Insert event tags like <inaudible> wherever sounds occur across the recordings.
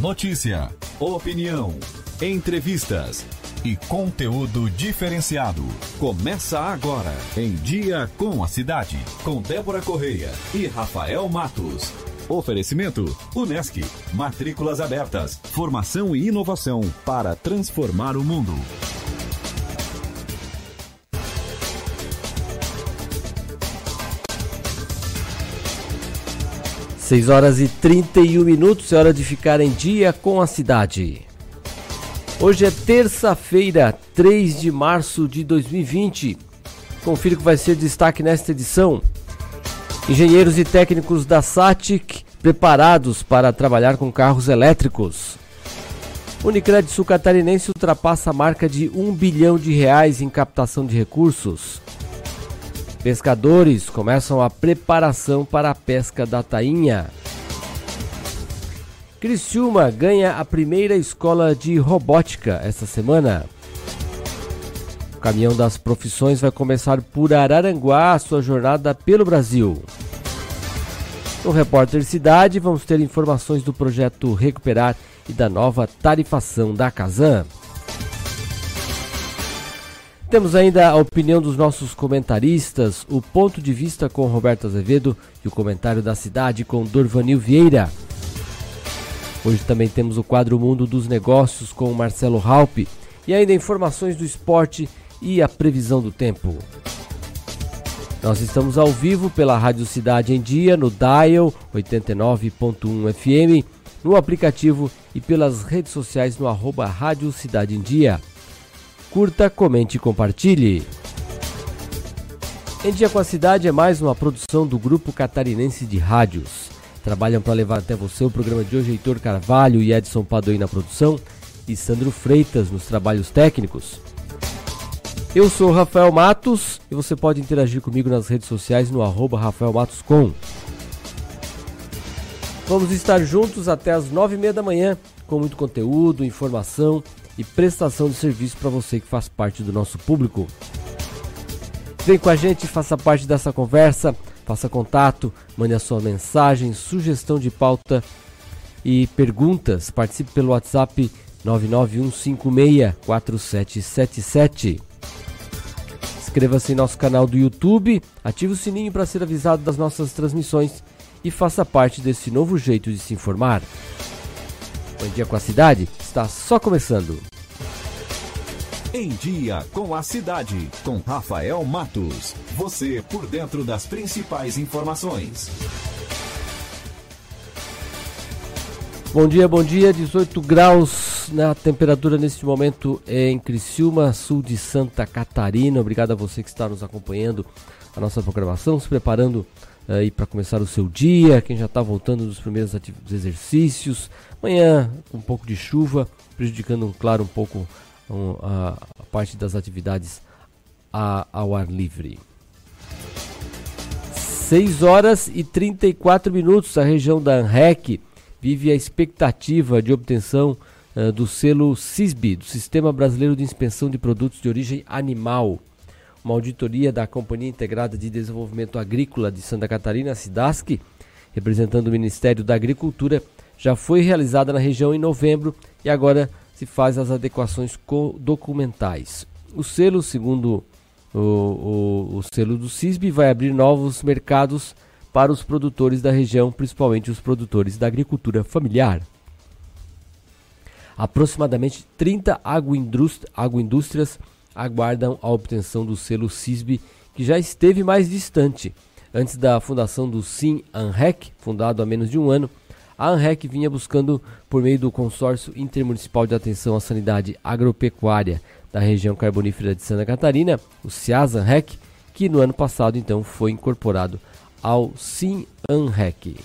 Notícia, opinião, entrevistas e conteúdo diferenciado. Começa agora em Dia com a Cidade, com Débora Correia e Rafael Matos. Oferecimento: Unesc. Matrículas abertas. Formação e inovação para transformar o mundo. 6 horas e 31 minutos, é hora de ficar em dia com a cidade. Hoje é terça-feira, 3 de março de 2020. Confira o que vai ser destaque nesta edição. Engenheiros e técnicos da SATIC preparados para trabalhar com carros elétricos. Unicred Sul Catarinense ultrapassa a marca de 1 bilhão de reais em captação de recursos. Pescadores começam a preparação para a pesca da tainha. Criciúma ganha a primeira escola de robótica esta semana. O caminhão das profissões vai começar por Araranguá sua jornada pelo Brasil. No Repórter Cidade, vamos ter informações do projeto Recuperar e da nova tarifação da Casan. Temos ainda a opinião dos nossos comentaristas, o ponto de vista com Roberto Azevedo e o comentário da cidade com Dorvanil Vieira. Hoje também temos o quadro Mundo dos Negócios com Marcelo Halpe e ainda informações do esporte e a previsão do tempo. Nós estamos ao vivo pela Rádio Cidade em Dia, no Dial 89.1 FM, no aplicativo e pelas redes sociais no arroba Rádio Cidade em Dia curta, comente e compartilhe. Em Dia com a Cidade é mais uma produção do Grupo Catarinense de Rádios. Trabalham para levar até você o programa de hoje Heitor Carvalho e Edson Padoim na produção e Sandro Freitas nos trabalhos técnicos. Eu sou Rafael Matos e você pode interagir comigo nas redes sociais no arroba Rafael Matos com. Vamos estar juntos até as nove e meia da manhã com muito conteúdo, informação e prestação de serviço para você que faz parte do nosso público. Vem com a gente, faça parte dessa conversa, faça contato, mande a sua mensagem, sugestão de pauta e perguntas. Participe pelo WhatsApp 991564777. Inscreva-se em nosso canal do YouTube, ative o sininho para ser avisado das nossas transmissões e faça parte desse novo jeito de se informar. Bom dia com a cidade está só começando. Em Dia com a Cidade, com Rafael Matos. Você por dentro das principais informações. Bom dia, bom dia. 18 graus na temperatura neste momento em Criciúma, sul de Santa Catarina. Obrigado a você que está nos acompanhando a nossa programação, se preparando aí para começar o seu dia. Quem já está voltando dos primeiros exercícios. Amanhã, com um pouco de chuva, prejudicando, claro, um pouco um, a, a, parte das atividades a, ao ar livre. 6 horas e 34 minutos. A região da ANREC vive a expectativa de obtenção uh, do selo CISB, do Sistema Brasileiro de Inspeção de Produtos de Origem Animal. Uma auditoria da Companhia Integrada de Desenvolvimento Agrícola de Santa Catarina, SIDASC, representando o Ministério da Agricultura, já foi realizada na região em novembro e agora se faz as adequações documentais. O selo, segundo o, o, o selo do CISB, vai abrir novos mercados para os produtores da região, principalmente os produtores da agricultura familiar. Aproximadamente 30 agroindústrias aguardam a obtenção do selo CISB, que já esteve mais distante. Antes da fundação do Sim Anrec, fundado há menos de um ano, a ANREC vinha buscando, por meio do Consórcio Intermunicipal de Atenção à Sanidade Agropecuária da região carbonífera de Santa Catarina, o CIAS-ANREC, que no ano passado então foi incorporado ao SIM-ANREC.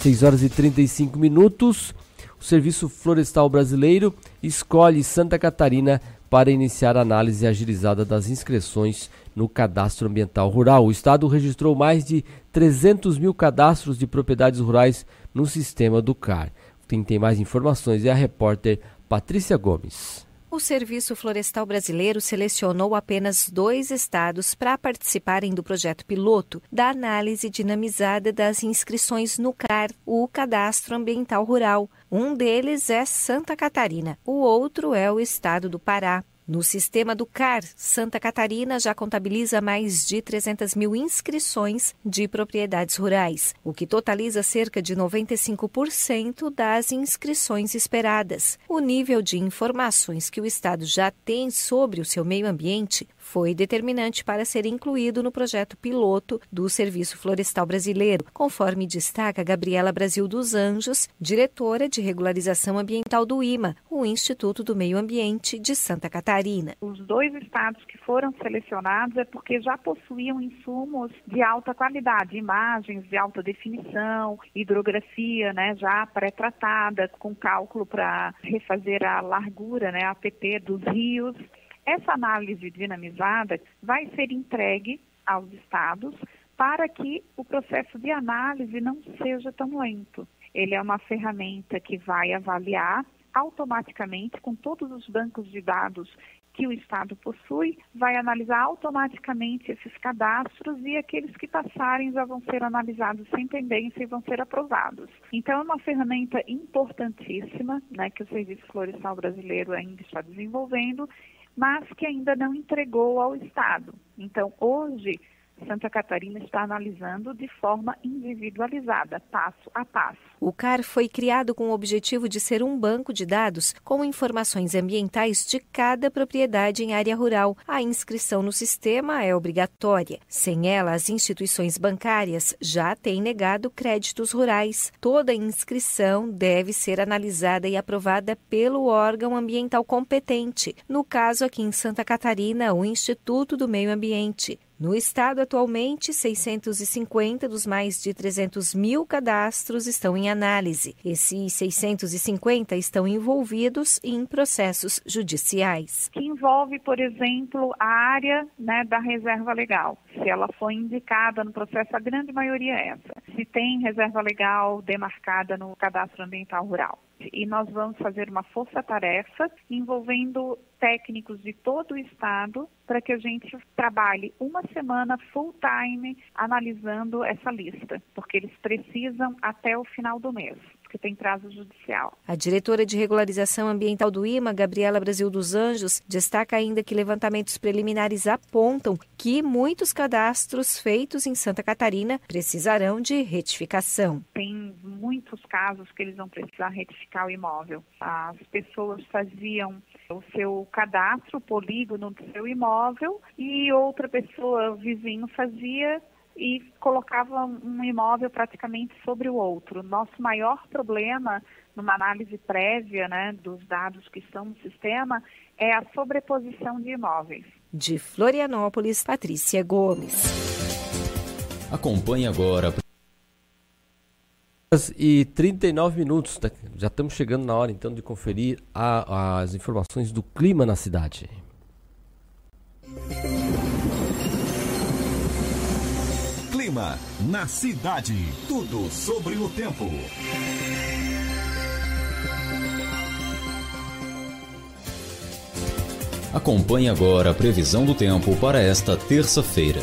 6 horas e 35 minutos. O Serviço Florestal Brasileiro escolhe Santa Catarina para iniciar a análise agilizada das inscrições no Cadastro Ambiental Rural. O Estado registrou mais de 300 mil cadastros de propriedades rurais no sistema do CAR. Quem tem mais informações é a repórter Patrícia Gomes. O Serviço Florestal Brasileiro selecionou apenas dois estados para participarem do projeto piloto da análise dinamizada das inscrições no CAR, o Cadastro Ambiental Rural. Um deles é Santa Catarina, o outro é o estado do Pará. No sistema do CAR, Santa Catarina já contabiliza mais de 300 mil inscrições de propriedades rurais, o que totaliza cerca de 95% das inscrições esperadas. O nível de informações que o Estado já tem sobre o seu meio ambiente foi determinante para ser incluído no projeto piloto do Serviço Florestal Brasileiro, conforme destaca Gabriela Brasil dos Anjos, diretora de regularização ambiental do IMA, o Instituto do Meio Ambiente de Santa Catarina. Os dois estados que foram selecionados é porque já possuíam insumos de alta qualidade, imagens de alta definição, hidrografia, né, já pré-tratada, com cálculo para refazer a largura, né, a APT dos rios essa análise dinamizada vai ser entregue aos estados para que o processo de análise não seja tão lento. Ele é uma ferramenta que vai avaliar automaticamente com todos os bancos de dados que o Estado possui, vai analisar automaticamente esses cadastros e aqueles que passarem já vão ser analisados sem pendência e vão ser aprovados. Então, é uma ferramenta importantíssima né, que o Serviço Florestal Brasileiro ainda está desenvolvendo mas que ainda não entregou ao Estado. Então, hoje, Santa Catarina está analisando de forma individualizada, passo a passo. O CAR foi criado com o objetivo de ser um banco de dados com informações ambientais de cada propriedade em área rural. A inscrição no sistema é obrigatória. Sem ela, as instituições bancárias já têm negado créditos rurais. Toda inscrição deve ser analisada e aprovada pelo órgão ambiental competente. No caso, aqui em Santa Catarina, o Instituto do Meio Ambiente. No estado, atualmente, 650 dos mais de 300 mil cadastros estão em análise. Esses 650 estão envolvidos em processos judiciais. Que envolve, por exemplo, a área né, da reserva legal. Se ela foi indicada no processo, a grande maioria é essa. Se tem reserva legal demarcada no cadastro ambiental rural e nós vamos fazer uma força-tarefa envolvendo técnicos de todo o estado para que a gente trabalhe uma semana full time analisando essa lista, porque eles precisam até o final do mês que tem prazo judicial. A diretora de regularização ambiental do IMA, Gabriela Brasil dos Anjos, destaca ainda que levantamentos preliminares apontam que muitos cadastros feitos em Santa Catarina precisarão de retificação. Tem muitos casos que eles vão precisar retificar o imóvel. As pessoas faziam o seu cadastro, o polígono do seu imóvel e outra pessoa, vizinho, fazia e colocava um imóvel praticamente sobre o outro. Nosso maior problema numa análise prévia né, dos dados que estão no sistema é a sobreposição de imóveis. De Florianópolis, Patrícia Gomes. Acompanhe agora. E 39 minutos, tá, já estamos chegando na hora então de conferir a, as informações do clima na cidade. Clima na cidade. Tudo sobre o tempo. Acompanhe agora a previsão do tempo para esta terça-feira.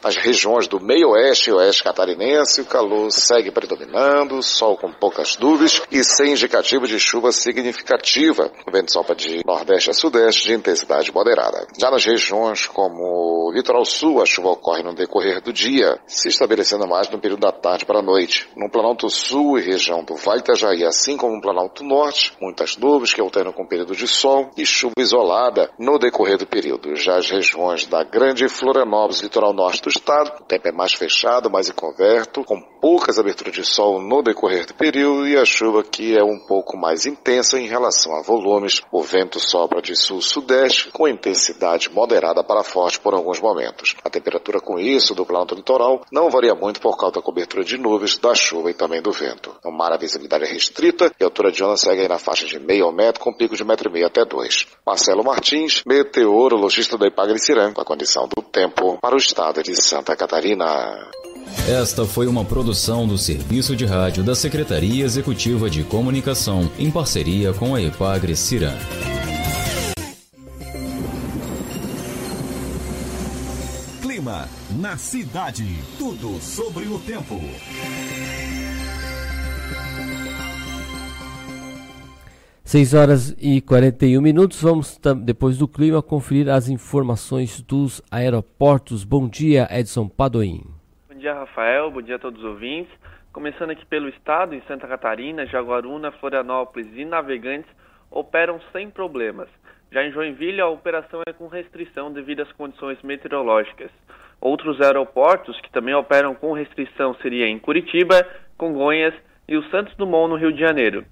Nas regiões do meio-oeste e oeste catarinense, o calor segue predominando, sol com poucas nuvens e sem indicativo de chuva significativa. O vento sopra de nordeste a sudeste de intensidade moderada. Já nas regiões como o litoral sul, a chuva ocorre no decorrer do dia, se estabelecendo mais no período da tarde para a noite. No Planalto Sul e região do Vale Itajaí, assim como no Planalto Norte, muitas nuvens que alternam com período de sol e chuva isolada no decorrer do período. Já as regiões da Grande Florianópolis, litoral norte do estado. O tempo é mais fechado, mais encoberto, com poucas aberturas de sol no decorrer do período e a chuva que é um pouco mais intensa em relação a volumes. O vento sopra de sul-sudeste com intensidade moderada para forte por alguns momentos. A temperatura com isso do planalto litoral não varia muito por causa da cobertura de nuvens, da chuva e também do vento. No mar a visibilidade é restrita e a altura de onda segue na faixa de meio metro com pico de metro e meio até dois. Marcelo Martins, meteorologista da Ipagre com a condição do tempo para o estado de Santa Catarina. Esta foi uma produção do Serviço de Rádio da Secretaria Executiva de Comunicação, em parceria com a Epagre Ciran. Clima na cidade. Tudo sobre o tempo. Seis horas e 41 minutos. Vamos, depois do clima, conferir as informações dos aeroportos. Bom dia, Edson Padoim. Bom dia, Rafael. Bom dia a todos os ouvintes. Começando aqui pelo estado, em Santa Catarina, Jaguaruna, Florianópolis e Navegantes operam sem problemas. Já em Joinville, a operação é com restrição devido às condições meteorológicas. Outros aeroportos que também operam com restrição seria em Curitiba, Congonhas e o Santos Dumont, no Rio de Janeiro.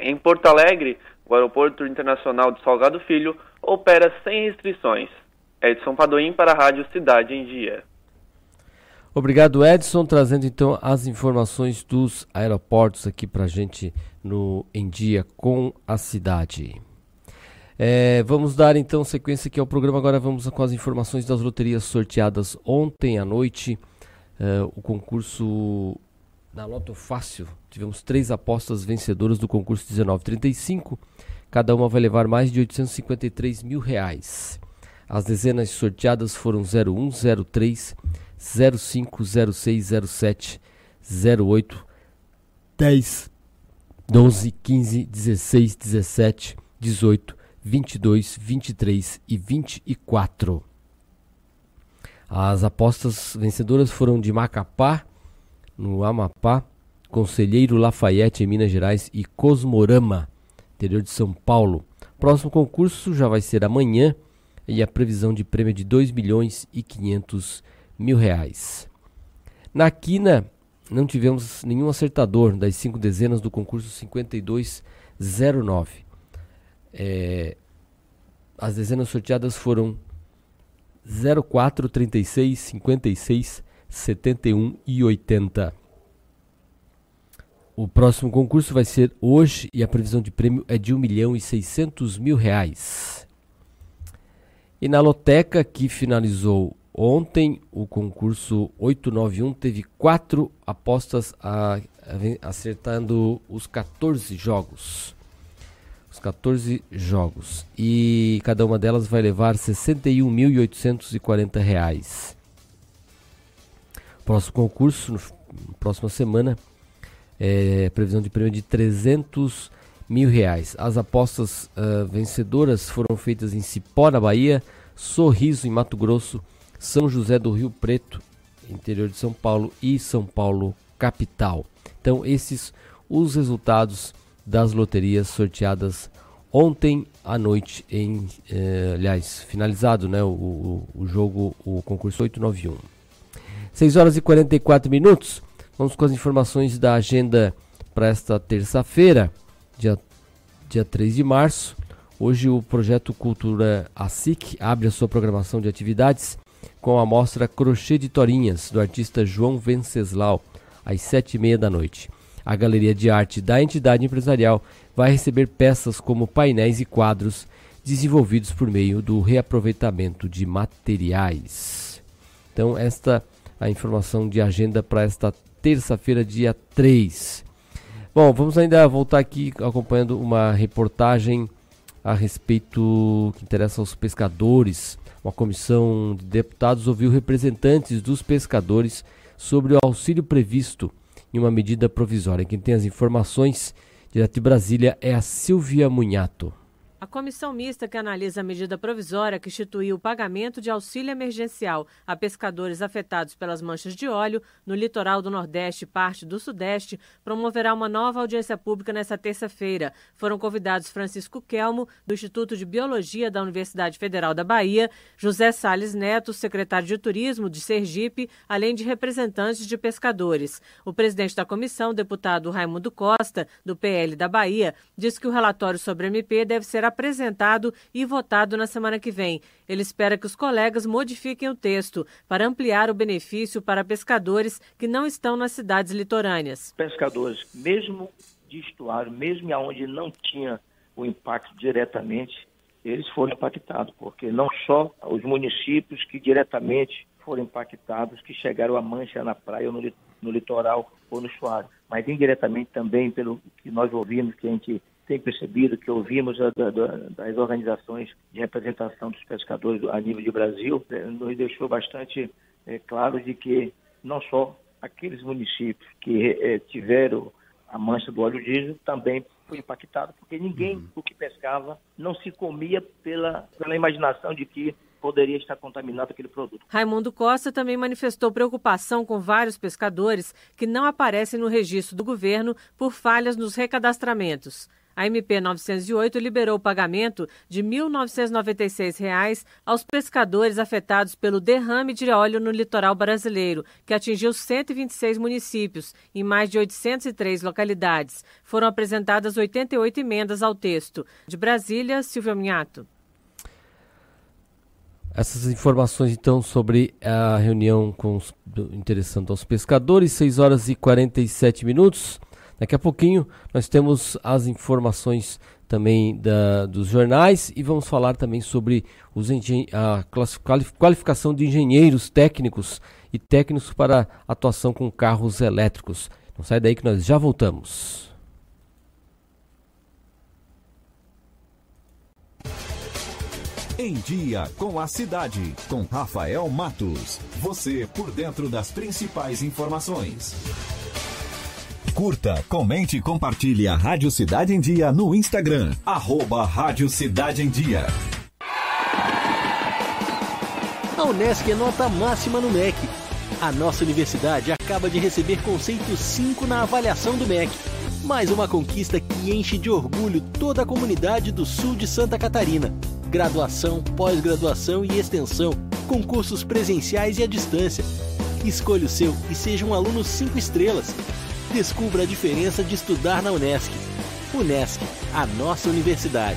Em Porto Alegre, o Aeroporto Internacional de Salgado Filho opera sem restrições. Edson Padoim para a Rádio Cidade em Dia. Obrigado, Edson, trazendo então as informações dos aeroportos aqui para gente no Em Dia com a Cidade. É, vamos dar então sequência aqui ao programa. Agora vamos com as informações das loterias sorteadas ontem à noite. É, o concurso na Loto Fácil. Tivemos três apostas vencedoras do concurso 1935. Cada uma vai levar mais de 853 mil reais. As dezenas sorteadas foram 01, 03, 05, 06, 07, 08, 10, 12, 15, 16, 17, 18, 22, 23 e 24. As apostas vencedoras foram de Macapá, no Amapá, Conselheiro Lafayette, em Minas Gerais, e Cosmorama, interior de São Paulo. Próximo concurso já vai ser amanhã e a previsão de prêmio é de 2 milhões e 500 mil reais. Na quina, não tivemos nenhum acertador das cinco dezenas do concurso 5209. É, as dezenas sorteadas foram 04, 36, 56, 71 e 80. O próximo concurso vai ser hoje e a previsão de prêmio é de 1 milhão e 600 mil reais. E na loteca que finalizou Ontem, o concurso 891 teve quatro apostas a, a, acertando os 14 jogos. Os 14 jogos. E cada uma delas vai levar 61.840 reais. Próximo concurso, no, próxima semana, é previsão de prêmio de 300 mil reais. As apostas uh, vencedoras foram feitas em Cipó, na Bahia, Sorriso, em Mato Grosso, são José do Rio Preto, interior de São Paulo, e São Paulo, capital. Então, esses os resultados das loterias sorteadas ontem à noite, em, eh, aliás, finalizado né, o, o, o, jogo, o concurso 891. 6 horas e 44 minutos. Vamos com as informações da agenda para esta terça-feira, dia, dia 3 de março. Hoje o projeto Cultura ASIC abre a sua programação de atividades com a mostra Crochê de Torinhas, do artista João Venceslau, às sete e meia da noite. A Galeria de Arte da entidade empresarial vai receber peças como painéis e quadros desenvolvidos por meio do reaproveitamento de materiais. Então, esta é a informação de agenda para esta terça-feira, dia 3. Bom, vamos ainda voltar aqui acompanhando uma reportagem a respeito que interessa aos pescadores uma comissão de deputados ouviu representantes dos pescadores sobre o auxílio previsto em uma medida provisória. Quem tem as informações direto de Brasília é a Silvia Munhato. A comissão mista que analisa a medida provisória que instituiu o pagamento de auxílio emergencial a pescadores afetados pelas manchas de óleo no litoral do Nordeste e parte do Sudeste promoverá uma nova audiência pública nesta terça-feira. Foram convidados Francisco Kelmo, do Instituto de Biologia da Universidade Federal da Bahia, José Sales Neto, secretário de Turismo de Sergipe, além de representantes de pescadores. O presidente da comissão, deputado Raimundo Costa, do PL da Bahia, disse que o relatório sobre MP deve ser apresentado e votado na semana que vem. Ele espera que os colegas modifiquem o texto para ampliar o benefício para pescadores que não estão nas cidades litorâneas. Pescadores, mesmo de estuário, mesmo onde não tinha o impacto diretamente, eles foram impactados, porque não só os municípios que diretamente foram impactados que chegaram a mancha na praia ou no, no litoral ou no estuário, mas indiretamente também pelo que nós ouvimos, que a gente tem percebido, que ouvimos a, da, das organizações de representação dos pescadores a nível de Brasil, é, nos deixou bastante é, claro de que não só aqueles municípios que é, tiveram a mancha do óleo diesel também foi impactado, porque ninguém uhum. o que pescava não se comia pela, pela imaginação de que poderia estar contaminado aquele produto. Raimundo Costa também manifestou preocupação com vários pescadores que não aparecem no registro do governo por falhas nos recadastramentos. A MP 908 liberou o pagamento de R$ 1.996 aos pescadores afetados pelo derrame de óleo no litoral brasileiro, que atingiu 126 municípios em mais de 803 localidades. Foram apresentadas 88 emendas ao texto. De Brasília, Silvio Minhato. Essas informações, então, sobre a reunião com os, interessando aos pescadores, 6 horas e 47 minutos. Daqui a pouquinho nós temos as informações também da, dos jornais e vamos falar também sobre os a qualificação de engenheiros técnicos e técnicos para atuação com carros elétricos. Não sai daí que nós já voltamos. Em Dia com a Cidade, com Rafael Matos. Você por dentro das principais informações. Curta, comente e compartilhe a Rádio Cidade em Dia no Instagram. Arroba Rádio Cidade em Dia. A Unesc é nota máxima no MEC. A nossa universidade acaba de receber conceito 5 na avaliação do MEC. Mais uma conquista que enche de orgulho toda a comunidade do sul de Santa Catarina. Graduação, pós-graduação e extensão, concursos presenciais e à distância. Escolha o seu e seja um aluno 5 estrelas. Descubra a diferença de estudar na Unesc. Unesc, a nossa universidade.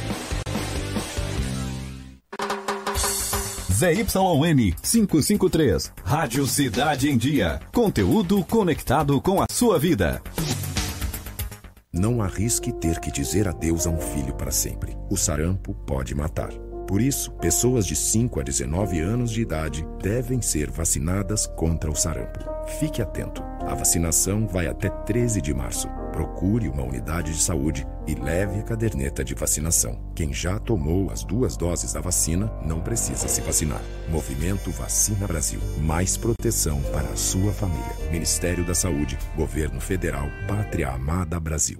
ZYN 553, Rádio Cidade em Dia. Conteúdo conectado com a sua vida. Não arrisque ter que dizer adeus a um filho para sempre. O sarampo pode matar. Por isso, pessoas de 5 a 19 anos de idade devem ser vacinadas contra o sarampo. Fique atento. A vacinação vai até 13 de março. Procure uma unidade de saúde e leve a caderneta de vacinação. Quem já tomou as duas doses da vacina não precisa se vacinar. Movimento Vacina Brasil. Mais proteção para a sua família. Ministério da Saúde, Governo Federal, Pátria Amada Brasil.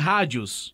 rádios.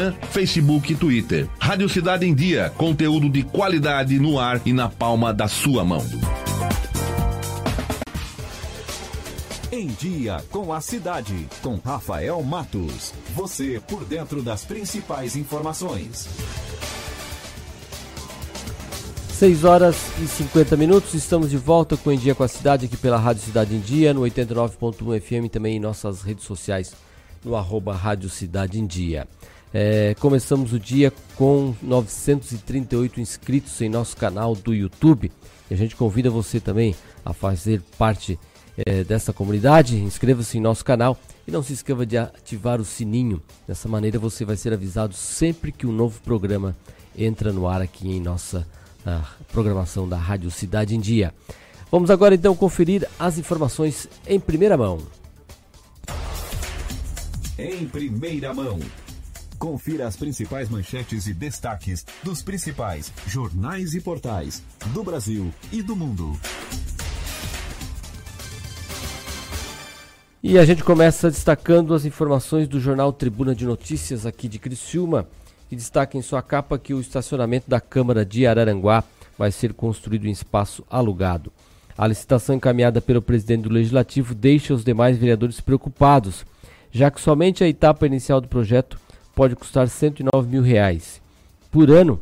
Instagram, Facebook e Twitter. Rádio Cidade em Dia, conteúdo de qualidade no ar e na palma da sua mão. Em Dia com a Cidade, com Rafael Matos. Você por dentro das principais informações. 6 horas e 50 minutos, estamos de volta com Em Dia com a Cidade aqui pela Rádio Cidade em Dia, no 89.1 FM também em nossas redes sociais no arroba Rádio Cidade em Dia. É, começamos o dia com 938 inscritos em nosso canal do YouTube. E a gente convida você também a fazer parte é, dessa comunidade. Inscreva-se em nosso canal e não se esqueça de ativar o sininho. Dessa maneira você vai ser avisado sempre que um novo programa entra no ar aqui em nossa programação da Rádio Cidade em Dia. Vamos agora então conferir as informações em primeira mão. Em primeira mão Confira as principais manchetes e destaques dos principais jornais e portais do Brasil e do mundo. E a gente começa destacando as informações do jornal Tribuna de Notícias aqui de Criciúma, que destaca em sua capa que o estacionamento da Câmara de Araranguá vai ser construído em espaço alugado. A licitação encaminhada pelo presidente do Legislativo deixa os demais vereadores preocupados, já que somente a etapa inicial do projeto pode custar 109 mil reais. Por ano,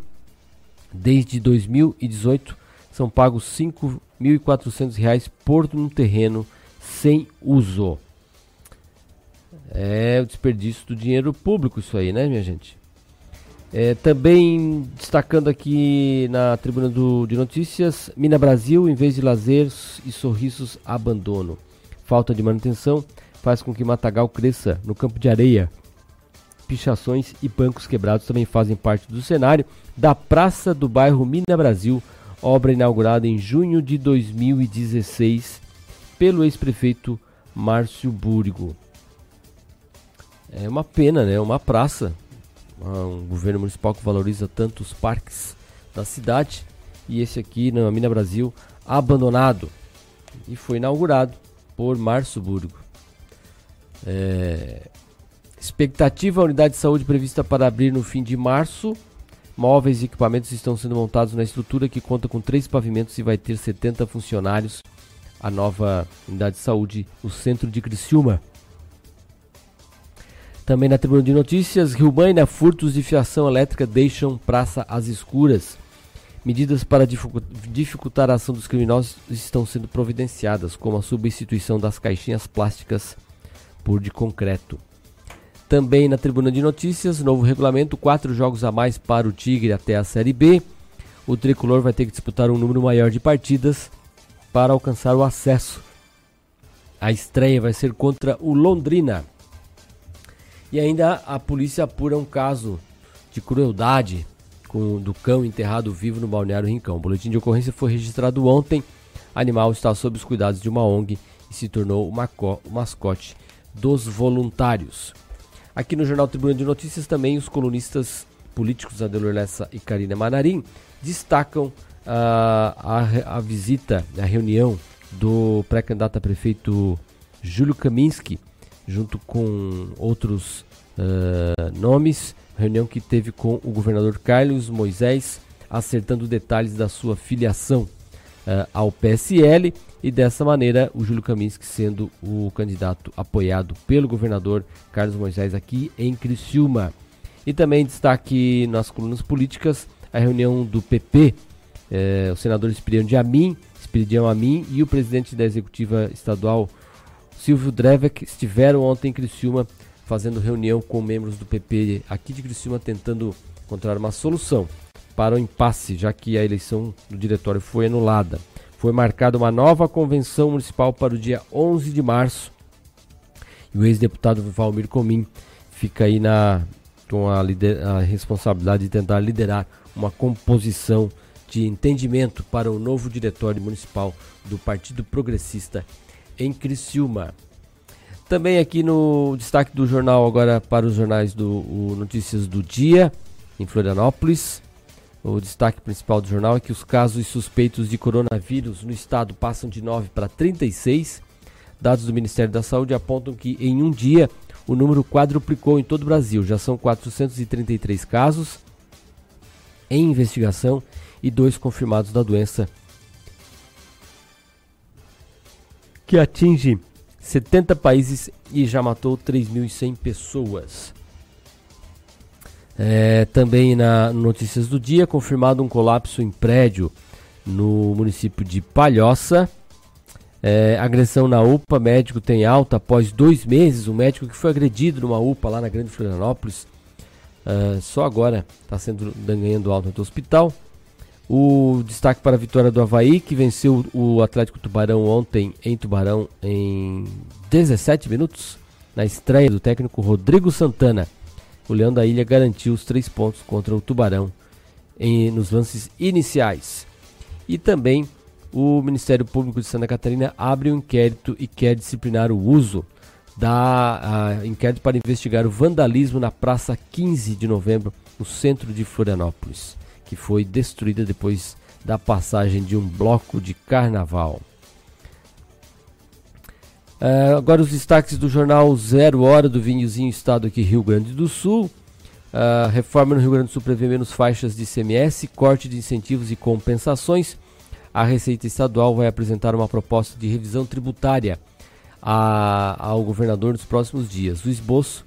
desde 2018, são pagos 5.400 reais por um terreno sem uso. É o desperdício do dinheiro público isso aí, né, minha gente? É, também destacando aqui na tribuna do, de notícias, Mina Brasil, em vez de lazer e sorrisos, abandono. Falta de manutenção faz com que Matagal cresça no campo de areia pichações e bancos quebrados também fazem parte do cenário da Praça do Bairro Mina Brasil, obra inaugurada em junho de 2016 pelo ex-prefeito Márcio Burgo. É uma pena, né? Uma praça, um governo municipal que valoriza tanto os parques da cidade e esse aqui na Mina Brasil abandonado e foi inaugurado por Márcio Burgo. É, Expectativa: a unidade de saúde prevista para abrir no fim de março. Móveis e equipamentos estão sendo montados na estrutura que conta com três pavimentos e vai ter 70 funcionários. A nova unidade de saúde no centro de Criciúma. Também na tribuna de notícias, Rio Maina, furtos de fiação elétrica deixam praça às escuras. Medidas para dificultar a ação dos criminosos estão sendo providenciadas, como a substituição das caixinhas plásticas por de concreto. Também na tribuna de notícias, novo regulamento, quatro jogos a mais para o Tigre até a Série B. O tricolor vai ter que disputar um número maior de partidas para alcançar o acesso. A estreia vai ser contra o Londrina. E ainda a polícia apura um caso de crueldade com, do cão enterrado vivo no balneário Rincão. O boletim de ocorrência foi registrado ontem. O animal está sob os cuidados de uma ONG e se tornou o mascote dos voluntários. Aqui no Jornal Tribuna de Notícias também os colunistas políticos Adelor Lessa e Karina Manarim destacam uh, a, a visita, a reunião do pré-candidato a prefeito Júlio Kaminski, junto com outros uh, nomes, reunião que teve com o governador Carlos Moisés, acertando detalhes da sua filiação uh, ao PSL e dessa maneira o Júlio Kaminski sendo o candidato apoiado pelo governador Carlos Moisés aqui em Criciúma. E também destaque nas colunas políticas a reunião do PP, eh, o senador Espiridião de Amin, Espiridião Amin e o presidente da executiva estadual Silvio Drevek estiveram ontem em Criciúma fazendo reunião com membros do PP aqui de Criciúma tentando encontrar uma solução para o impasse, já que a eleição do diretório foi anulada. Foi marcada uma nova convenção municipal para o dia 11 de março. E o ex-deputado Valmir Comim fica aí na, com a, a responsabilidade de tentar liderar uma composição de entendimento para o novo diretório municipal do Partido Progressista em Criciúma. Também aqui no destaque do jornal, agora para os jornais do Notícias do Dia, em Florianópolis. O destaque principal do jornal é que os casos suspeitos de coronavírus no estado passam de 9 para 36. Dados do Ministério da Saúde apontam que em um dia o número quadruplicou em todo o Brasil. Já são 433 casos em investigação e dois confirmados da doença, que atinge 70 países e já matou 3.100 pessoas. É, também na Notícias do Dia, confirmado um colapso em prédio no município de Palhoça. É, agressão na UPA, médico tem alta após dois meses. O médico que foi agredido numa UPA lá na Grande Florianópolis, é, só agora está sendo ganhando alta no hospital. O destaque para a vitória do Havaí, que venceu o Atlético Tubarão ontem em Tubarão em 17 minutos, na estreia do técnico Rodrigo Santana. O Leão da Ilha garantiu os três pontos contra o Tubarão em, nos lances iniciais. E também o Ministério Público de Santa Catarina abre um inquérito e quer disciplinar o uso da inquérito para investigar o vandalismo na Praça 15 de Novembro, no centro de Florianópolis, que foi destruída depois da passagem de um bloco de carnaval. Uh, agora os destaques do jornal Zero Hora do Vinhozinho Estado aqui Rio Grande do Sul. Uh, reforma no Rio Grande do Sul prevê menos faixas de ICMS, corte de incentivos e compensações. A Receita Estadual vai apresentar uma proposta de revisão tributária a, ao governador nos próximos dias. O esboço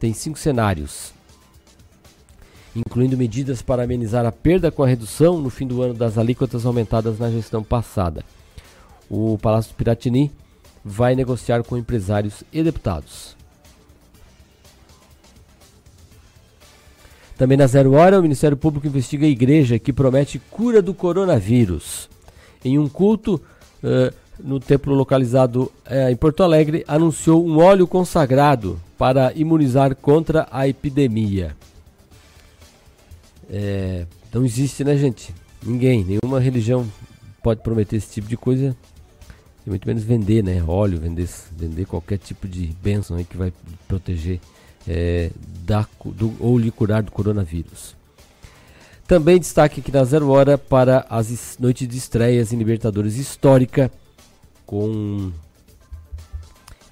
tem cinco cenários, incluindo medidas para amenizar a perda com a redução no fim do ano das alíquotas aumentadas na gestão passada. O Palácio do Piratini vai negociar com empresários e deputados. Também na Zero Hora, o Ministério Público investiga a igreja que promete cura do coronavírus. Em um culto uh, no templo localizado uh, em Porto Alegre, anunciou um óleo consagrado para imunizar contra a epidemia. É, não existe, né, gente? Ninguém, nenhuma religião pode prometer esse tipo de coisa e muito menos vender né, óleo, vender, vender qualquer tipo de bênção aí que vai proteger é, da, do, ou lhe curar do coronavírus. Também destaque aqui na Zero Hora para as noites de estreias em Libertadores Histórica, com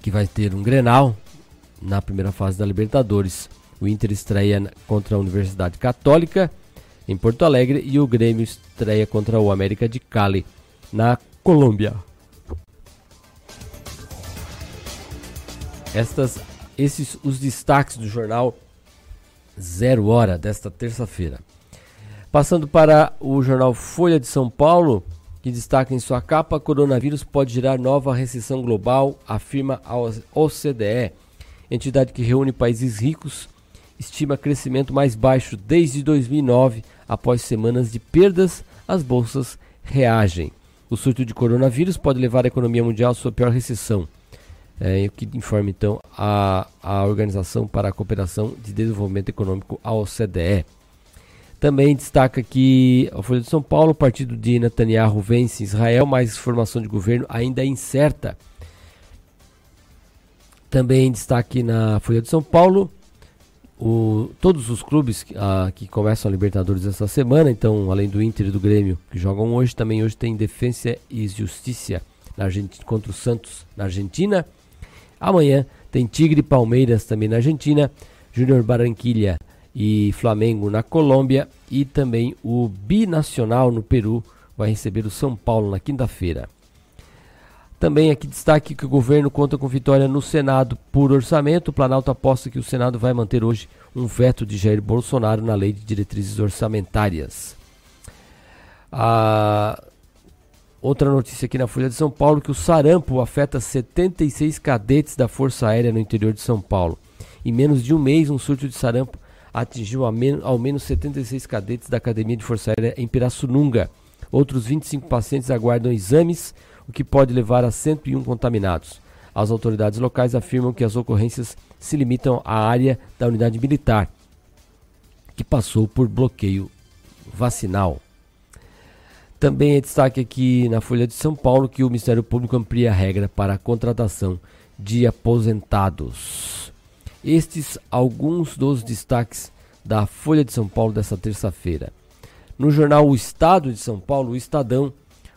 que vai ter um Grenal na primeira fase da Libertadores. O Inter estreia contra a Universidade Católica em Porto Alegre e o Grêmio estreia contra o América de Cali na Colômbia. Estas, esses os destaques do jornal Zero Hora desta terça-feira. Passando para o jornal Folha de São Paulo, que destaca em sua capa: coronavírus pode gerar nova recessão global, afirma a OCDE. Entidade que reúne países ricos estima crescimento mais baixo desde 2009. Após semanas de perdas, as bolsas reagem. O surto de coronavírus pode levar a economia mundial à sua pior recessão é, que informa então a, a Organização para a Cooperação de Desenvolvimento Econômico, a OCDE. Também destaca que a Folha de São Paulo, o partido de Netanyahu vence Israel, mas formação de governo ainda é incerta. Também destaque na Folha de São Paulo, o, todos os clubes a, que começam a Libertadores essa semana, então além do Inter e do Grêmio que jogam hoje, também hoje tem Defensa e Justiça na Argentina, contra o Santos na Argentina. Amanhã tem Tigre e Palmeiras também na Argentina, Júnior Barranquilha e Flamengo na Colômbia e também o Binacional no Peru vai receber o São Paulo na quinta-feira. Também aqui destaque que o governo conta com vitória no Senado por orçamento. O Planalto aposta que o Senado vai manter hoje um veto de Jair Bolsonaro na lei de diretrizes orçamentárias. A Outra notícia aqui na Folha de São Paulo que o sarampo afeta 76 cadetes da Força Aérea no interior de São Paulo. Em menos de um mês, um surto de sarampo atingiu ao menos 76 cadetes da Academia de Força Aérea em Pirassununga. Outros 25 pacientes aguardam exames, o que pode levar a 101 contaminados. As autoridades locais afirmam que as ocorrências se limitam à área da unidade militar, que passou por bloqueio vacinal. Também é destaque aqui na Folha de São Paulo que o Ministério Público amplia a regra para a contratação de aposentados. Estes alguns dos destaques da Folha de São Paulo dessa terça-feira. No jornal O Estado de São Paulo, o Estadão,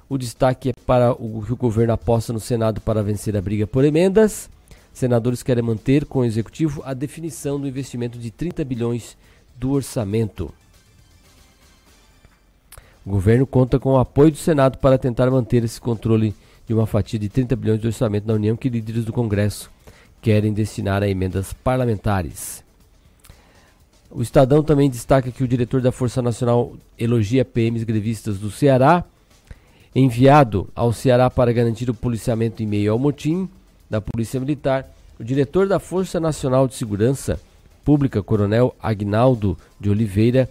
o destaque é para o que o governo aposta no Senado para vencer a briga por emendas. Senadores querem manter com o executivo a definição do investimento de 30 bilhões do orçamento. O governo conta com o apoio do Senado para tentar manter esse controle de uma fatia de 30 bilhões de orçamento da União que líderes do Congresso querem destinar a emendas parlamentares. O Estadão também destaca que o diretor da Força Nacional elogia PMs grevistas do Ceará, enviado ao Ceará para garantir o policiamento em meio ao motim da Polícia Militar. O diretor da Força Nacional de Segurança Pública, Coronel Agnaldo de Oliveira,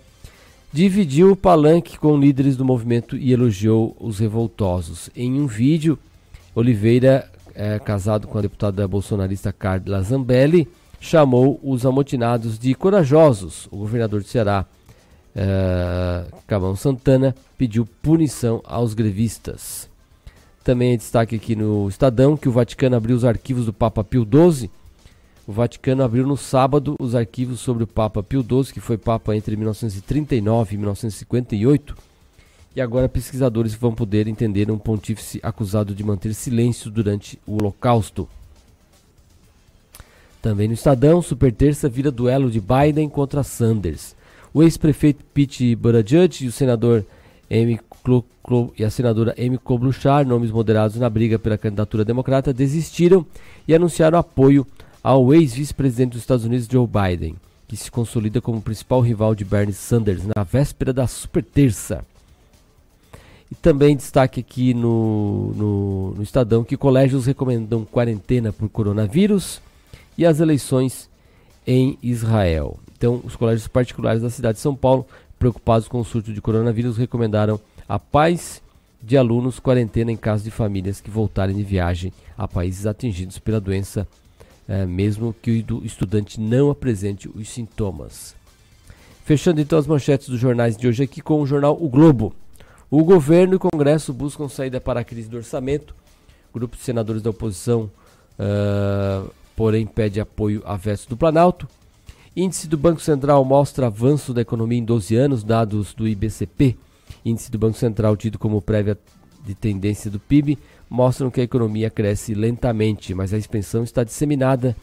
dividiu o palanque com líderes do movimento e elogiou os revoltosos. Em um vídeo, Oliveira, é, casado com a deputada bolsonarista Carla Zambelli, chamou os amotinados de corajosos. O governador de Ceará, é, Santana, pediu punição aos grevistas. Também é destaque aqui no Estadão que o Vaticano abriu os arquivos do Papa Pio XII O Vaticano abriu no sábado os arquivos sobre o Papa Pio XII, que foi Papa entre 1939 e 1958. E agora pesquisadores vão poder entender um pontífice acusado de manter silêncio durante o Holocausto. Também no Estadão, Super Terça vira duelo de Biden contra Sanders. O ex-prefeito Pete Buttigieg e o senador Amy e a senadora Amy Klobuchar, nomes moderados na briga pela candidatura democrata, desistiram e anunciaram apoio ao ex-vice-presidente dos Estados Unidos, Joe Biden, que se consolida como principal rival de Bernie Sanders na véspera da super terça. E também destaque aqui no, no, no Estadão que colégios recomendam quarentena por coronavírus e as eleições em Israel. Então, os colégios particulares da cidade de São Paulo, preocupados com o surto de coronavírus, recomendaram a paz de alunos quarentena em caso de famílias que voltarem de viagem a países atingidos pela doença é, mesmo que o estudante não apresente os sintomas. Fechando então as manchetes dos jornais de hoje aqui com o jornal O Globo. O governo e o Congresso buscam saída para a crise do orçamento. O grupo de senadores da oposição, uh, porém, pede apoio a veto do Planalto. Índice do Banco Central mostra avanço da economia em 12 anos, dados do IBCP. Índice do Banco Central, tido como prévia de tendência do PIB, mostram que a economia cresce lentamente, mas a expansão está disseminada.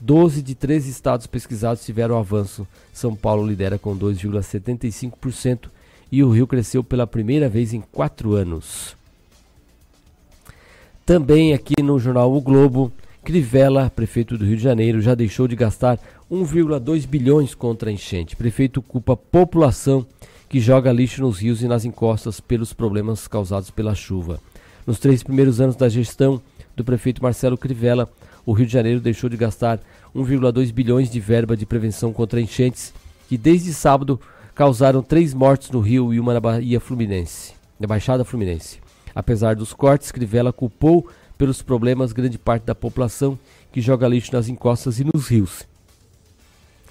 12 de 13 estados pesquisados tiveram avanço. São Paulo lidera com 2,75% e o Rio cresceu pela primeira vez em quatro anos. Também aqui no jornal O Globo, Crivella, prefeito do Rio de Janeiro, já deixou de gastar 1,2 bilhões contra a enchente. Prefeito culpa a população que joga lixo nos rios e nas encostas pelos problemas causados pela chuva. Nos três primeiros anos da gestão do prefeito Marcelo Crivella, o Rio de Janeiro deixou de gastar 1,2 bilhões de verba de prevenção contra enchentes, que desde sábado causaram três mortes no Rio e uma na Bahia Fluminense, na Baixada Fluminense. Apesar dos cortes, Crivella culpou pelos problemas grande parte da população que joga lixo nas encostas e nos rios.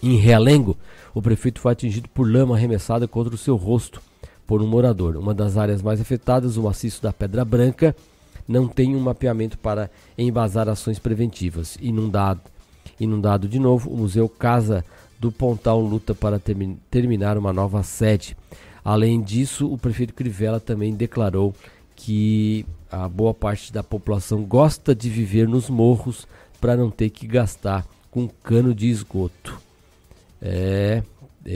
Em Realengo, o prefeito foi atingido por lama arremessada contra o seu rosto por um morador. Uma das áreas mais afetadas, o maciço da Pedra Branca, não tem um mapeamento para embasar ações preventivas. Inundado, inundado de novo, o Museu Casa do Pontal luta para termi terminar uma nova sede. Além disso, o prefeito Crivella também declarou que a boa parte da população gosta de viver nos morros para não ter que gastar com cano de esgoto. É,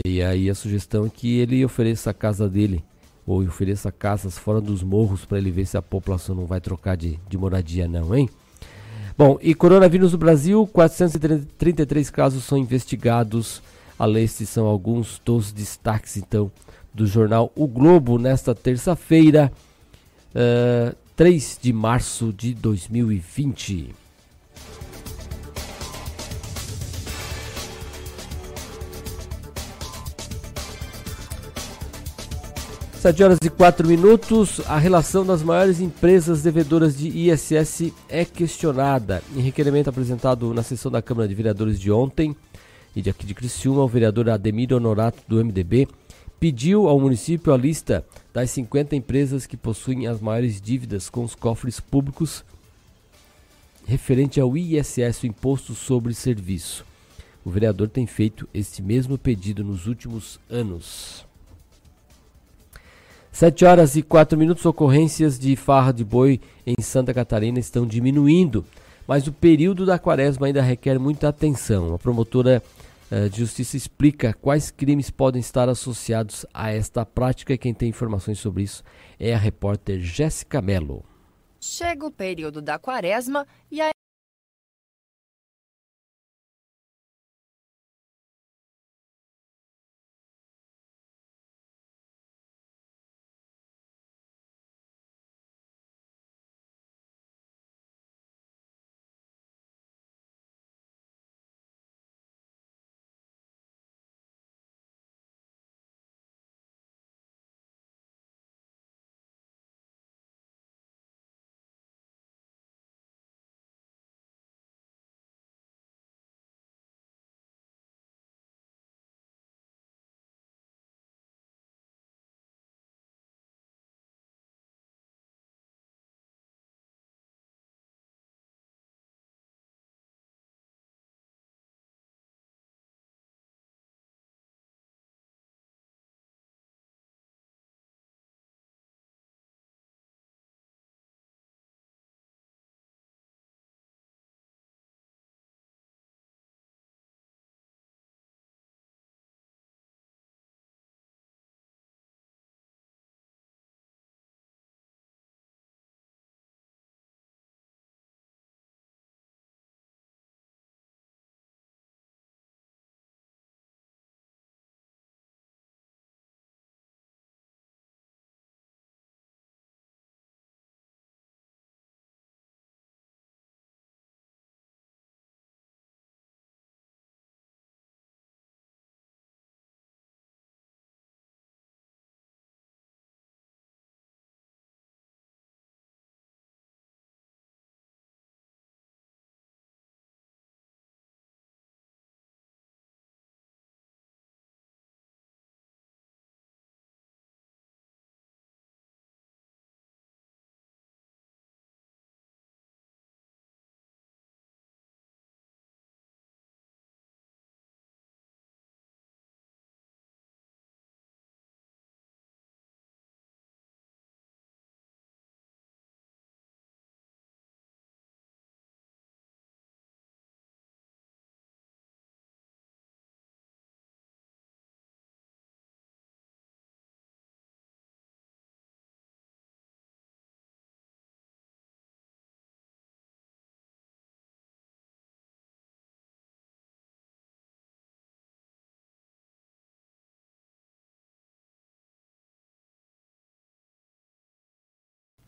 e aí a sugestão é que ele ofereça a casa dele, ou ofereça casas fora dos morros para ele ver se a população não vai trocar de, de moradia não, hein? Bom, e coronavírus no Brasil, 433 casos são investigados. Além estes são alguns dos destaques, então, do jornal O Globo nesta terça-feira, uh, eh, 3 de março de 2020. 7 horas e 4 minutos. A relação das maiores empresas devedoras de ISS é questionada. Em requerimento apresentado na sessão da Câmara de Vereadores de ontem e de aqui de Criciúma, o vereador Ademir Honorato do MDB pediu ao município a lista das 50 empresas que possuem as maiores dívidas com os cofres públicos referente ao ISS, o Imposto sobre Serviço. O vereador tem feito este mesmo pedido nos últimos anos. 7 horas e 4 minutos, ocorrências de farra de boi em Santa Catarina estão diminuindo, mas o período da quaresma ainda requer muita atenção. A promotora uh, de justiça explica quais crimes podem estar associados a esta prática e quem tem informações sobre isso é a repórter Jéssica Mello. Chega o período da quaresma e a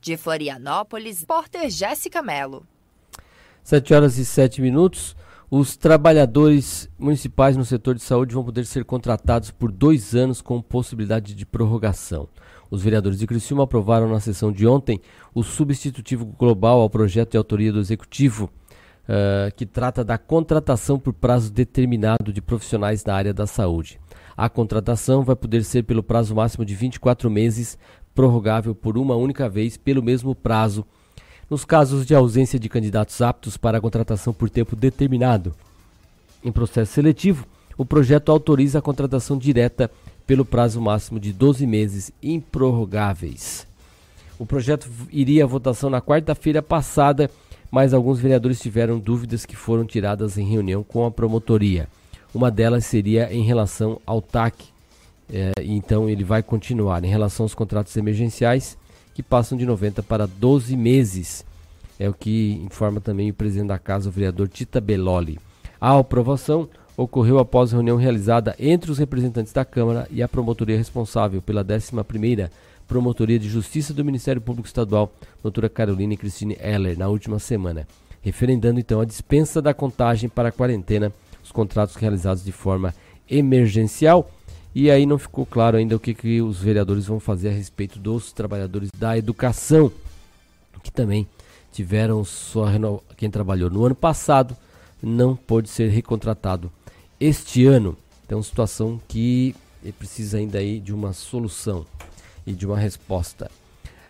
De Florianópolis, Porter Jéssica Mello. 7 horas e 7 minutos. Os trabalhadores municipais no setor de saúde vão poder ser contratados por dois anos com possibilidade de prorrogação. Os vereadores de Criciúma aprovaram na sessão de ontem o substitutivo global ao projeto de autoria do Executivo, uh, que trata da contratação por prazo determinado de profissionais na área da saúde. A contratação vai poder ser pelo prazo máximo de 24 meses, prorrogável por uma única vez pelo mesmo prazo, nos casos de ausência de candidatos aptos para a contratação por tempo determinado. Em processo seletivo, o projeto autoriza a contratação direta pelo prazo máximo de 12 meses improrrogáveis. O projeto iria à votação na quarta-feira passada, mas alguns vereadores tiveram dúvidas que foram tiradas em reunião com a promotoria. Uma delas seria em relação ao TAC, é, então ele vai continuar. Em relação aos contratos emergenciais, que passam de 90 para 12 meses, é o que informa também o presidente da casa, o vereador Tita Belloli. A aprovação ocorreu após reunião realizada entre os representantes da Câmara e a promotoria responsável pela 11ª Promotoria de Justiça do Ministério Público Estadual, doutora Carolina Cristine Heller, na última semana, referendando então a dispensa da contagem para a quarentena, os contratos realizados de forma emergencial. E aí não ficou claro ainda o que, que os vereadores vão fazer a respeito dos trabalhadores da educação, que também tiveram sua quem trabalhou no ano passado não pôde ser recontratado este ano. Então, situação que precisa ainda aí de uma solução e de uma resposta.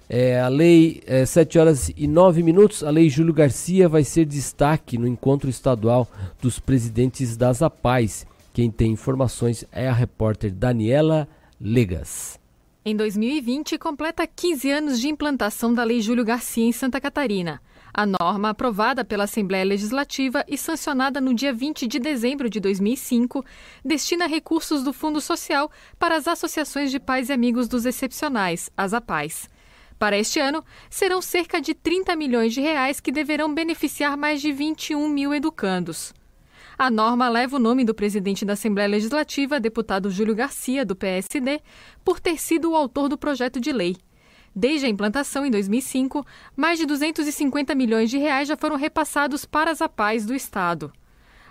É, a lei é, 7 horas e 9 minutos, a lei Júlio Garcia vai ser destaque no encontro estadual dos presidentes das APAES. Quem tem informações é a repórter Daniela Legas. Em 2020, completa 15 anos de implantação da Lei Júlio Garcia em Santa Catarina. A norma, aprovada pela Assembleia Legislativa e sancionada no dia 20 de dezembro de 2005, destina recursos do Fundo Social para as associações de pais e amigos dos excepcionais, as APAES. Para este ano, serão cerca de 30 milhões de reais que deverão beneficiar mais de 21 mil educandos. A norma leva o nome do presidente da Assembleia Legislativa, deputado Júlio Garcia, do PSD, por ter sido o autor do projeto de lei. Desde a implantação em 2005, mais de 250 milhões de reais já foram repassados para as APAES do Estado.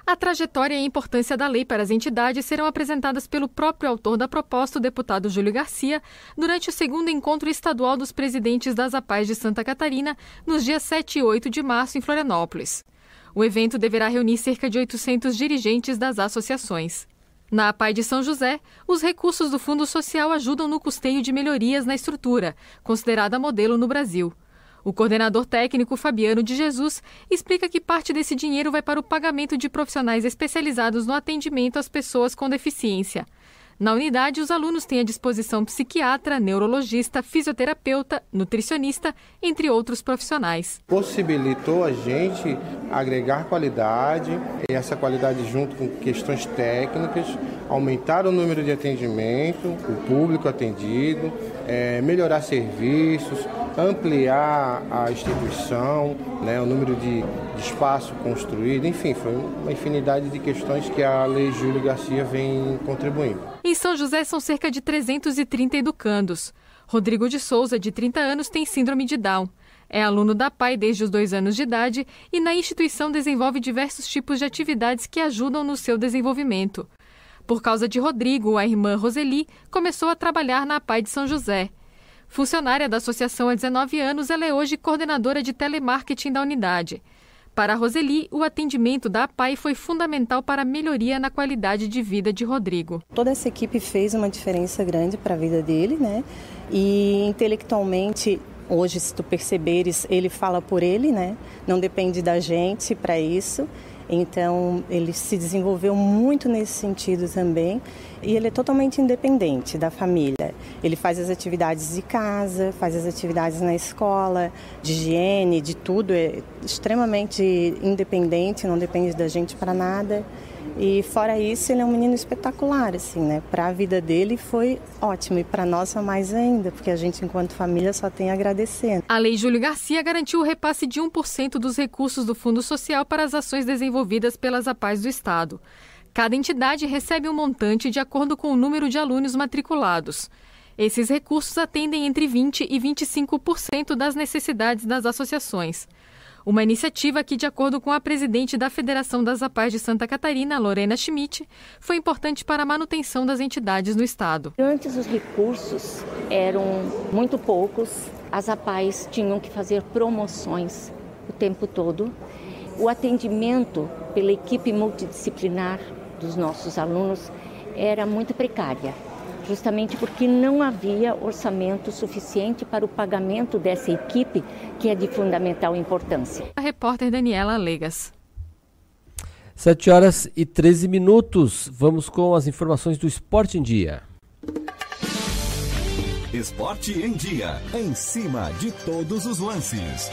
A trajetória e a importância da lei para as entidades serão apresentadas pelo próprio autor da proposta, o deputado Júlio Garcia, durante o segundo encontro estadual dos presidentes das APAES de Santa Catarina, nos dias 7 e 8 de março, em Florianópolis. O evento deverá reunir cerca de 800 dirigentes das associações. Na APAI de São José, os recursos do Fundo Social ajudam no custeio de melhorias na estrutura, considerada modelo no Brasil. O coordenador técnico Fabiano de Jesus explica que parte desse dinheiro vai para o pagamento de profissionais especializados no atendimento às pessoas com deficiência. Na unidade, os alunos têm à disposição psiquiatra, neurologista, fisioterapeuta, nutricionista, entre outros profissionais. Possibilitou a gente agregar qualidade, e essa qualidade junto com questões técnicas, aumentar o número de atendimento, o público atendido, é, melhorar serviços, ampliar a instituição, né, o número de, de espaço construído, enfim, foi uma infinidade de questões que a Lei Júlio Garcia vem contribuindo. Em São José são cerca de 330 educandos. Rodrigo de Souza, de 30 anos, tem síndrome de Down. É aluno da PAI desde os dois anos de idade e na instituição desenvolve diversos tipos de atividades que ajudam no seu desenvolvimento. Por causa de Rodrigo, a irmã Roseli começou a trabalhar na PAI de São José. Funcionária da associação há 19 anos, ela é hoje coordenadora de telemarketing da unidade. Para Roseli, o atendimento da APAI foi fundamental para a melhoria na qualidade de vida de Rodrigo. Toda essa equipe fez uma diferença grande para a vida dele, né? E intelectualmente, hoje, se tu perceberes, ele fala por ele, né? Não depende da gente para isso. Então, ele se desenvolveu muito nesse sentido também. E ele é totalmente independente da família. Ele faz as atividades de casa, faz as atividades na escola, de higiene, de tudo. É extremamente independente, não depende da gente para nada. E fora isso, ele é um menino espetacular, assim, né? Para a vida dele foi ótimo e para nossa mais ainda, porque a gente, enquanto família, só tem a agradecer. A Lei Júlio Garcia garantiu o repasse de 1% dos recursos do Fundo Social para as ações desenvolvidas pelas APAES do Estado. Cada entidade recebe um montante de acordo com o número de alunos matriculados. Esses recursos atendem entre 20% e 25% das necessidades das associações. Uma iniciativa que, de acordo com a presidente da Federação das APAES de Santa Catarina, Lorena Schmidt, foi importante para a manutenção das entidades no estado. Antes os recursos eram muito poucos, as APAES tinham que fazer promoções o tempo todo. O atendimento pela equipe multidisciplinar dos nossos alunos era muito precária justamente porque não havia orçamento suficiente para o pagamento dessa equipe, que é de fundamental importância. A repórter Daniela Legas. 7 horas e 13 minutos. Vamos com as informações do Esporte em Dia. Esporte em Dia. Em cima de todos os lances.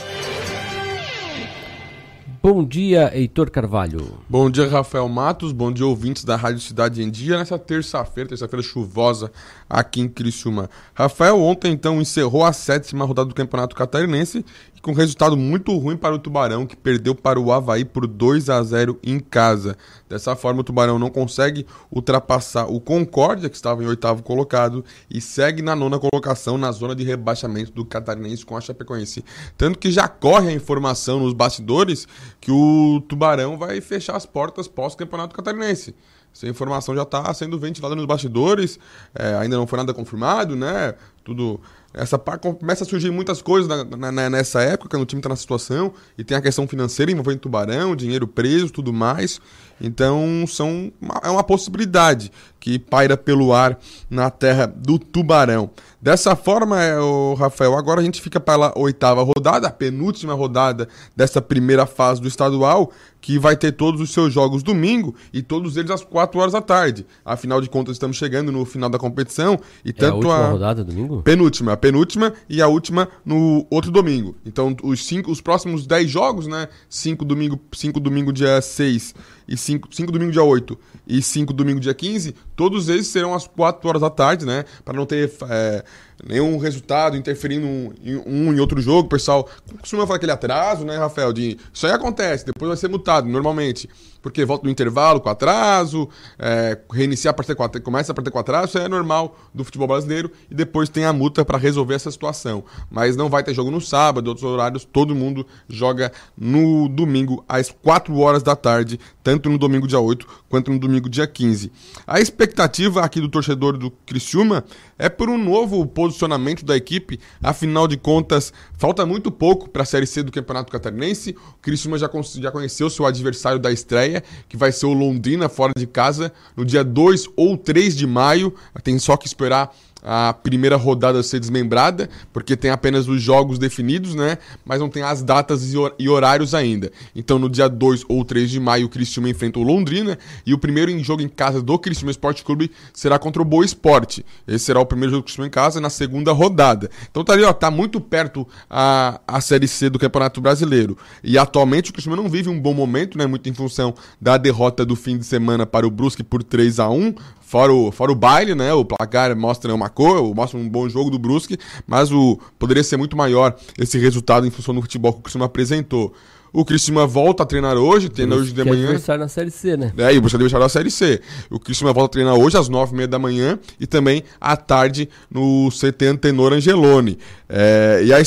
Bom dia, Heitor Carvalho. Bom dia, Rafael Matos. Bom dia, ouvintes da Rádio Cidade em Dia, nessa terça-feira, terça-feira chuvosa aqui em Criciúma. Rafael, ontem então encerrou a sétima rodada do Campeonato Catarinense com resultado muito ruim para o Tubarão, que perdeu para o Havaí por 2 a 0 em casa. Dessa forma, o Tubarão não consegue ultrapassar o Concórdia, que estava em oitavo colocado, e segue na nona colocação na zona de rebaixamento do Catarinense com a Chapecoense. Tanto que já corre a informação nos bastidores que o Tubarão vai fechar as portas pós-campeonato catarinense. Essa informação já está sendo ventilada nos bastidores, é, ainda não foi nada confirmado, né? Tudo essa começa a surgir muitas coisas na, na, nessa época, quando o time está na situação, e tem a questão financeira envolvendo tubarão, dinheiro preso, tudo mais. Então, são, é uma possibilidade que paira pelo ar na terra do tubarão. Dessa forma, é, o Rafael, agora a gente fica para a oitava rodada, a penúltima rodada dessa primeira fase do estadual, que vai ter todos os seus jogos domingo e todos eles às 4 horas da tarde. Afinal de contas, estamos chegando no final da competição e é tanto a última a... rodada domingo? Penúltima, a penúltima e a última no outro domingo. Então, os cinco, os próximos 10 jogos, né? 5 domingo, cinco domingo dia 6 e 5 domingo dia 8 e 5 domingo dia 15, todos eles serão às 4 horas da tarde, né? Para não ter é, nenhum resultado interferindo em um outro jogo. O pessoal costuma falar aquele atraso, né, Rafael? De, isso aí acontece, depois vai ser mutado, normalmente porque volta no intervalo com atraso, é, reiniciar a partida com atraso, começa a partida com atraso, isso é normal do futebol brasileiro, e depois tem a multa para resolver essa situação. Mas não vai ter jogo no sábado, outros horários, todo mundo joga no domingo às 4 horas da tarde, tanto no domingo dia 8 quanto no domingo dia 15. A expectativa aqui do torcedor do Criciúma é por um novo posicionamento da equipe, afinal de contas, falta muito pouco para a Série C do Campeonato Catarinense, o Criciúma já, já conheceu seu adversário da estreia, que vai ser o Londrina fora de casa no dia 2 ou 3 de maio. Tem só que esperar a primeira rodada ser desmembrada, porque tem apenas os jogos definidos, né? Mas não tem as datas e horários ainda. Então, no dia 2 ou 3 de maio, o Cristiúma enfrenta o Londrina e o primeiro em jogo em casa do Cristiúma Esporte Clube será contra o Boa Esporte. Esse será o primeiro jogo do Cristiúma em casa na segunda rodada. Então, tá ali, ó, tá muito perto a, a Série C do Campeonato Brasileiro. E atualmente o Cristiúma não vive um bom momento, né? Muito em função da derrota do fim de semana para o Brusque por 3 a 1 Fora o, fora o baile, né? O placar mostra uma cor, mostra um bom jogo do Brusque, mas o poderia ser muito maior esse resultado em função do futebol que o Cristiano apresentou. O Cristiano volta a treinar hoje, treina hoje de que manhã. É na Série C, né? É, e o adversário na Série C. O Cristiano volta a treinar hoje às nove e meia da manhã e também à tarde no CT Antenor Angeloni. É, e a,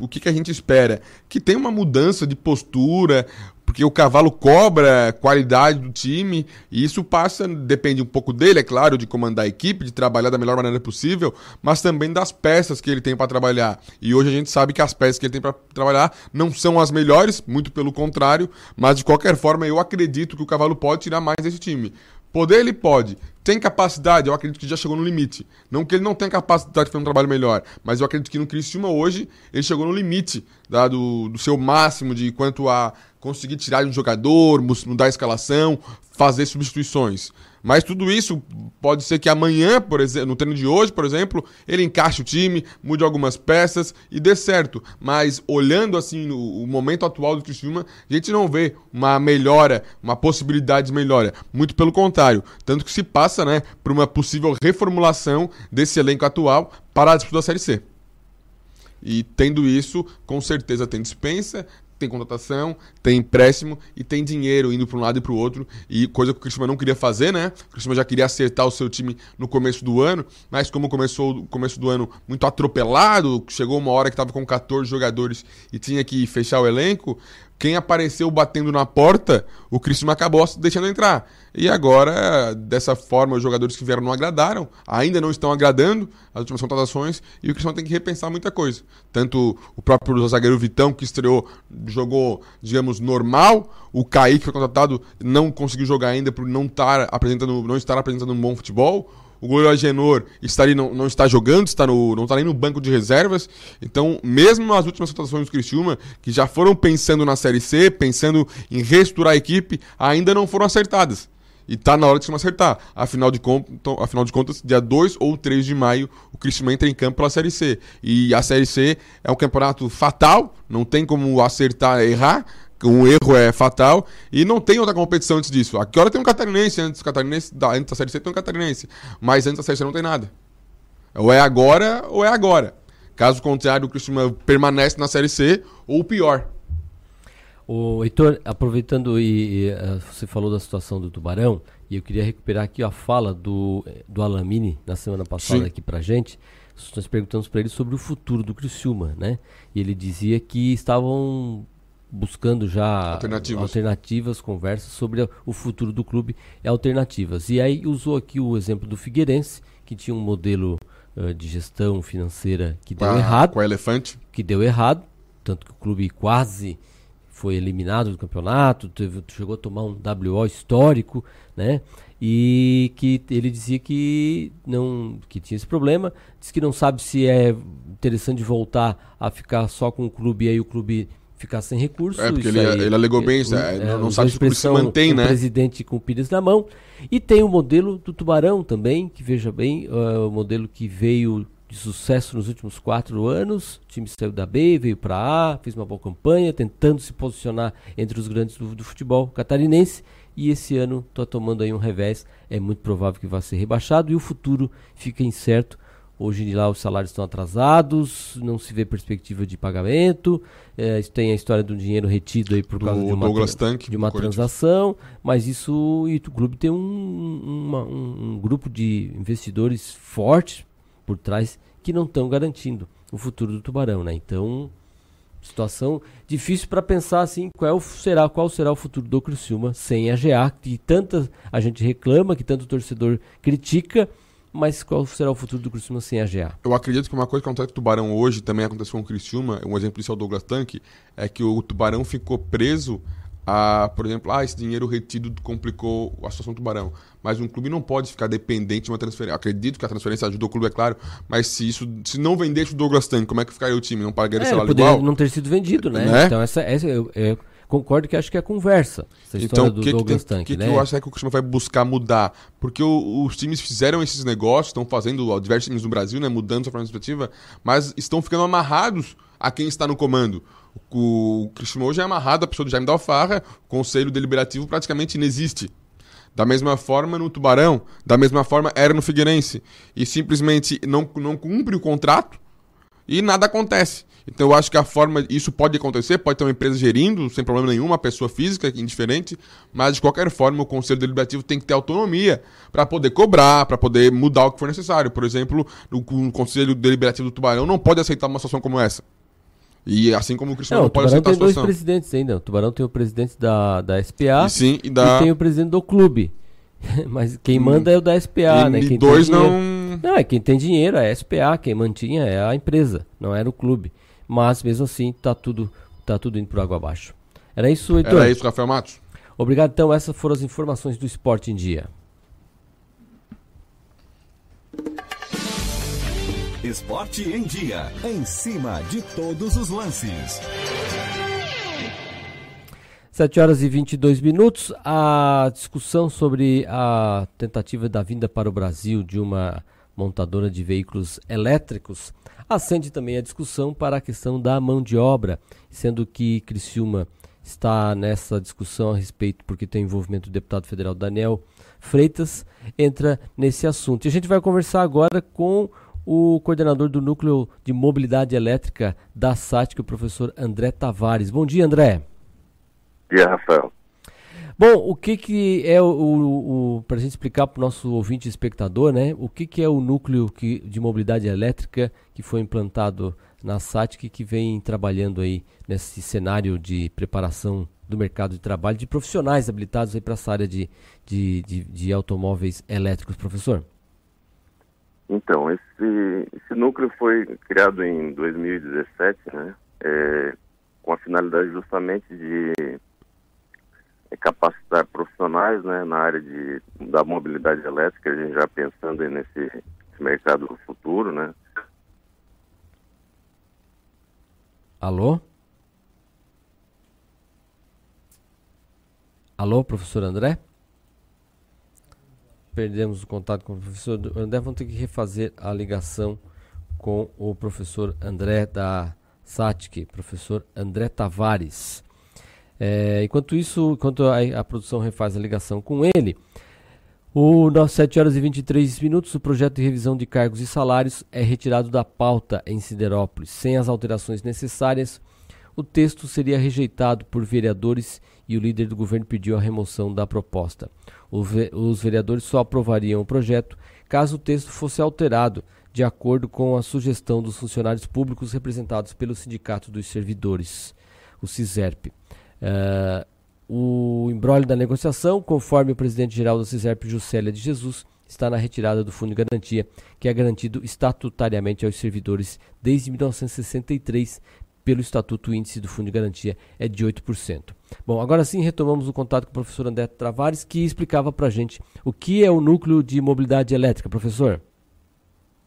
o que, que a gente espera? Que tenha uma mudança de postura, porque o cavalo cobra qualidade do time e isso passa, depende um pouco dele, é claro, de comandar a equipe, de trabalhar da melhor maneira possível, mas também das peças que ele tem para trabalhar. E hoje a gente sabe que as peças que ele tem para trabalhar não são as melhores, muito pelo contrário, mas de qualquer forma eu acredito que o cavalo pode tirar mais desse time. Poder ele pode. Tem capacidade, eu acredito que já chegou no limite. Não que ele não tenha capacidade de fazer um trabalho melhor, mas eu acredito que no Criciúma hoje ele chegou no limite tá, do, do seu máximo de quanto a conseguir tirar um jogador, mudar a escalação, fazer substituições. Mas tudo isso pode ser que amanhã, por exemplo, no treino de hoje, por exemplo, ele encaixe o time, mude algumas peças e dê certo. Mas olhando assim o, o momento atual do Criciúma, a gente não vê uma melhora, uma possibilidade de melhora. Muito pelo contrário, tanto que se passa, né, por uma possível reformulação desse elenco atual para a disputa da Série C. E tendo isso, com certeza tem dispensa, tem contratação, tem empréstimo e tem dinheiro indo para um lado e para o outro. E coisa que o Cristiano não queria fazer, né? O Cristiano já queria acertar o seu time no começo do ano, mas como começou o começo do ano muito atropelado, chegou uma hora que estava com 14 jogadores e tinha que fechar o elenco, quem apareceu batendo na porta, o Cristiano acabou deixando entrar. E agora, dessa forma, os jogadores que vieram não agradaram, ainda não estão agradando as últimas contratações, e o Cristiano tem que repensar muita coisa. Tanto o próprio zagueiro Vitão, que estreou, jogou, digamos, normal, o Kaique, que foi contratado, não conseguiu jogar ainda por não estar apresentando, não estar apresentando um bom futebol. O goleiro Agenor está ali, não, não está jogando, está no, não está nem no banco de reservas. Então, mesmo as últimas situações do Criciúma, que já foram pensando na Série C, pensando em reestruturar a equipe, ainda não foram acertadas. E está na hora de se acertar. Afinal de, conto, afinal de contas, dia 2 ou 3 de maio, o Criciúma entra em campo pela Série C. E a Série C é um campeonato fatal, não tem como acertar, errar um erro é fatal e não tem outra competição antes disso. Aqui hora tem um catarinense, antes, catarinense, da, antes da Série C tem um catarinense, mas antes da Série C não tem nada. Ou é agora ou é agora. Caso contrário, o Cristiano permanece na Série C ou pior. O Heitor, aproveitando e, e uh, você falou da situação do Tubarão, e eu queria recuperar aqui a fala do, do Alamini na semana passada Sim. aqui pra gente. Nós perguntamos para ele sobre o futuro do Criciúma, né? E ele dizia que estavam buscando já alternativas. alternativas, conversas sobre o futuro do clube e alternativas. E aí usou aqui o exemplo do Figueirense, que tinha um modelo uh, de gestão financeira que deu ah, errado. Com a Elefante. Que deu errado, tanto que o clube quase foi eliminado do campeonato, teve, chegou a tomar um WO histórico, né? E que ele dizia que não que tinha esse problema, disse que não sabe se é interessante voltar a ficar só com o clube e aí o clube ficar sem recursos. É, porque ele, aí, ele alegou bem, é, é, não sabe se o se mantém, né? O presidente com pilhas na mão. E tem o modelo do Tubarão também, que veja bem, uh, o modelo que veio de sucesso nos últimos quatro anos. O time saiu da B, veio para A, fez uma boa campanha, tentando se posicionar entre os grandes do, do futebol catarinense. E esse ano está tomando aí um revés. É muito provável que vá ser rebaixado e o futuro fica incerto Hoje lá os salários estão atrasados, não se vê perspectiva de pagamento. É, tem a história do dinheiro retido aí por causa de uma, Tank, de uma transação, mas isso e o clube tem um, uma, um, um grupo de investidores fortes por trás que não estão garantindo o futuro do Tubarão, né? Então, situação difícil para pensar assim qual será qual será o futuro do Criciúma sem a GA que tanta a gente reclama, que tanto o torcedor critica mas qual será o futuro do Criciúma sem a GA? Eu acredito que uma coisa que acontece com o Tubarão hoje também aconteceu com o Criciúma, um exemplo disso é o Douglas Tanque, é que o Tubarão ficou preso a, por exemplo, ah, esse dinheiro retido complicou a situação do Tubarão. Mas um clube não pode ficar dependente de uma transferência. Acredito que a transferência ajudou o clube, é claro, mas se isso se não vendesse o Douglas Tanque, como é que ficaria o time? Não pagaria é, salário igual? não ter sido vendido, né? né? Então essa, essa eu, eu concordo que acho que é conversa. Essa então, o que, que, tem, Tank, que, né? que eu acho que o Cristiano vai buscar mudar? Porque o, os times fizeram esses negócios, estão fazendo, diversos times no Brasil, né, mudando sua forma administrativa, mas estão ficando amarrados a quem está no comando. O, o Cristiano hoje é amarrado à pessoa do Jaime Dalfarra, o conselho deliberativo praticamente inexiste. Da mesma forma no Tubarão, da mesma forma era no Figueirense. E simplesmente não, não cumpre o contrato e nada acontece. Então eu acho que a forma, isso pode acontecer, pode ter uma empresa gerindo, sem problema nenhum, uma pessoa física, indiferente, mas de qualquer forma o Conselho Deliberativo tem que ter autonomia para poder cobrar, para poder mudar o que for necessário. Por exemplo, o, Conselho Deliberativo do Tubarão não pode aceitar uma situação como essa. E assim como o Cristiano não, não pode aceitar a situação. Tem dois presidentes ainda. O Tubarão tem o presidente da, da SPA e, sim, e, da... e tem o presidente do clube. <laughs> Mas quem manda hum. é o da SPA, e, né? Quem dois não... Não, é quem tem dinheiro, é a SPA, quem mantinha é a empresa, não era o clube mas mesmo assim tá tudo, tá tudo indo por água abaixo. Era isso, Heitor? Era isso, Rafael Matos. Obrigado, então. Essas foram as informações do Esporte em Dia. Esporte em Dia. Em cima de todos os lances. 7 horas e 22 minutos. A discussão sobre a tentativa da vinda para o Brasil de uma montadora de veículos elétricos Acende também a discussão para a questão da mão de obra, sendo que Criciúma está nessa discussão a respeito, porque tem envolvimento do deputado federal Daniel Freitas, entra nesse assunto. E a gente vai conversar agora com o coordenador do Núcleo de Mobilidade Elétrica da SAT, o professor André Tavares. Bom dia, André. Bom dia, Rafael. Bom, o que, que é o, o, o para a gente explicar para o nosso ouvinte espectador, né? O que, que é o núcleo que, de mobilidade elétrica que foi implantado na SATIC que vem trabalhando aí nesse cenário de preparação do mercado de trabalho de profissionais habilitados aí para essa área de, de, de, de, automóveis elétricos, professor? Então, esse, esse núcleo foi criado em 2017, né? É, com a finalidade justamente de capacitar profissionais né, na área de, da mobilidade elétrica, a gente já pensando nesse, nesse mercado no futuro, né? Alô? Alô, professor André? Perdemos o contato com o professor André, vamos ter que refazer a ligação com o professor André da SATIC, professor André Tavares. É, enquanto isso, enquanto a, a, produção refaz a ligação com ele, o nosso 7 horas e 23 minutos, o projeto de revisão de cargos e salários é retirado da pauta em Siderópolis. Sem as alterações necessárias, o texto seria rejeitado por vereadores e o líder do governo pediu a remoção da proposta. os vereadores só aprovariam o projeto caso o texto fosse alterado de acordo com a sugestão dos funcionários públicos representados pelo Sindicato dos Servidores, o CISERP. Uh, o embrólio da negociação, conforme o presidente-geral do CISERP, Juscelia de Jesus, está na retirada do Fundo de Garantia, que é garantido estatutariamente aos servidores desde 1963 pelo Estatuto o índice do Fundo de Garantia é de 8%. Bom, agora sim retomamos o contato com o professor André Travares, que explicava para a gente o que é o núcleo de mobilidade elétrica, professor.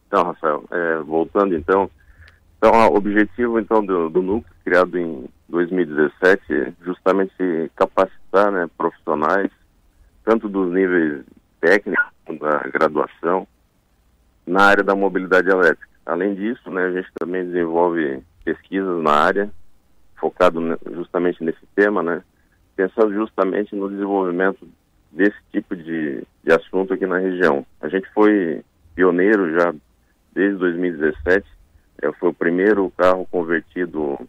Então, Rafael, é, voltando então, então o objetivo então do, do núcleo criado em 2017 justamente capacitar né, profissionais, tanto dos níveis técnicos da graduação, na área da mobilidade elétrica. Além disso, né, a gente também desenvolve pesquisas na área, focado justamente nesse tema, né, pensando justamente no desenvolvimento desse tipo de, de assunto aqui na região. A gente foi pioneiro já desde 2017, é, foi o primeiro carro convertido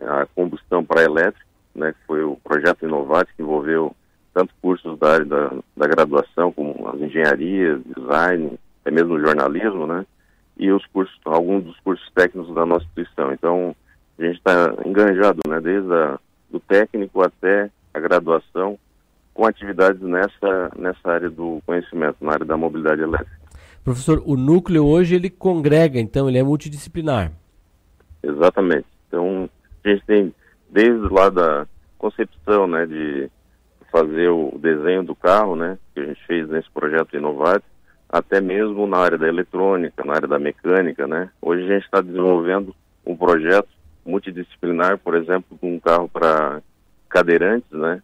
a combustão para elétrico, né, que foi o projeto Inovate, que envolveu tanto cursos da área da, da graduação, como as engenharias, design, até mesmo jornalismo, né, e os cursos, alguns dos cursos técnicos da nossa instituição. Então, a gente está enganjado, né, desde a, do técnico até a graduação, com atividades nessa, nessa área do conhecimento, na área da mobilidade elétrica. Professor, o núcleo hoje ele congrega, então ele é multidisciplinar. Exatamente. Então, a gente tem desde lá da concepção, né, de fazer o desenho do carro, né, que a gente fez nesse projeto Inovate, até mesmo na área da eletrônica, na área da mecânica, né. Hoje a gente está desenvolvendo um projeto multidisciplinar, por exemplo, com um carro para cadeirantes, né,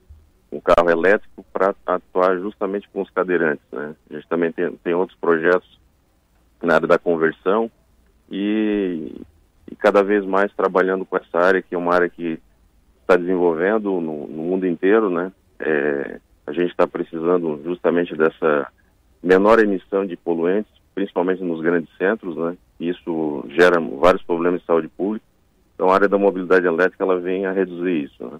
um carro elétrico para atuar justamente com os cadeirantes, né. A gente também tem, tem outros projetos na área da conversão e, e cada vez mais trabalhando com essa área, que é uma área que está desenvolvendo no, no, mundo inteiro, né? É, a gente está precisando justamente dessa menor emissão de poluentes, principalmente nos grandes centros, né? Isso gera vários problemas de saúde pública. Então, a área da mobilidade elétrica ela vem a reduzir isso. Né?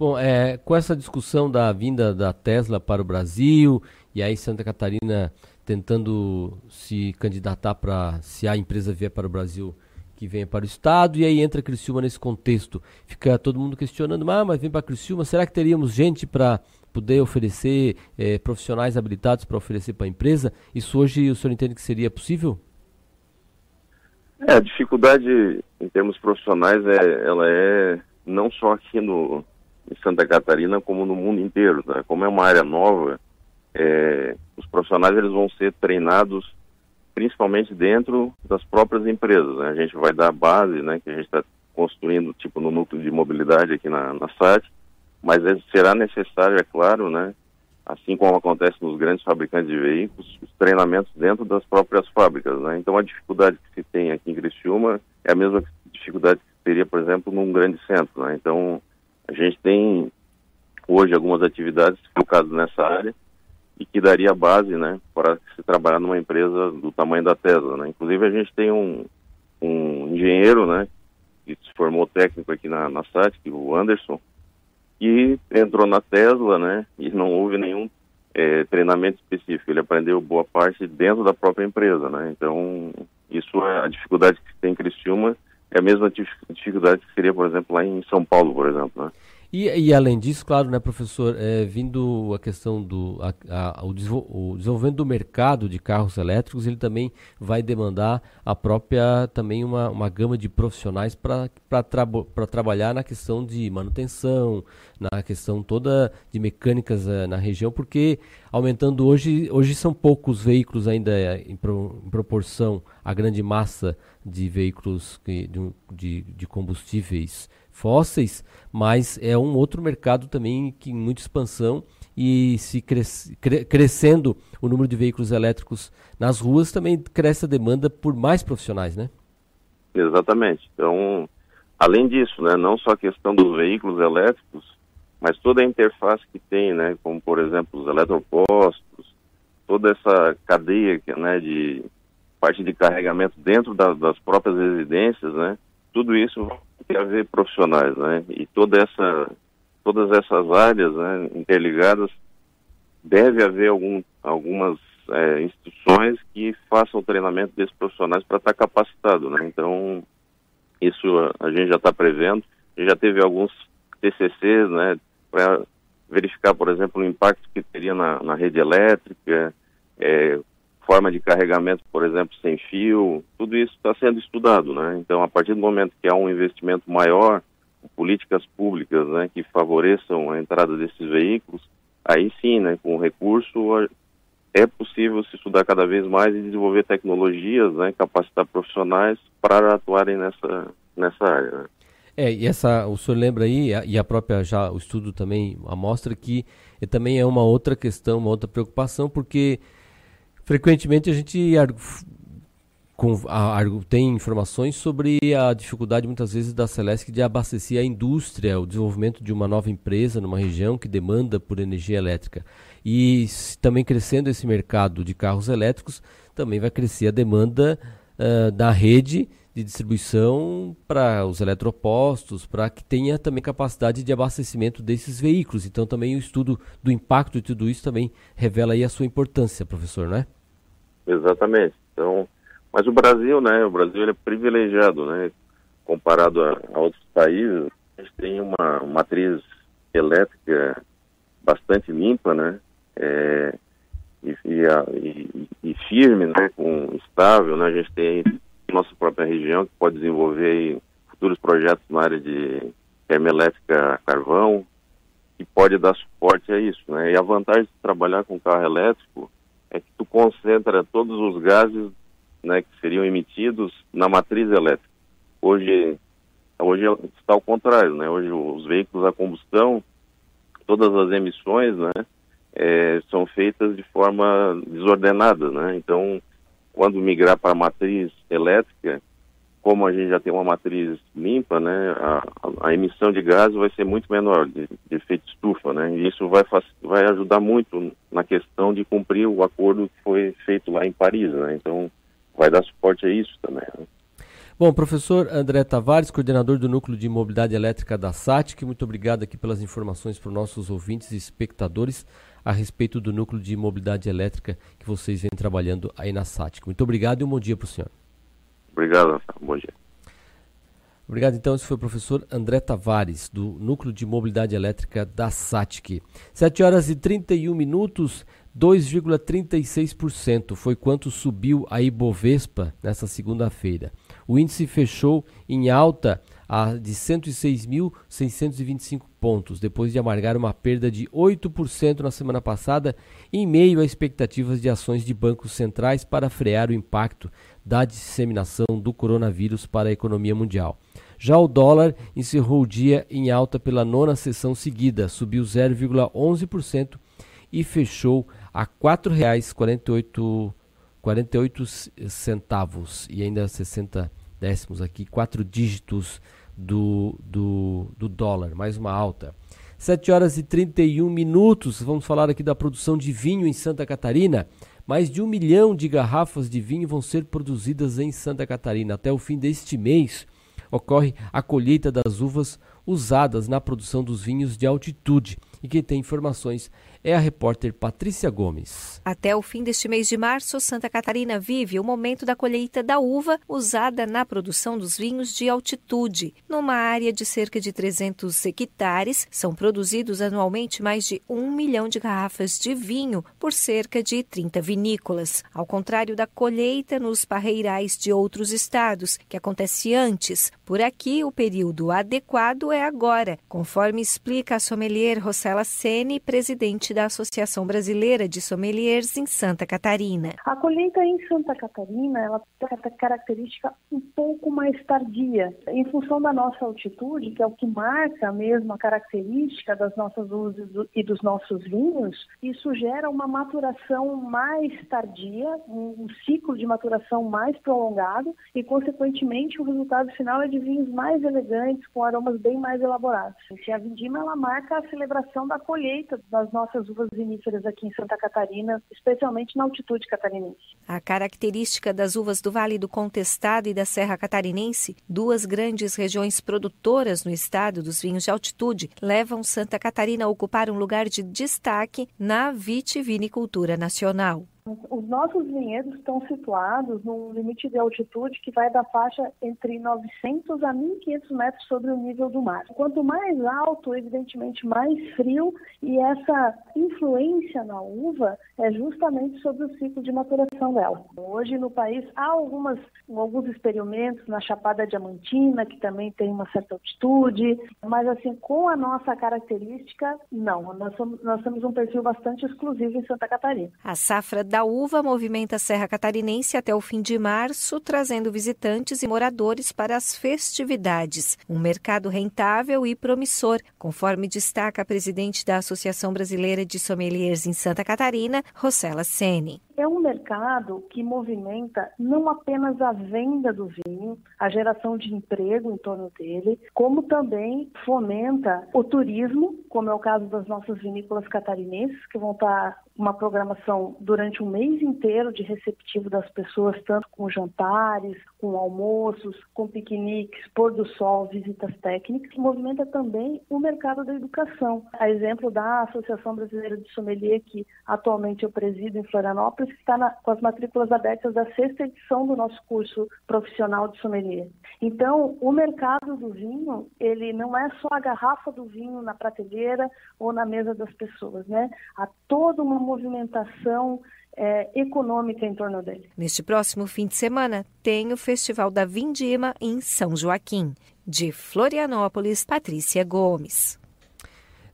Bom, é, com essa discussão da vinda da Tesla para o Brasil e aí Santa Catarina tentando se candidatar para se a empresa vier para o Brasil que venha para o estado e aí entra Criciúma nesse contexto. Fica todo mundo questionando, ah, mas vem para Criciúma, será que teríamos gente para poder oferecer eh, profissionais habilitados para oferecer para a empresa? Isso hoje o senhor entende que seria possível? É, a dificuldade em termos profissionais é, ela é não só aqui no em Santa Catarina como no mundo inteiro, né? Como é uma área nova, é, os profissionais eles vão ser treinados principalmente dentro das próprias empresas. Né? A gente vai dar a base, né, que a gente está construindo, tipo, no núcleo de mobilidade aqui na, na SAT, mas é, será necessário, é claro, né, assim como acontece nos grandes fabricantes de veículos, os treinamentos dentro das próprias fábricas. Né? Então, a dificuldade que se tem aqui em Criciúma é a mesma dificuldade que teria, por exemplo, num grande centro. Né? Então, a gente tem hoje algumas atividades focadas nessa área, e que daria base, né, para se trabalhar numa empresa do tamanho da Tesla, né. Inclusive a gente tem um, um engenheiro, né, que se formou técnico aqui na, na SATIC, o Anderson, e entrou na Tesla, né, e não houve nenhum é, treinamento específico. Ele aprendeu boa parte dentro da própria empresa, né? Então, isso é a dificuldade que tem em Criciúma é a mesma dificuldade que seria, por exemplo, lá em São Paulo, por exemplo, né? E, e, além disso, claro, né, professor, é, vindo a questão do a, a, o, desenvolvimento do mercado de carros elétricos, ele também vai demandar a própria também uma, uma gama de profissionais para tra trabalhar na questão de manutenção, na questão toda de mecânicas é, na região, porque aumentando hoje, hoje são poucos veículos ainda é, em, pro, em proporção à grande massa de veículos que, de, de, de combustíveis fósseis, mas é um outro mercado também que em muita expansão e se cres, cre, crescendo o número de veículos elétricos nas ruas também cresce a demanda por mais profissionais, né? Exatamente. Então, além disso, né, não só a questão dos veículos elétricos, mas toda a interface que tem, né, como por exemplo os eletropostos, toda essa cadeia, né, de parte de carregamento dentro da, das próprias residências, né, tudo isso tem a ver profissionais, né? E toda essa, todas essas áreas né, interligadas, deve haver algum, algumas é, instituições que façam o treinamento desses profissionais para estar tá capacitado, né? Então, isso a gente já está prevendo. Já teve alguns TCCs, né, para verificar, por exemplo, o impacto que teria na, na rede elétrica, é, forma de carregamento, por exemplo, sem fio, tudo isso está sendo estudado, né? Então, a partir do momento que há um investimento maior, políticas públicas, né, que favoreçam a entrada desses veículos, aí sim, né, com recurso é possível se estudar cada vez mais e desenvolver tecnologias, né, capacitar profissionais para atuarem nessa nessa área. Né? É, e essa, o senhor lembra aí, e a própria já o estudo também mostra que também é uma outra questão, uma outra preocupação, porque Frequentemente a gente tem informações sobre a dificuldade muitas vezes da Celesc de abastecer a indústria, o desenvolvimento de uma nova empresa numa região que demanda por energia elétrica. E também crescendo esse mercado de carros elétricos, também vai crescer a demanda uh, da rede de distribuição para os eletropostos, para que tenha também capacidade de abastecimento desses veículos. Então também o estudo do impacto de tudo isso também revela aí a sua importância, professor, não é? Exatamente. Então, mas o Brasil, né? O Brasil é privilegiado, né? Comparado a, a outros países, a gente tem uma matriz elétrica bastante limpa, né? É, e, e, e, firme, né? Com estável, né? A gente tem nossa própria região que pode desenvolver futuros projetos na área de termoelétrica carvão e pode dar suporte a isso, né? E a vantagem de trabalhar com carro elétrico é que tu concentra todos os gases né, que seriam emitidos na matriz elétrica. Hoje, hoje está ao contrário, né? Hoje os veículos a combustão, todas as emissões, né, é, são feitas de forma desordenada, né? Então, quando migrar para a matriz elétrica, como a gente já tem uma matriz limpa, né, a, a emissão de gases vai ser muito menor, de, de, efeito estufa, né, e isso vai, vai ajudar muito na questão de cumprir o acordo que foi feito lá em Paris, né, então vai dar suporte a isso também. Né. Bom, professor André Tavares, coordenador do Núcleo de Mobilidade Elétrica da SATIC, muito obrigado aqui pelas informações para os nossos ouvintes e espectadores a respeito do Núcleo de Mobilidade Elétrica que vocês vêm trabalhando aí na SATIC. Muito obrigado e um bom dia para o senhor. Obrigado, bom dia. Obrigado, então. Esse foi o professor André Tavares, do Núcleo de Mobilidade Elétrica da SATIC. 7 horas e 31 minutos, 2,36% foi quanto subiu a Ibovespa nessa segunda-feira. O índice fechou em alta a de 106.625 pontos, depois de amargar uma perda de 8% na semana passada, em meio a expectativas de ações de bancos centrais para frear o impacto da disseminação do coronavírus para a economia mundial. Já o dólar encerrou o dia em alta pela nona sessão seguida, subiu 0,11% e fechou a R$ 4,48 48 centavos e ainda 60 décimos aqui, quatro dígitos do, do, do dólar, mais uma alta. 7 horas e 31 minutos. Vamos falar aqui da produção de vinho em Santa Catarina. Mais de um milhão de garrafas de vinho vão ser produzidas em Santa Catarina. Até o fim deste mês ocorre a colheita das uvas usadas na produção dos vinhos de altitude. E quem tem informações é a repórter Patrícia Gomes. Até o fim deste mês de março, Santa Catarina vive o momento da colheita da uva usada na produção dos vinhos de altitude. Numa área de cerca de 300 hectares, são produzidos anualmente mais de um milhão de garrafas de vinho por cerca de 30 vinícolas. Ao contrário da colheita nos parreirais de outros estados, que acontece antes, por aqui o período adequado é agora, conforme explica a sommelier Rossella Sene, presidente presidente da Associação Brasileira de Sommeliers em Santa Catarina. A colheita em Santa Catarina ela tem característica um pouco mais tardia, em função da nossa altitude, que é o que marca mesmo a característica das nossas luzes e dos nossos vinhos. Isso gera uma maturação mais tardia, um ciclo de maturação mais prolongado e, consequentemente, o resultado final é de vinhos mais elegantes, com aromas bem mais elaborados. E a vindima ela marca a celebração da colheita das nossas essas uvas viníferas aqui em Santa Catarina, especialmente na altitude catarinense. A característica das uvas do Vale do Contestado e da Serra Catarinense, duas grandes regiões produtoras no estado dos vinhos de altitude, levam Santa Catarina a ocupar um lugar de destaque na vitivinicultura nacional. Os nossos vinhedos estão situados num limite de altitude que vai da faixa entre 900 a 1.500 metros sobre o nível do mar. Quanto mais alto, evidentemente, mais frio e essa influência na uva é justamente sobre o ciclo de maturação dela. Hoje no país há algumas, alguns experimentos na Chapada Diamantina, que também tem uma certa altitude, mas assim, com a nossa característica, não. Nós, somos, nós temos um perfil bastante exclusivo em Santa Catarina. A safra da uva movimenta a Serra Catarinense até o fim de março, trazendo visitantes e moradores para as festividades. Um mercado rentável e promissor, conforme destaca a presidente da Associação Brasileira de Sommeliers em Santa Catarina, Rossella Sene é um mercado que movimenta não apenas a venda do vinho, a geração de emprego em torno dele, como também fomenta o turismo, como é o caso das nossas vinícolas catarinenses, que vão estar uma programação durante um mês inteiro de receptivo das pessoas, tanto com jantares, com almoços, com piqueniques, pôr do sol, visitas técnicas, movimenta também o mercado da educação. A exemplo da Associação Brasileira de Sommelier, que atualmente eu presido em Florianópolis, está na, com as matrículas abertas da sexta edição do nosso curso profissional de sommelier. Então, o mercado do vinho, ele não é só a garrafa do vinho na prateleira ou na mesa das pessoas, né? Há toda uma movimentação é, econômica em torno dele. Neste próximo fim de semana, tem o Festival da Vindima em São Joaquim. De Florianópolis, Patrícia Gomes.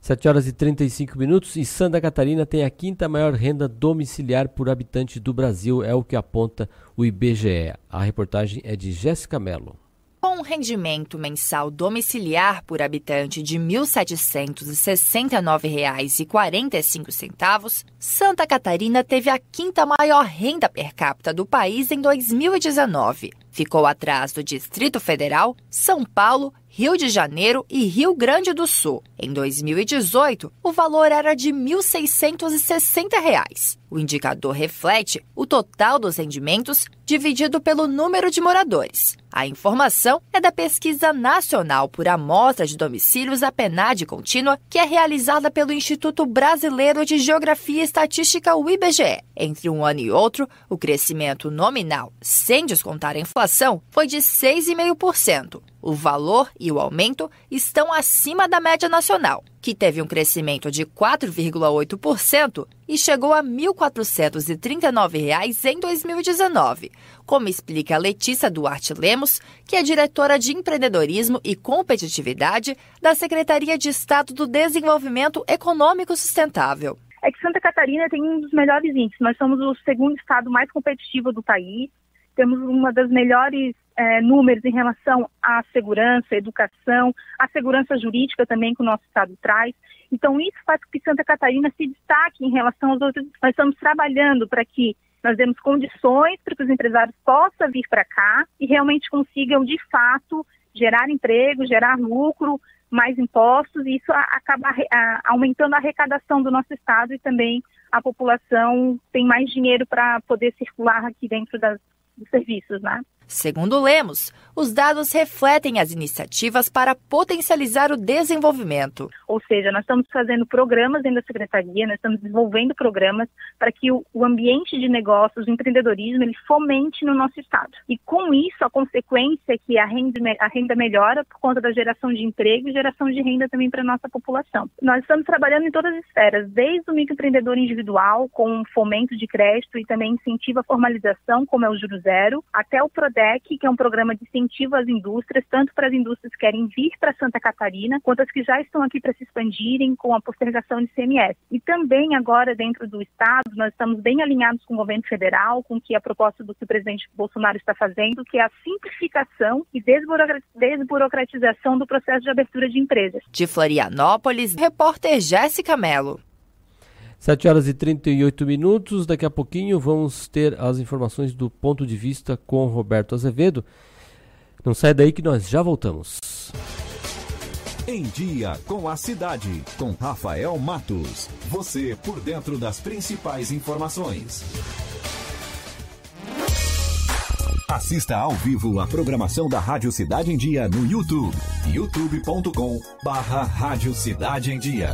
7 horas e 35 minutos e Santa Catarina tem a quinta maior renda domiciliar por habitante do Brasil, é o que aponta o IBGE. A reportagem é de Jéssica Mello. Com um rendimento mensal domiciliar por habitante de R$ 1.769,45, Santa Catarina teve a quinta maior renda per capita do país em 2019. Ficou atrás do Distrito Federal, São Paulo Rio de Janeiro e Rio Grande do Sul. Em 2018, o valor era de R$ 1.660. O indicador reflete o total dos rendimentos dividido pelo número de moradores. A informação é da Pesquisa Nacional por Amostra de Domicílios, a PNAD contínua, que é realizada pelo Instituto Brasileiro de Geografia e Estatística, o IBGE. Entre um ano e outro, o crescimento nominal, sem descontar a inflação, foi de 6,5%. O valor e o aumento estão acima da média nacional, que teve um crescimento de 4,8% e chegou a R$ 1.439 em 2019, como explica Letícia Duarte Lemos, que é diretora de empreendedorismo e competitividade da Secretaria de Estado do Desenvolvimento Econômico Sustentável. É que Santa Catarina tem um dos melhores índices. Nós somos o segundo estado mais competitivo do país, temos uma das melhores é, números em relação à segurança, educação, à segurança jurídica também que o nosso Estado traz. Então, isso faz com que Santa Catarina se destaque em relação aos outros. Nós estamos trabalhando para que nós demos condições para que os empresários possam vir para cá e realmente consigam, de fato, gerar emprego, gerar lucro, mais impostos e isso acaba aumentando a arrecadação do nosso estado e também a população tem mais dinheiro para poder circular aqui dentro das, dos serviços, né? Segundo Lemos, os dados refletem as iniciativas para potencializar o desenvolvimento. Ou seja, nós estamos fazendo programas dentro da secretaria, nós estamos desenvolvendo programas para que o, ambiente de negócios, o empreendedorismo, ele fomente no nosso estado. E com isso, a consequência é que a renda, a renda melhora por conta da geração de emprego e geração de renda também para a nossa população. Nós estamos trabalhando em todas as esferas, desde o microempreendedor individual, com fomento de crédito e também incentivo à formalização, como é o Juro Zero, até o PRODEC, que é um programa de incentivo às indústrias, tanto para as indústrias que querem vir para Santa Catarina, quanto as que já estão aqui para se expandirem com a postergação de CMS. E também agora, dentro do Estado, nós estamos bem alinhados com o governo federal, com que a proposta do que o presidente Bolsonaro está fazendo, que é a simplificação e desburocratização do processo de abertura de empresas. De Florianópolis, repórter Jéssica Mello. 7 horas e 38 minutos. Daqui a pouquinho vamos ter as informações do ponto de vista com Roberto Azevedo. Não sai daí que nós já voltamos. Em Dia com a Cidade, com Rafael Matos. Você por dentro das principais informações. Assista ao vivo a programação da Rádio Cidade em Dia no YouTube. youtube.com barra Rádio Cidade em Dia.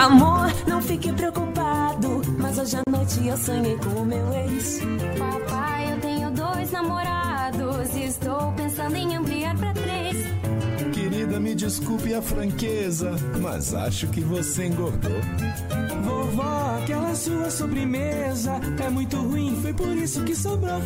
Amor, não fique preocupado, mas hoje à noite eu sonhei com o meu ex. Papai, eu tenho dois namorados e estou pensando em ampliar para três. Querida, me desculpe a franqueza, mas acho que você engordou. Vovó, aquela sua sobremesa é muito ruim, foi por isso que sobrou.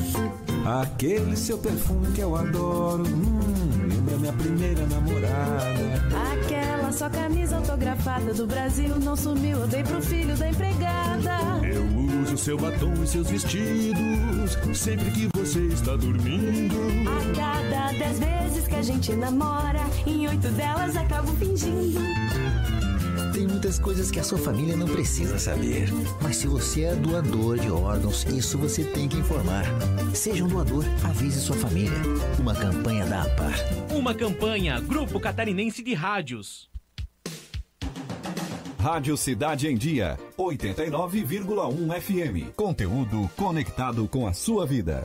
Aquele seu perfume que eu adoro, hum, lembra minha primeira namorada. Aquela sua camisa autografada do Brasil não sumiu, eu dei pro filho da empregada. Eu uso seu batom e seus vestidos sempre que você está dormindo. A cada dez vezes que a gente namora, em oito delas acabo fingindo. Tem muitas coisas que a sua família não precisa saber. Mas se você é doador de órgãos, isso você tem que informar. Seja um doador, avise sua família. Uma campanha da APAR. Uma campanha, Grupo Catarinense de Rádios. Rádio Cidade em Dia, 89,1 FM. Conteúdo conectado com a sua vida.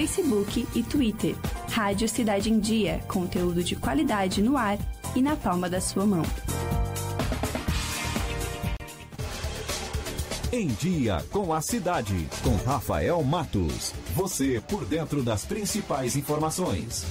Facebook e Twitter. Rádio Cidade em Dia, conteúdo de qualidade no ar e na palma da sua mão. Em Dia com a Cidade, com Rafael Matos. Você por dentro das principais informações.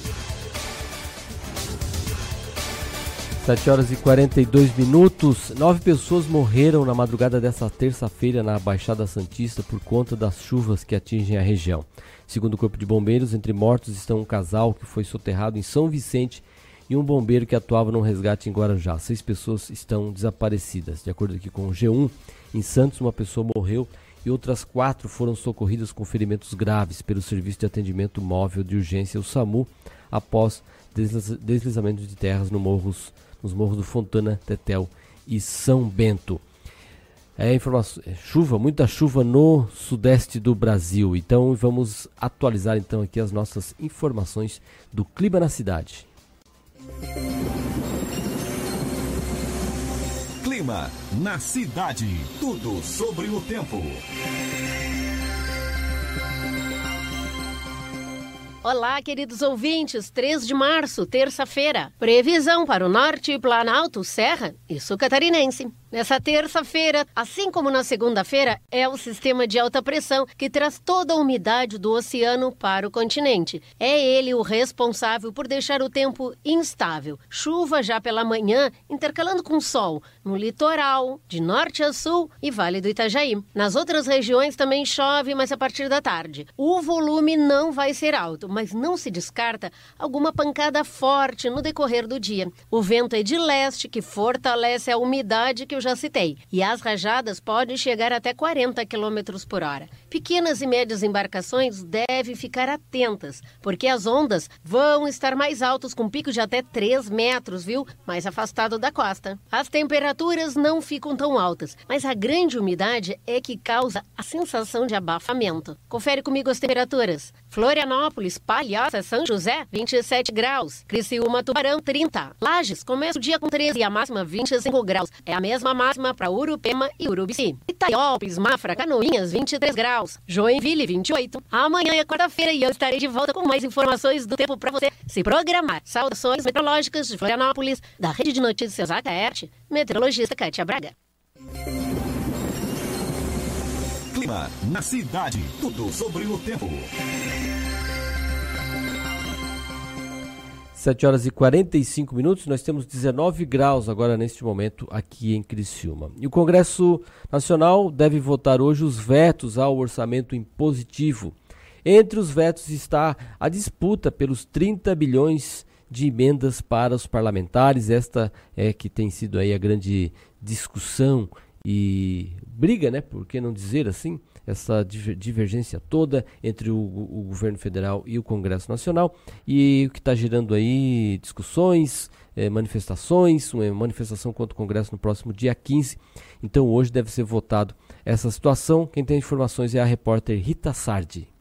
7 horas e 42 minutos. Nove pessoas morreram na madrugada desta terça-feira na Baixada Santista por conta das chuvas que atingem a região. Segundo o Corpo de Bombeiros, entre mortos estão um casal que foi soterrado em São Vicente e um bombeiro que atuava no resgate em Guarujá. Seis pessoas estão desaparecidas. De acordo aqui com o G1, em Santos, uma pessoa morreu e outras quatro foram socorridas com ferimentos graves pelo Serviço de Atendimento Móvel de Urgência, o SAMU, após deslizamento de terras no morros, nos morros do Fontana, Tetel e São Bento. É informação, é chuva, muita chuva no sudeste do Brasil. Então vamos atualizar então aqui as nossas informações do clima na cidade. Clima na cidade. Tudo sobre o tempo. Olá, queridos ouvintes. 3 de março, terça-feira. Previsão para o norte, Planalto, Serra e Sul Catarinense. Nessa terça-feira, assim como na segunda-feira, é o sistema de alta pressão que traz toda a umidade do oceano para o continente. É ele o responsável por deixar o tempo instável. Chuva já pela manhã, intercalando com sol, no litoral, de norte a sul e Vale do Itajaí. Nas outras regiões também chove, mas a partir da tarde. O volume não vai ser alto, mas não se descarta alguma pancada forte no decorrer do dia. O vento é de leste, que fortalece a umidade que eu já citei, e as rajadas podem chegar até 40 km por hora. Pequenas e médias embarcações devem ficar atentas, porque as ondas vão estar mais altas, com pico de até 3 metros, viu? Mais afastado da costa. As temperaturas não ficam tão altas, mas a grande umidade é que causa a sensação de abafamento. Confere comigo as temperaturas. Florianópolis, Palhoça, São José, 27 graus. Criciúma, Tubarão, 30. Lages, começa o dia com 13 e a máxima 25 graus. É a mesma máxima para Urupema e Urubici. Itaiópolis, Mafra, Canoinhas, 23 graus. Joinville, 28. Amanhã é quarta-feira e eu estarei de volta com mais informações do tempo para você se programar. Saudações meteorológicas de Florianópolis, da Rede de Notícias Acaerte, meteorologista Kátia Braga. Clima na cidade. Tudo sobre o tempo. 7 horas e 45 minutos, nós temos 19 graus agora neste momento aqui em Criciúma. E o Congresso Nacional deve votar hoje os vetos ao orçamento impositivo. Entre os vetos está a disputa pelos 30 bilhões de emendas para os parlamentares. Esta é que tem sido aí a grande discussão e briga, né? Por que não dizer assim? Essa divergência toda entre o, o, governo federal e o Congresso Nacional e o que está gerando aí discussões, eh, manifestações, uma manifestação contra o Congresso no próximo dia 15. Então hoje deve ser votado essa situação. Quem tem informações é a repórter Rita Sardi.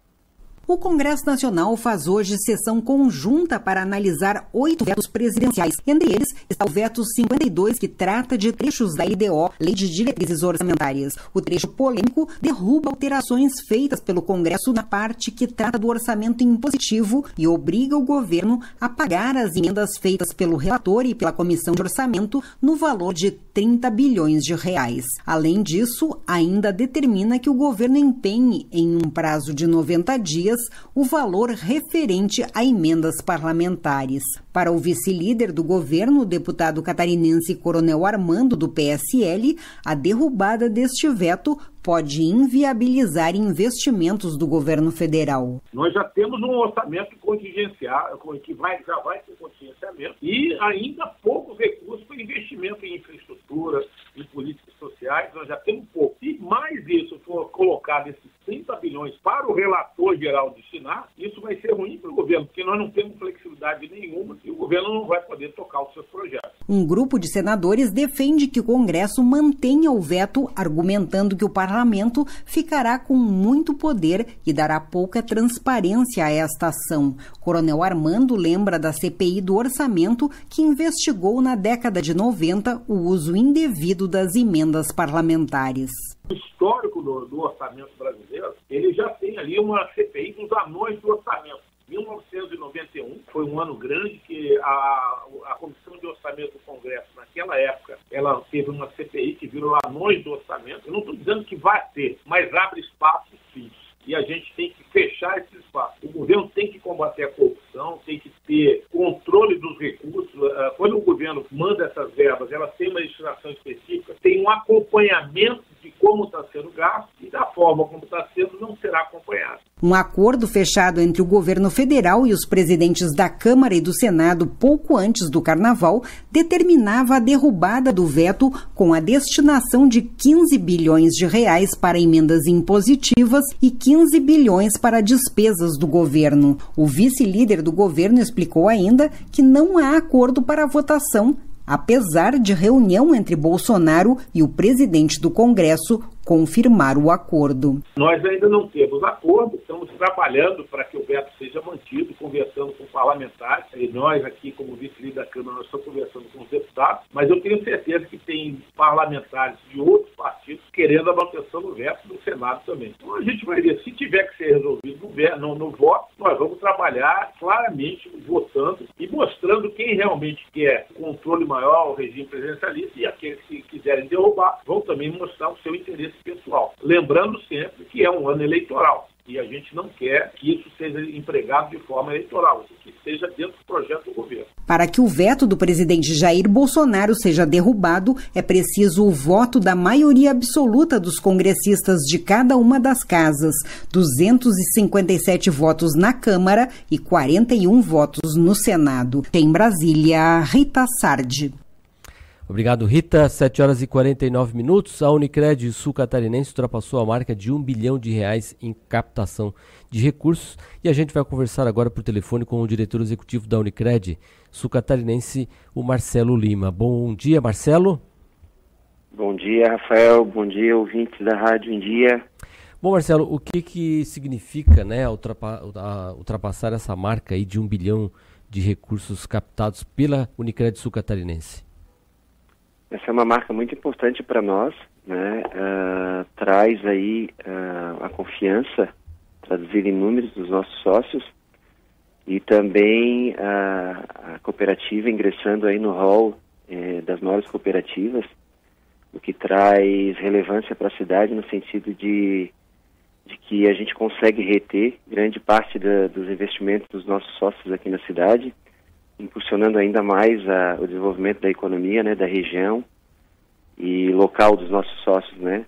O Congresso Nacional faz hoje sessão conjunta para analisar oito vetos presidenciais. Entre eles está o veto 52, que trata de trechos da LDO, Lei de Diretrizes Orçamentárias. O trecho polêmico derruba alterações feitas pelo Congresso na parte que trata do orçamento impositivo e obriga o governo a pagar as emendas feitas pelo relator e pela Comissão de Orçamento no valor de 30 bilhões de reais. Além disso, ainda determina que o governo empenhe em um prazo de 90 dias o valor referente a emendas parlamentares. Para o vice-líder do governo, o deputado catarinense Coronel Armando, do PSL, a derrubada deste veto pode inviabilizar investimentos do governo federal. Nós já temos um orçamento contingencial, que vai, já vai ter contingenciamento, e ainda poucos recursos para investimento em infraestrutura, em políticas sociais, nós já temos pouco. Se mais isso for colocado esses 30 bilhões para o relator geral destinar, isso vai ser ruim para o governo, porque nós não temos flexibilidade nenhuma e o governo não vai poder tocar os seus projetos. Um grupo de senadores defende que o Congresso mantenha o veto, argumentando que o parlamento ficará com muito poder e dará pouca transparência a esta ação. Coronel Armando lembra da CPI do orçamento que investigou na década de 90 o uso indevido das emendas parlamentares. Histórico do, do orçamento brasileiro, ele já tem ali uma CPI dos anões do orçamento. 1991 foi um ano grande que a, a Comissão de Orçamento do Congresso, naquela época, ela teve uma CPI que virou anões do orçamento. Eu não estou dizendo que vai ter, mas abre espaço sim. E a gente tem que fechar esse espaço. O governo tem que combater a corrupção votação, tem que ter controle dos recursos. Ah, quando o governo manda essas verbas, elas têm uma destinação específica, tem um acompanhamento de como está sendo gasto e da forma como está sendo não será acompanhado. Um acordo fechado entre o governo federal e os presidentes da Câmara e do Senado pouco antes do carnaval determinava a derrubada do veto com a destinação de 15 bilhões de reais para emendas impositivas e 15 bilhões para despesas do governo. O vice-líder do governo explicou ainda que não há acordo para a votação apesar de reunião entre Bolsonaro e o presidente do Congresso confirmar o acordo. Nós ainda não temos acordo, estamos trabalhando para que o veto seja mantido, conversando com parlamentares, e nós aqui, como vice-líder da Câmara, nós estamos conversando com os deputados, mas eu tenho certeza que tem parlamentares de outros partidos querendo a manutenção do veto no Senado também. Então a gente vai ver, se tiver que ser resolvido no, no, no voto, nós vamos trabalhar claramente votando e mostrando quem realmente quer controle maior ao regime presidencialista e aqueles que quiserem derrubar vão também mostrar o seu interesse pessoal. Lembrando sempre que é um ano eleitoral e a gente não quer que isso seja empregado de forma eleitoral, que seja dentro do projeto do governo. Para que o veto do presidente Jair Bolsonaro seja derrubado, é preciso o voto da maioria absoluta dos congressistas de cada uma das casas, 257 votos na Câmara e 41 votos no Senado. Em Brasília, Rita Sardi. Obrigado, Rita. 7 horas e 49 minutos. A Unicred Sul Catarinense ultrapassou a marca de um bilhão de reais em captação de recursos e a gente vai conversar agora por telefone com o diretor executivo da Unicred Sul Catarinense, o Marcelo Lima. Bom dia, Marcelo. Bom dia, Rafael. Bom dia, ouvintes da Rádio em Dia. Bom, Marcelo, o que, que significa né, ultrapassar essa marca aí de um bilhão de recursos captados pela Unicred Sul Catarinense? Essa é uma marca muito importante para nós, né? Uh, traz aí uh, a confiança traduzida em números dos nossos sócios e também uh, a cooperativa ingressando aí no hall eh, das maiores cooperativas, o que traz relevância para a cidade no sentido de, de que a gente consegue reter grande parte da, dos investimentos dos nossos sócios aqui na cidade impulsionando ainda mais a, o desenvolvimento da economia, né, da região e local dos nossos sócios, né.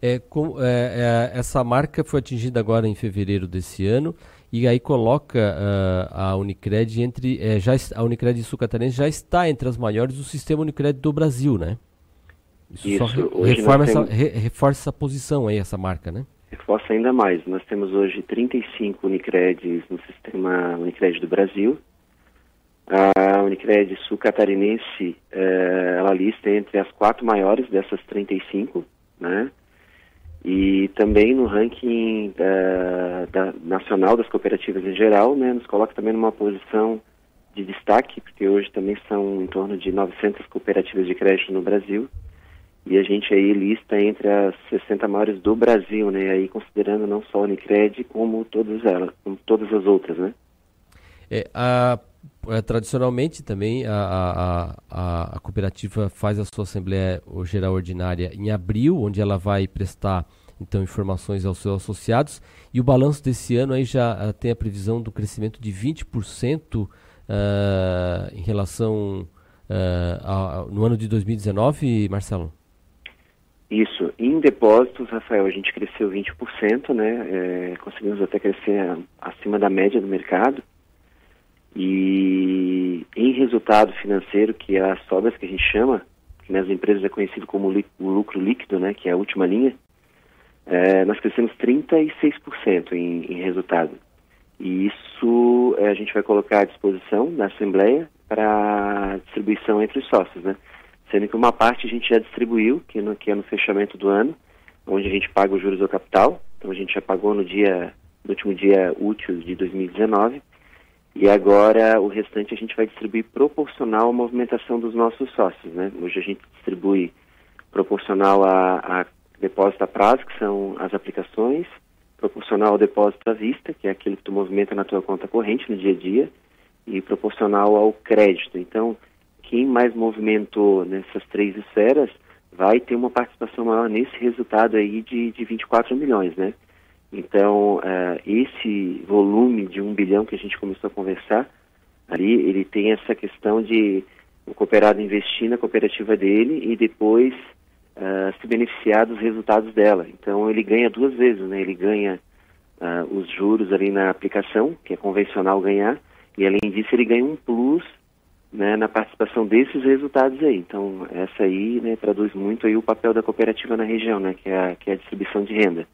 É, com, é, é, essa marca foi atingida agora em fevereiro desse ano e aí coloca uh, a Unicred entre é, já a Unicred Sul Catarinense já está entre as maiores do sistema Unicred do Brasil, né? Isso, Isso só reforma essa, re, reforça essa posição aí essa marca, né? Reforça ainda mais. Nós temos hoje 35 Unicreds no sistema Unicred do Brasil a Unicred Sul Catarinense, é, ela lista entre as quatro maiores dessas 35, né? E também no ranking da, da, nacional das cooperativas em geral, né? Nos coloca também numa posição de destaque, porque hoje também são em torno de 900 cooperativas de crédito no Brasil. E a gente aí lista entre as 60 maiores do Brasil, né? Aí considerando não só a Unicred, como todas elas, como todas as outras, né? É, a é, tradicionalmente também a, a, a, a, cooperativa faz a sua Assembleia Geral Ordinária em abril, onde ela vai prestar então informações aos seus associados. E o balanço desse ano aí já uh, tem a previsão do crescimento de 20% uh, ah, em relação uh, a, no ano de 2019, Marcelo? Isso. Em depósitos, Rafael, a gente cresceu 20%, né? É, conseguimos até crescer acima da média do mercado. E em resultado financeiro, que é as sobras que a gente chama, que nas empresas é conhecido como o lucro líquido, né, que é a última linha, é, nós crescemos 36% em, em resultado. E isso é, a gente vai colocar à disposição da Assembleia para distribuição entre os sócios, né? Sendo que uma parte a gente já distribuiu, que, no, que é no fechamento do ano, onde a gente paga os juros do capital. Então a gente já pagou no dia, no último dia útil de 2019 e agora o restante a gente vai distribuir proporcional à movimentação dos nossos sócios, né? Hoje a gente distribui proporcional a, a depósito a prazo, que são as aplicações, proporcional ao depósito à vista, que é aquilo que tu movimenta na tua conta corrente no dia a dia, e proporcional ao crédito. Então, quem mais movimentou nessas três esferas vai ter uma participação maior nesse resultado aí de, de 24 milhões, né? Então, uh, esse volume de um bilhão que a gente começou a conversar, ali ele tem essa questão de o cooperado investir na cooperativa dele e depois uh, se beneficiar dos resultados dela. Então, ele ganha duas vezes, né? Ele ganha uh, os juros ali na aplicação, que é convencional ganhar, e além disso ele ganha um plus né, na participação desses resultados aí. Então, essa aí né, traduz muito aí o papel da cooperativa na região, né, que, é a, que é a distribuição de renda.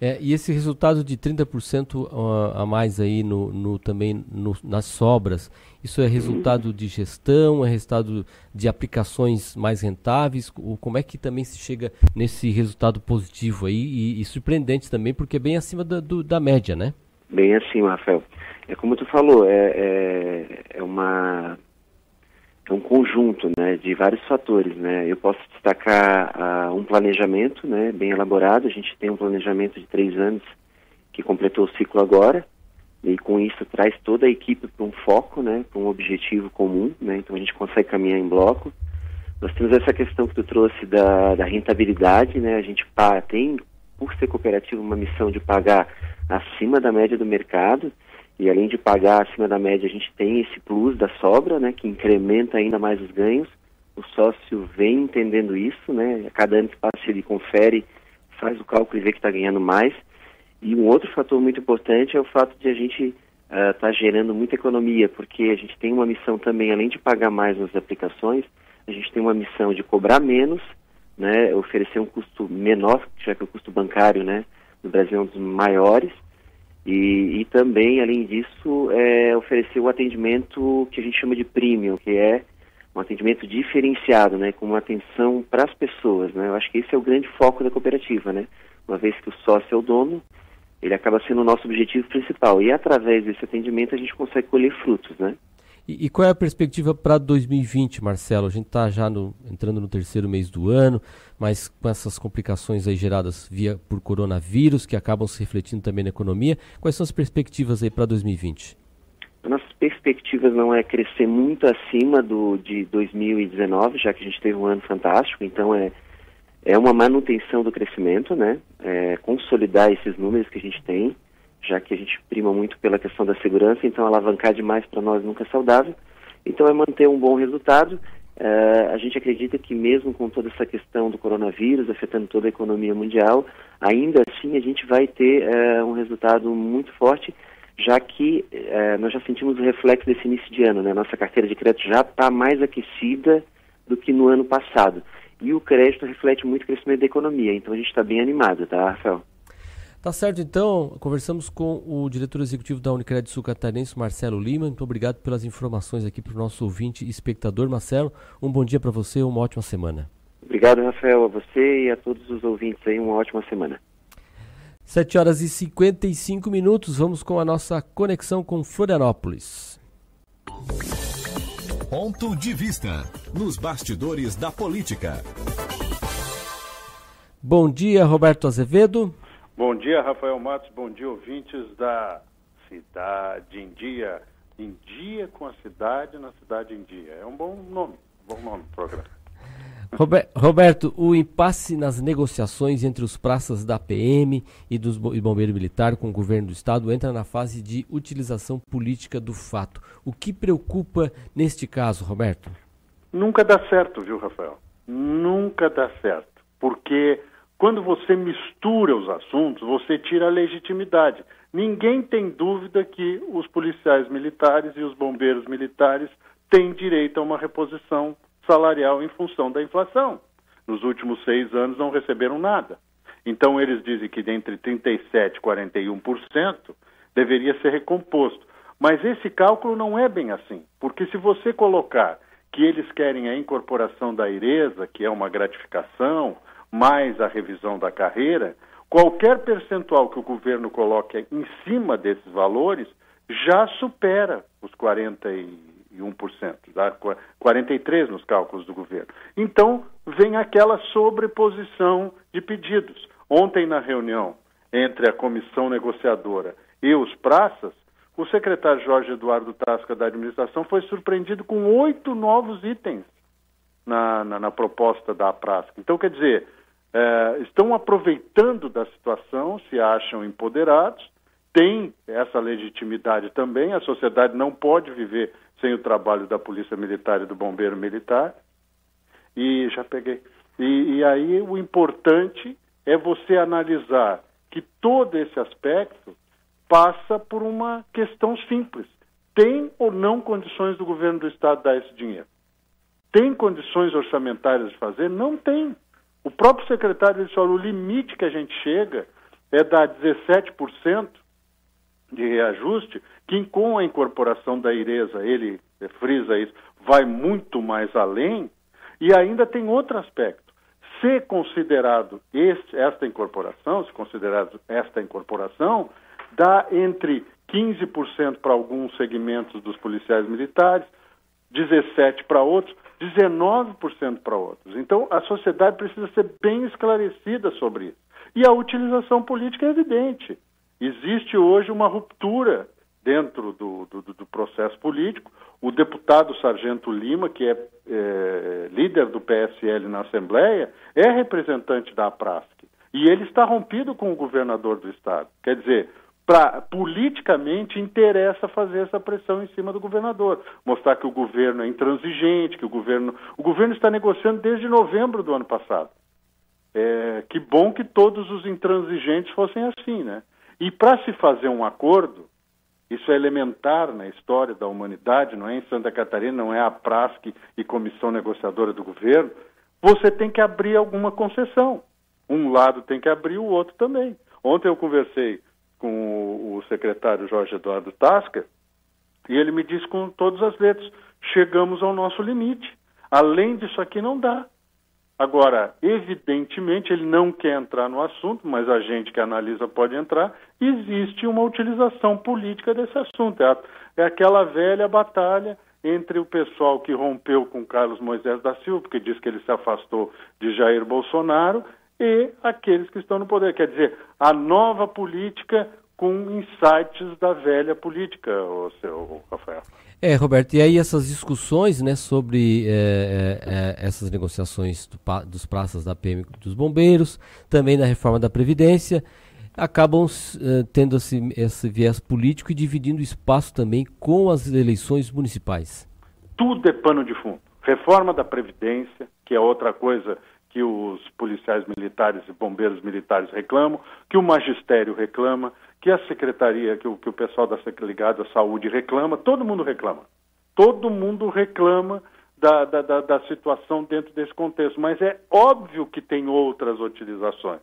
É, e esse resultado de 30% a, a mais aí no, no também no, nas sobras, isso é resultado de gestão, é resultado de aplicações mais rentáveis? Como é que também se chega nesse resultado positivo aí e, e surpreendente também, porque é bem acima da, do, da média, né? Bem acima, Rafael. É como tu falou, é, é, é uma é um conjunto né, de vários fatores. Né? Eu posso destacar uh, um planejamento né, bem elaborado. A gente tem um planejamento de três anos que completou o ciclo agora. E com isso traz toda a equipe para um foco, né, para um objetivo comum. Né? Então a gente consegue caminhar em bloco. Nós temos essa questão que tu trouxe da, da rentabilidade. Né? A gente tem, por ser cooperativa, uma missão de pagar acima da média do mercado. E além de pagar acima da média, a gente tem esse plus da sobra, né, que incrementa ainda mais os ganhos. O sócio vem entendendo isso, né? A cada ano que passa ele confere, faz o cálculo e vê que está ganhando mais. E um outro fator muito importante é o fato de a gente estar uh, tá gerando muita economia, porque a gente tem uma missão também, além de pagar mais nas aplicações, a gente tem uma missão de cobrar menos, né, oferecer um custo menor, já que o custo bancário, né, no Brasil é um dos maiores, e, e também, além disso, é, oferecer o atendimento que a gente chama de premium, que é um atendimento diferenciado, né, com uma atenção para as pessoas, né? Eu acho que esse é o grande foco da cooperativa, né? Uma vez que o sócio é o dono, ele acaba sendo o nosso objetivo principal. E através desse atendimento a gente consegue colher frutos, né? E, e qual é a perspectiva para 2020, Marcelo? A gente está já no, entrando no terceiro mês do ano, mas com essas complicações aí geradas via por coronavírus, que acabam se refletindo também na economia, quais são as perspectivas aí para 2020? Nossas perspectivas não é crescer muito acima do de 2019, já que a gente teve um ano fantástico, então é é uma manutenção do crescimento, né? É consolidar esses números que a gente tem já que a gente prima muito pela questão da segurança, então alavancar demais para nós nunca é saudável. Então é manter um bom resultado. Uh, a gente acredita que mesmo com toda essa questão do coronavírus afetando toda a economia mundial, ainda assim a gente vai ter uh, um resultado muito forte, já que uh, nós já sentimos o reflexo desse início de ano. Né? Nossa carteira de crédito já está mais aquecida do que no ano passado. E o crédito reflete muito o crescimento da economia, então a gente está bem animado, tá, Rafael? Tá certo, então. Conversamos com o diretor executivo da Unicred Sul Catarinense, Marcelo Lima. Muito obrigado pelas informações aqui para o nosso ouvinte e espectador. Marcelo, um bom dia para você, uma ótima semana. Obrigado, Rafael, a você e a todos os ouvintes aí, uma ótima semana. 7 horas e 55 minutos, vamos com a nossa conexão com Florianópolis. Ponto de vista nos bastidores da política. Bom dia, Roberto Azevedo. Bom dia, Rafael Matos. Bom dia, ouvintes da Cidade em Dia. Em Dia com a Cidade, na Cidade em Dia. É um bom nome, bom nome do programa. Roberto, o impasse nas negociações entre os praças da PM e dos e Bombeiro Militar com o governo do estado entra na fase de utilização política do fato. O que preocupa neste caso, Roberto? Nunca dá certo, viu, Rafael? Nunca dá certo. Porque quando você mistura os assuntos, você tira a legitimidade. Ninguém tem dúvida que os policiais militares e os bombeiros militares têm direito a uma reposição salarial em função da inflação. Nos últimos seis anos não receberam nada. Então eles dizem que entre 37% e 41% deveria ser recomposto. Mas esse cálculo não é bem assim, porque se você colocar que eles querem a incorporação da IRESA, que é uma gratificação, mais a revisão da carreira, qualquer percentual que o governo coloque em cima desses valores já supera os 41%, tá? 43% nos cálculos do governo. Então, vem aquela sobreposição de pedidos. Ontem, na reunião entre a comissão negociadora e os praças, o secretário Jorge Eduardo Tasca da administração foi surpreendido com oito novos itens na, na, na proposta da praça. Então, quer dizer, é, estão aproveitando da situação, se acham empoderados, têm essa legitimidade também. A sociedade não pode viver sem o trabalho da Polícia Militar e do Bombeiro Militar. E já peguei. E, e aí o importante é você analisar que todo esse aspecto passa por uma questão simples. Tem ou não condições do governo do Estado dar esse dinheiro? Tem condições orçamentárias de fazer? Não tem. O próprio secretário disse, olha, o limite que a gente chega é dar 17% de reajuste, que com a incorporação da IRESA, ele frisa isso, vai muito mais além, e ainda tem outro aspecto. Se considerado este, esta incorporação, se considerado esta incorporação, dá entre 15% para alguns segmentos dos policiais militares, 17% para outros, 19% para outros. Então, a sociedade precisa ser bem esclarecida sobre isso. E a utilização política é evidente. Existe hoje uma ruptura dentro do, do, do processo político. O deputado Sargento Lima, que é, é, líder do PSL na Assembleia, é representante da APRASC. E ele está rompido com o governador do Estado. Quer dizer, pra, politicamente interessa fazer essa pressão em cima do governador, mostrar que o governo é intransigente, que o governo, o governo está negociando desde novembro do ano passado. É, que bom que todos os intransigentes fossem assim, né? E para se fazer um acordo, isso é elementar na história da humanidade, não é em Santa Catarina, não é a PRASC e comissão negociadora do governo, você tem que abrir alguma concessão. Um lado tem que abrir, o outro também. Ontem eu conversei com o secretário Jorge Eduardo Tasca, e ele me disse com todas as letras: chegamos ao nosso limite. Além disso aqui não dá. Agora, evidentemente, ele não quer entrar no assunto, mas a gente que analisa pode entrar. Existe uma utilização política desse assunto. É, a, é aquela velha batalha entre o pessoal que rompeu com Carlos Moisés da Silva, porque diz que ele se afastou de Jair Bolsonaro, e aqueles que estão no poder. Quer dizer, a nova política com insights da velha política, o seu Rafael. É, Roberto, e aí essas discussões né, sobre é, é, essas negociações do, dos praças da PM dos bombeiros, também na reforma da Previdência, acabam é, tendo esse, esse viés político e dividindo espaço também com as eleições municipais. Tudo é pano de fundo. Reforma da Previdência, que é outra coisa que os policiais militares e bombeiros militares reclamam, que o magistério reclama, que a secretaria, que o, que o pessoal da ligado à saúde reclama, todo mundo reclama. Todo mundo reclama da, da, da, da situação dentro desse contexto, mas é óbvio que tem outras utilizações.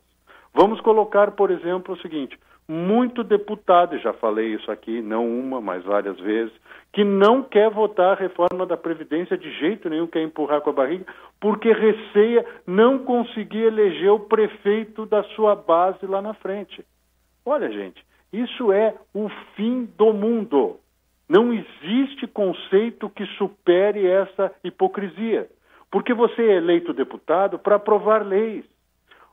Vamos colocar, por exemplo, o seguinte: muito deputado, já falei isso aqui, não uma, mas várias vezes, que não quer votar a reforma da Previdência de jeito nenhum, quer empurrar com a barriga, porque receia não conseguir eleger o prefeito da sua base lá na frente. Olha, gente, isso é o fim do mundo. Não existe conceito que supere essa hipocrisia. Porque você é eleito deputado para aprovar leis.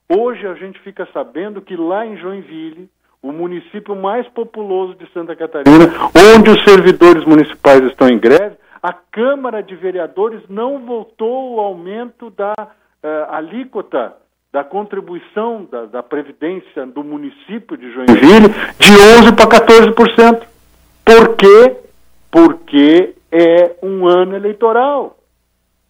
Hoje a gente fica sabendo que lá em Joinville, o município mais populoso de Santa Catarina, onde os servidores municipais estão em greve, a Câmara de Vereadores não votou o aumento da uh, alíquota da contribuição da, da, Previdência do município de Joinville de 11% para 14%. Por quê? Porque é um ano eleitoral.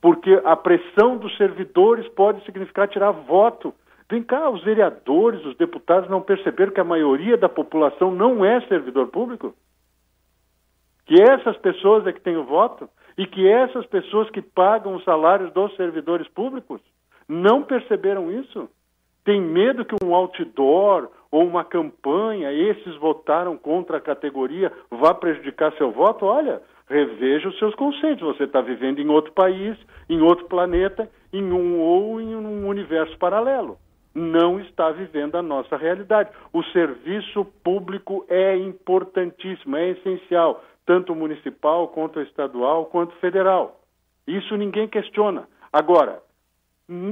Porque a pressão dos servidores pode significar tirar voto Vem cá, os vereadores, os deputados não perceberam que a maioria da população não é servidor público? Que essas pessoas é que têm o voto? E que essas pessoas que pagam os salários dos servidores públicos não perceberam isso? Tem medo que um outdoor ou uma campanha, esses votaram contra a categoria, vá prejudicar seu voto? Olha, reveja os seus conceitos. Você está vivendo em outro país, em outro planeta, em um ou em um universo paralelo não está vivendo a nossa realidade. O serviço público é importantíssimo, é essencial, tanto municipal, quanto estadual, quanto federal. Isso ninguém questiona. Agora,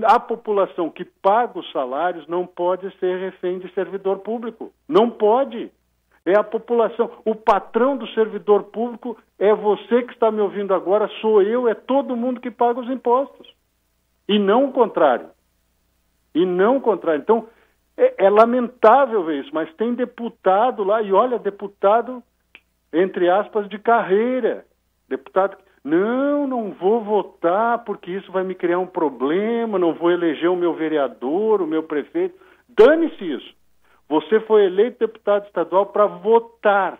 a população que paga os salários não pode ser refém de servidor público. Não pode. É a população. O patrão do servidor público é você que está me ouvindo agora, sou eu, é todo mundo que paga os impostos. E não o contrário. E não o contrário. Então, é, é lamentável ver isso, mas tem deputado lá, e olha, deputado, entre aspas, de carreira. Deputado, não, não vou votar porque isso vai me criar um problema, não vou eleger o meu vereador, o meu prefeito. Dane-se isso. Você foi eleito deputado estadual para votar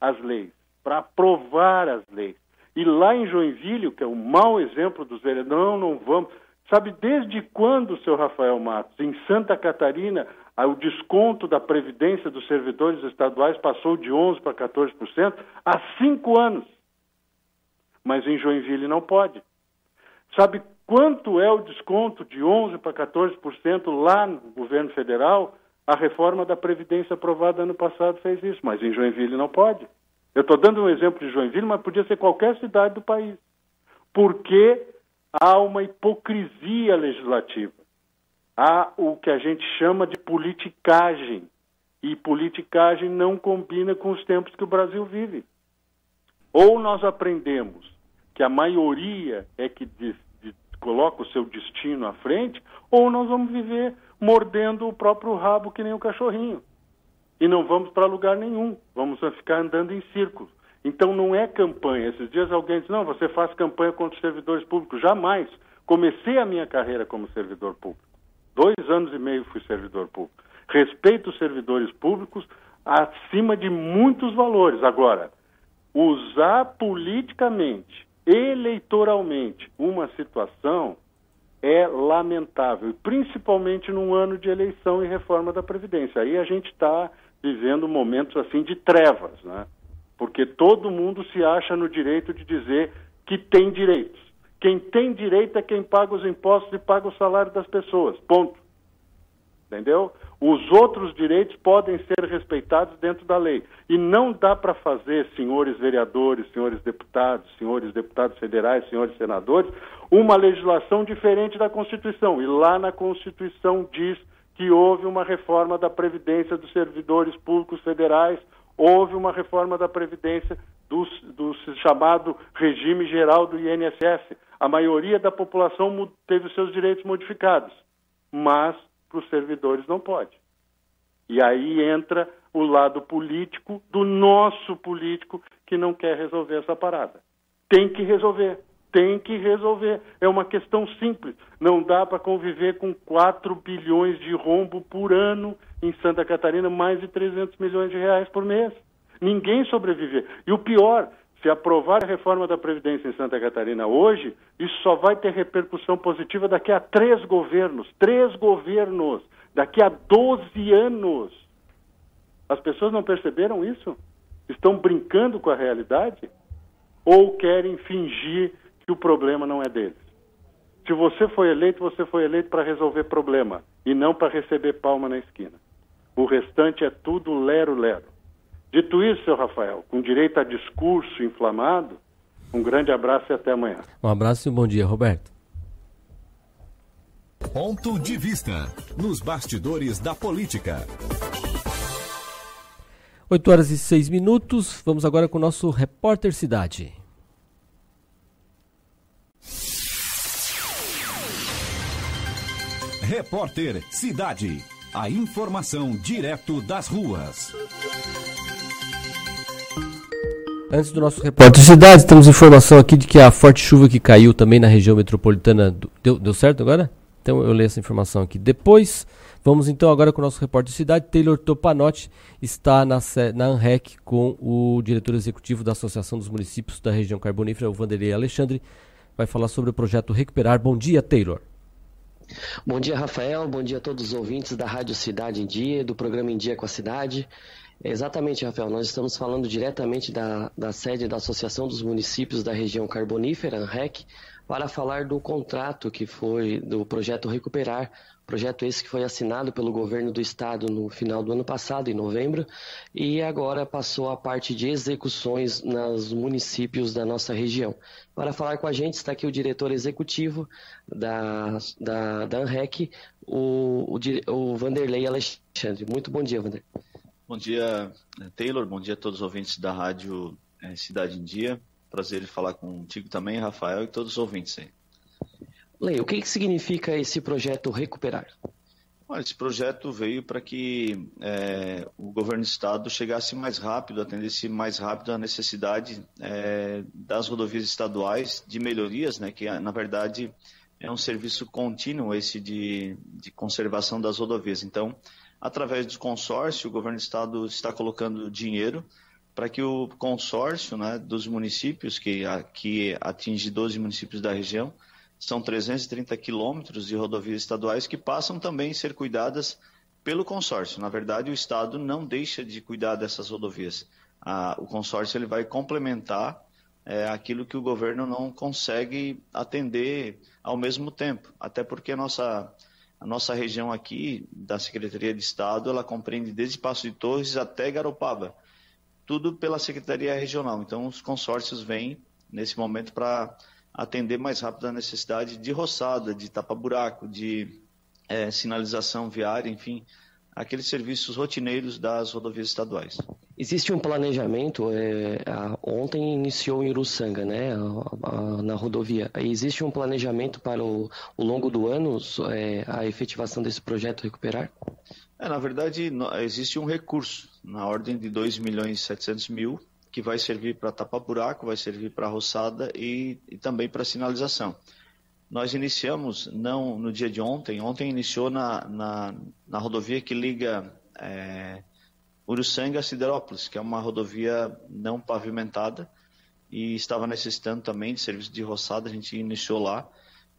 as leis, para aprovar as leis. E lá em Joinville, que é um mau exemplo dos vereadores, não, não vamos. Sabe desde quando, seu Rafael Matos, em Santa Catarina, o desconto da Previdência dos servidores estaduais passou de 11% para 14%? Há cinco anos. Mas em Joinville não pode. Sabe quanto é o desconto de 11% para 14% lá no governo federal? A reforma da Previdência aprovada ano passado fez isso, mas em Joinville não pode. Eu estou dando um exemplo de Joinville, mas podia ser qualquer cidade do país. Porque há uma hipocrisia legislativa. Há o que a gente chama de politicagem. E politicagem não combina com os tempos que o Brasil vive. Ou nós aprendemos que a maioria é que de, coloca o seu destino à frente, ou nós vamos viver mordendo o próprio rabo que nem o cachorrinho e não vamos para lugar nenhum, vamos ficar andando em círculos. Então não é campanha. Esses dias alguém disse, não, você faz campanha contra os servidores públicos. Jamais. Comecei a minha carreira como servidor público. Dois anos e meio fui servidor público. Respeito os servidores públicos acima de muitos valores. Agora, usar politicamente, eleitoralmente, uma situação é lamentável, principalmente num ano de eleição e reforma da Previdência. Aí a gente está vivendo momentos assim de trevas, né? Porque todo mundo se acha no direito de dizer que tem direitos. Quem tem direito é quem paga os impostos e paga o salário das pessoas. Ponto. Entendeu? Os outros direitos podem ser respeitados dentro da lei. E não dá para fazer, senhores vereadores, senhores deputados, senhores deputados federais, senhores senadores, uma legislação diferente da Constituição. E lá na Constituição diz que houve uma reforma da Previdência dos servidores públicos federais, houve uma reforma da Previdência do, do chamado regime geral do INSS. A maioria da população teve os seus direitos modificados, mas para os servidores não pode. E aí entra o lado político do nosso político que não quer resolver essa parada. Tem que resolver tem que resolver. É uma questão simples. Não dá para conviver com 4 bilhões de rombo por ano em Santa Catarina, mais de 300 milhões de reais por mês. Ninguém sobreviver. E o pior, se aprovar a reforma da Previdência em Santa Catarina hoje, isso só vai ter repercussão positiva daqui a três governos. Três governos. Daqui a 12 anos. As pessoas não perceberam isso? Estão brincando com a realidade? Ou querem fingir que o problema não é deles. Se você foi eleito, você foi eleito para resolver problema e não para receber palma na esquina. O restante é tudo lero-lero. Dito isso, seu Rafael, com direito a discurso inflamado, um grande abraço e até amanhã. Um abraço e um bom dia, Roberto. Ponto de vista nos bastidores da política. 8 horas e 6 minutos. Vamos agora com o nosso repórter Cidade. Repórter Cidade. A informação direto das ruas. Antes do nosso repórter Cidade, temos informação aqui de que a forte chuva que caiu também na região metropolitana. Do, deu, deu certo agora? Então eu leio essa informação aqui. Depois, vamos então agora com o nosso repórter Cidade. Taylor Topanotti está na, na ANREC com o diretor executivo da Associação dos Municípios da região carbonífera, o Vanderlei Alexandre. Vai falar sobre o projeto Recuperar. Bom dia, Taylor. Bom dia, Rafael. Bom dia a todos os ouvintes da Rádio Cidade em Dia, do programa Em Dia com a Cidade. Exatamente, Rafael. Nós estamos falando diretamente da, da sede da Associação dos Municípios da Região Carbonífera, ANREC, para falar do contrato que foi do projeto Recuperar, projeto esse que foi assinado pelo governo do estado no final do ano passado, em novembro, e agora passou a parte de execuções nos municípios da nossa região. Para falar com a gente está aqui o diretor executivo da, da, da ANREC, o, o, o Vanderlei Alexandre. Muito bom dia, Vanderlei. Bom dia, Taylor. Bom dia a todos os ouvintes da Rádio é, Cidade em Dia. Prazer em falar contigo também, Rafael, e todos os ouvintes aí. Lei, o que, que significa esse projeto Recuperar? Esse projeto veio para que é, o governo do estado chegasse mais rápido, atendesse mais rápido a necessidade é, das rodovias estaduais de melhorias, né, que na verdade é um serviço contínuo esse de, de conservação das rodovias. Então, através do consórcio, o governo do estado está colocando dinheiro para que o consórcio né, dos municípios, que, que atinge 12 municípios da região, são 330 quilômetros de rodovias estaduais que passam também a ser cuidadas pelo consórcio. Na verdade, o Estado não deixa de cuidar dessas rodovias. o consórcio ele vai complementar é, aquilo que o governo não consegue atender ao mesmo tempo. Até porque a nossa, a nossa região aqui, da Secretaria de Estado, ela compreende desde Passo de Torres até Garopaba. Tudo pela Secretaria Regional. Então, os consórcios vêm nesse momento para atender mais rápido a necessidade de roçada, de tapa-buraco, de é, sinalização viária, enfim, aqueles serviços rotineiros das rodovias estaduais. Existe um planejamento, é, a, ontem iniciou em Uruçanga, né, a, a, na rodovia. Existe um planejamento para o, o longo do ano, é, a efetivação desse projeto Recuperar? É, na verdade, existe um recurso na ordem de 2 milhões e 700 mil que vai servir para tapar buraco, vai servir para roçada e, e também para sinalização. Nós iniciamos, não no dia de ontem, ontem iniciou na, na, na rodovia que liga é, Uruçanga a Siderópolis, que é uma rodovia não pavimentada e estava necessitando também de serviço de roçada, a gente iniciou lá.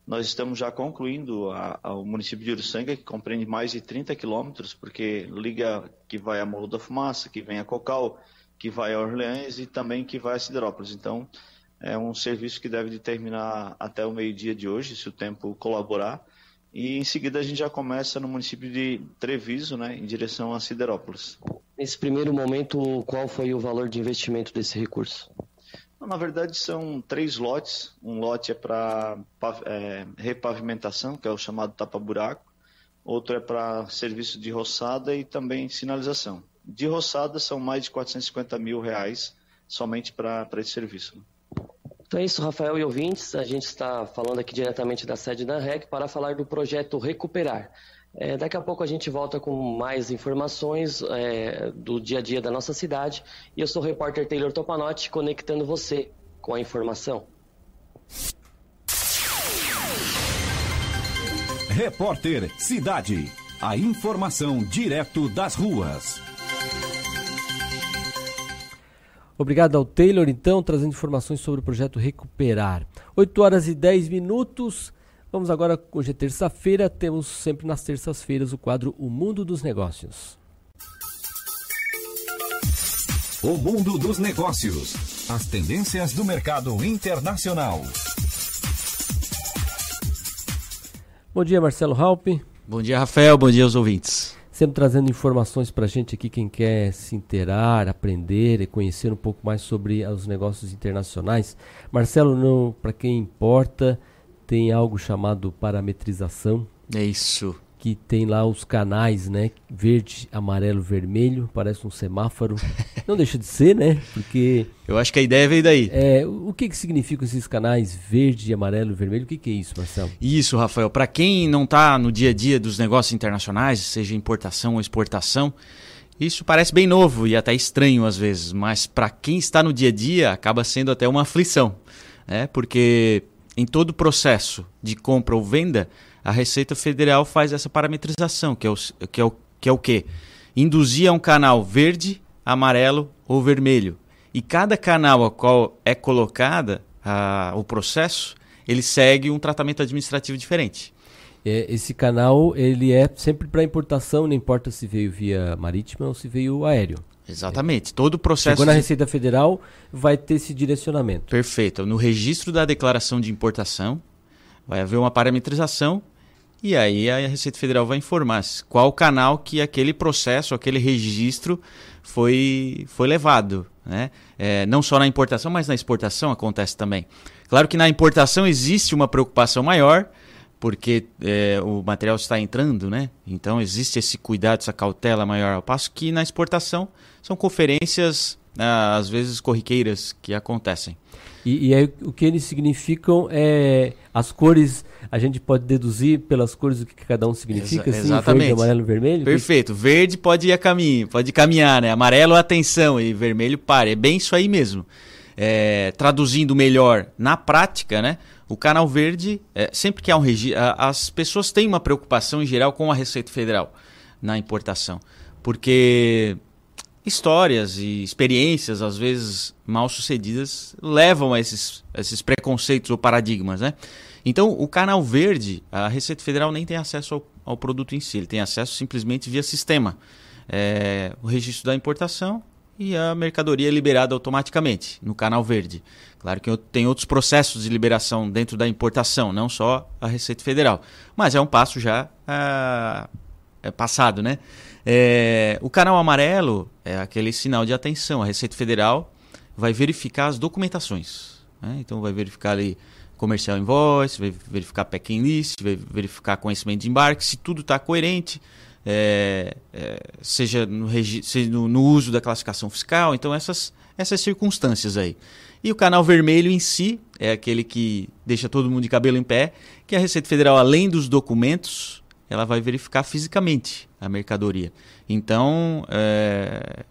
Nós estamos já concluindo a, a, o município de Uruçanga, que compreende mais de 30 quilômetros, porque liga que vai a Morro da Fumaça, que vem a Cocal, que vai a Orleans e também que vai a Siderópolis. Então, é um serviço que deve terminar até o meio-dia de hoje, se o tempo colaborar. E em seguida a gente já começa no município de Treviso, né, em direção a Siderópolis. Nesse primeiro momento, qual foi o valor de investimento desse recurso? Na verdade, são três lotes. Um lote é para é, repavimentação, que é o chamado tapa-buraco. Outro é para serviço de roçada e também sinalização. De roçada são mais de 450 mil reais somente para esse serviço. Então é isso, Rafael e ouvintes. A gente está falando aqui diretamente da sede da REC para falar do projeto Recuperar. É, daqui a pouco a gente volta com mais informações é, do dia a dia da nossa cidade. E eu sou o repórter Taylor Topanotti, conectando você com a informação. Repórter Cidade. A informação direto das ruas. Obrigado ao Taylor, então, trazendo informações sobre o projeto Recuperar. 8 horas e 10 minutos. Vamos agora, hoje é terça-feira, temos sempre nas terças-feiras o quadro O Mundo dos Negócios. O Mundo dos Negócios. As tendências do mercado internacional. Bom dia, Marcelo Halpe. Bom dia, Rafael. Bom dia aos ouvintes sempre trazendo informações para a gente aqui, quem quer se inteirar, aprender e conhecer um pouco mais sobre os negócios internacionais. Marcelo, para quem importa, tem algo chamado parametrização. É isso que tem lá os canais, né? Verde, amarelo, vermelho, parece um semáforo. <laughs> Não deixa de ser, né? Porque. Eu acho que a ideia veio daí. É, o que, que significam esses canais verde, amarelo, vermelho? O que, que é isso, Marcelo? Isso, Rafael. Para quem não está no dia a dia dos negócios internacionais, seja importação ou exportação, isso parece bem novo e até estranho às vezes, mas para quem está no dia a dia acaba sendo até uma aflição, né? Porque em todo o processo de compra ou venda a Receita Federal faz essa parametrização, que é o que é o, que é o quê? Induzir a um canal verde, amarelo ou vermelho. E cada canal a qual é colocada a, o processo, ele segue um tratamento administrativo diferente. É, esse canal ele é sempre para importação, não importa se veio via marítima ou se veio aéreo. Exatamente. É. Todo o processo. Chegou na Receita Federal, vai ter esse direcionamento. Perfeito. No registro da declaração de importação, vai haver uma parametrização e aí a Receita Federal vai informar qual canal que aquele processo, aquele registro foi, foi levado. Né? É, não só na importação, mas na exportação acontece também. Claro que na importação existe uma preocupação maior, porque é, o material está entrando, né? Então existe esse cuidado, essa cautela maior, ao passo que na exportação são conferências, ah, às vezes corriqueiras, que acontecem. E, e aí o que eles significam é as cores, a gente pode deduzir pelas cores o que cada um significa, Exa assim, exatamente. verde, amarelo, vermelho? Perfeito. Verde pode ir a caminho, pode caminhar, né? Amarelo atenção e vermelho pare. É bem isso aí mesmo. É, traduzindo melhor na prática, né? O canal verde, é, sempre que há um registro, as pessoas têm uma preocupação em geral com a Receita Federal na importação, porque histórias e experiências, às vezes mal sucedidas, levam a esses, esses preconceitos ou paradigmas, né? Então, o canal verde, a Receita Federal nem tem acesso ao, ao produto em si, ele tem acesso simplesmente via sistema. É, o registro da importação e a mercadoria é liberada automaticamente no canal verde. Claro que tem outros processos de liberação dentro da importação, não só a Receita Federal. Mas é um passo já ah, é passado, né? É, o canal amarelo é aquele sinal de atenção. A Receita Federal vai verificar as documentações. Né? Então vai verificar ali comercial invoice, vai verificar packing list, vai verificar conhecimento de embarque, se tudo está coerente, é, é, seja, no, seja no, no, uso da classificação fiscal. Então essas, essas circunstâncias aí. E o canal vermelho em si é aquele que deixa todo mundo de cabelo em pé, que a Receita Federal, além dos documentos, ela vai verificar fisicamente a mercadoria. Então, é,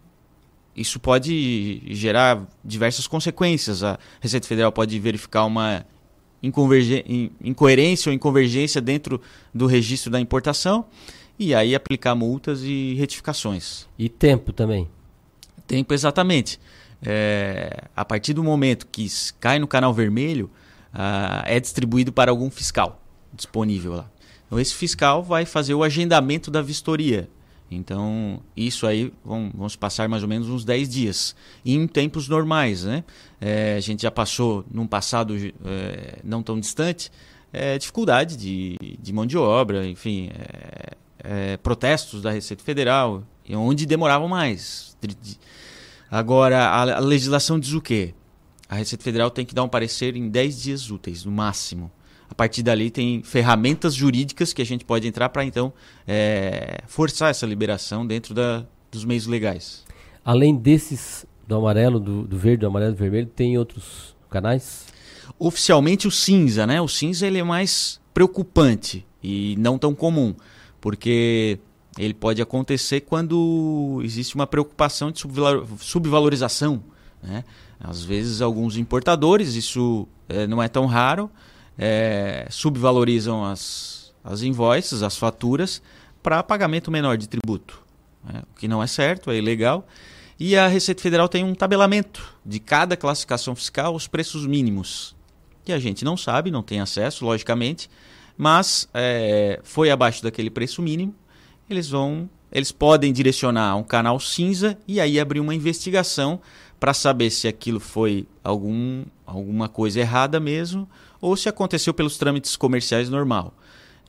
isso pode gerar diversas consequências. A Receita Federal pode verificar uma incoerência ou inconvergência dentro do registro da importação e aí aplicar multas e retificações. E tempo também. Tempo, exatamente. É, a partir do momento que cai no canal vermelho, ah, é distribuído para algum fiscal disponível lá. Então, esse fiscal vai fazer o agendamento da vistoria. Então, isso aí vamos, vamos passar mais ou menos uns 10 dias. em tempos normais, né? É, a gente já passou, num passado é, não tão distante, é, dificuldade de, de mão de obra, enfim, é, é, protestos da Receita Federal, onde demoravam mais. Agora, a legislação diz o quê? A Receita Federal tem que dar um parecer em 10 dias úteis, no máximo. A partir dali tem ferramentas jurídicas que a gente pode entrar para então é, forçar essa liberação dentro da, dos meios legais. Além desses do amarelo, do, do verde, do amarelo do vermelho, tem outros canais? Oficialmente o cinza, né? O cinza ele é mais preocupante e não tão comum, porque ele pode acontecer quando existe uma preocupação de subvalorização. Né? Às vezes, alguns importadores, isso é, não é tão raro, é, subvalorizam as, as invoices, as faturas, para pagamento menor de tributo. Né? O que não é certo, é ilegal. E a Receita Federal tem um tabelamento de cada classificação fiscal, os preços mínimos. Que a gente não sabe, não tem acesso, logicamente, mas é, foi abaixo daquele preço mínimo, eles vão. Eles podem direcionar um canal cinza e aí abrir uma investigação para saber se aquilo foi algum, alguma coisa errada mesmo ou se aconteceu pelos trâmites comerciais normal.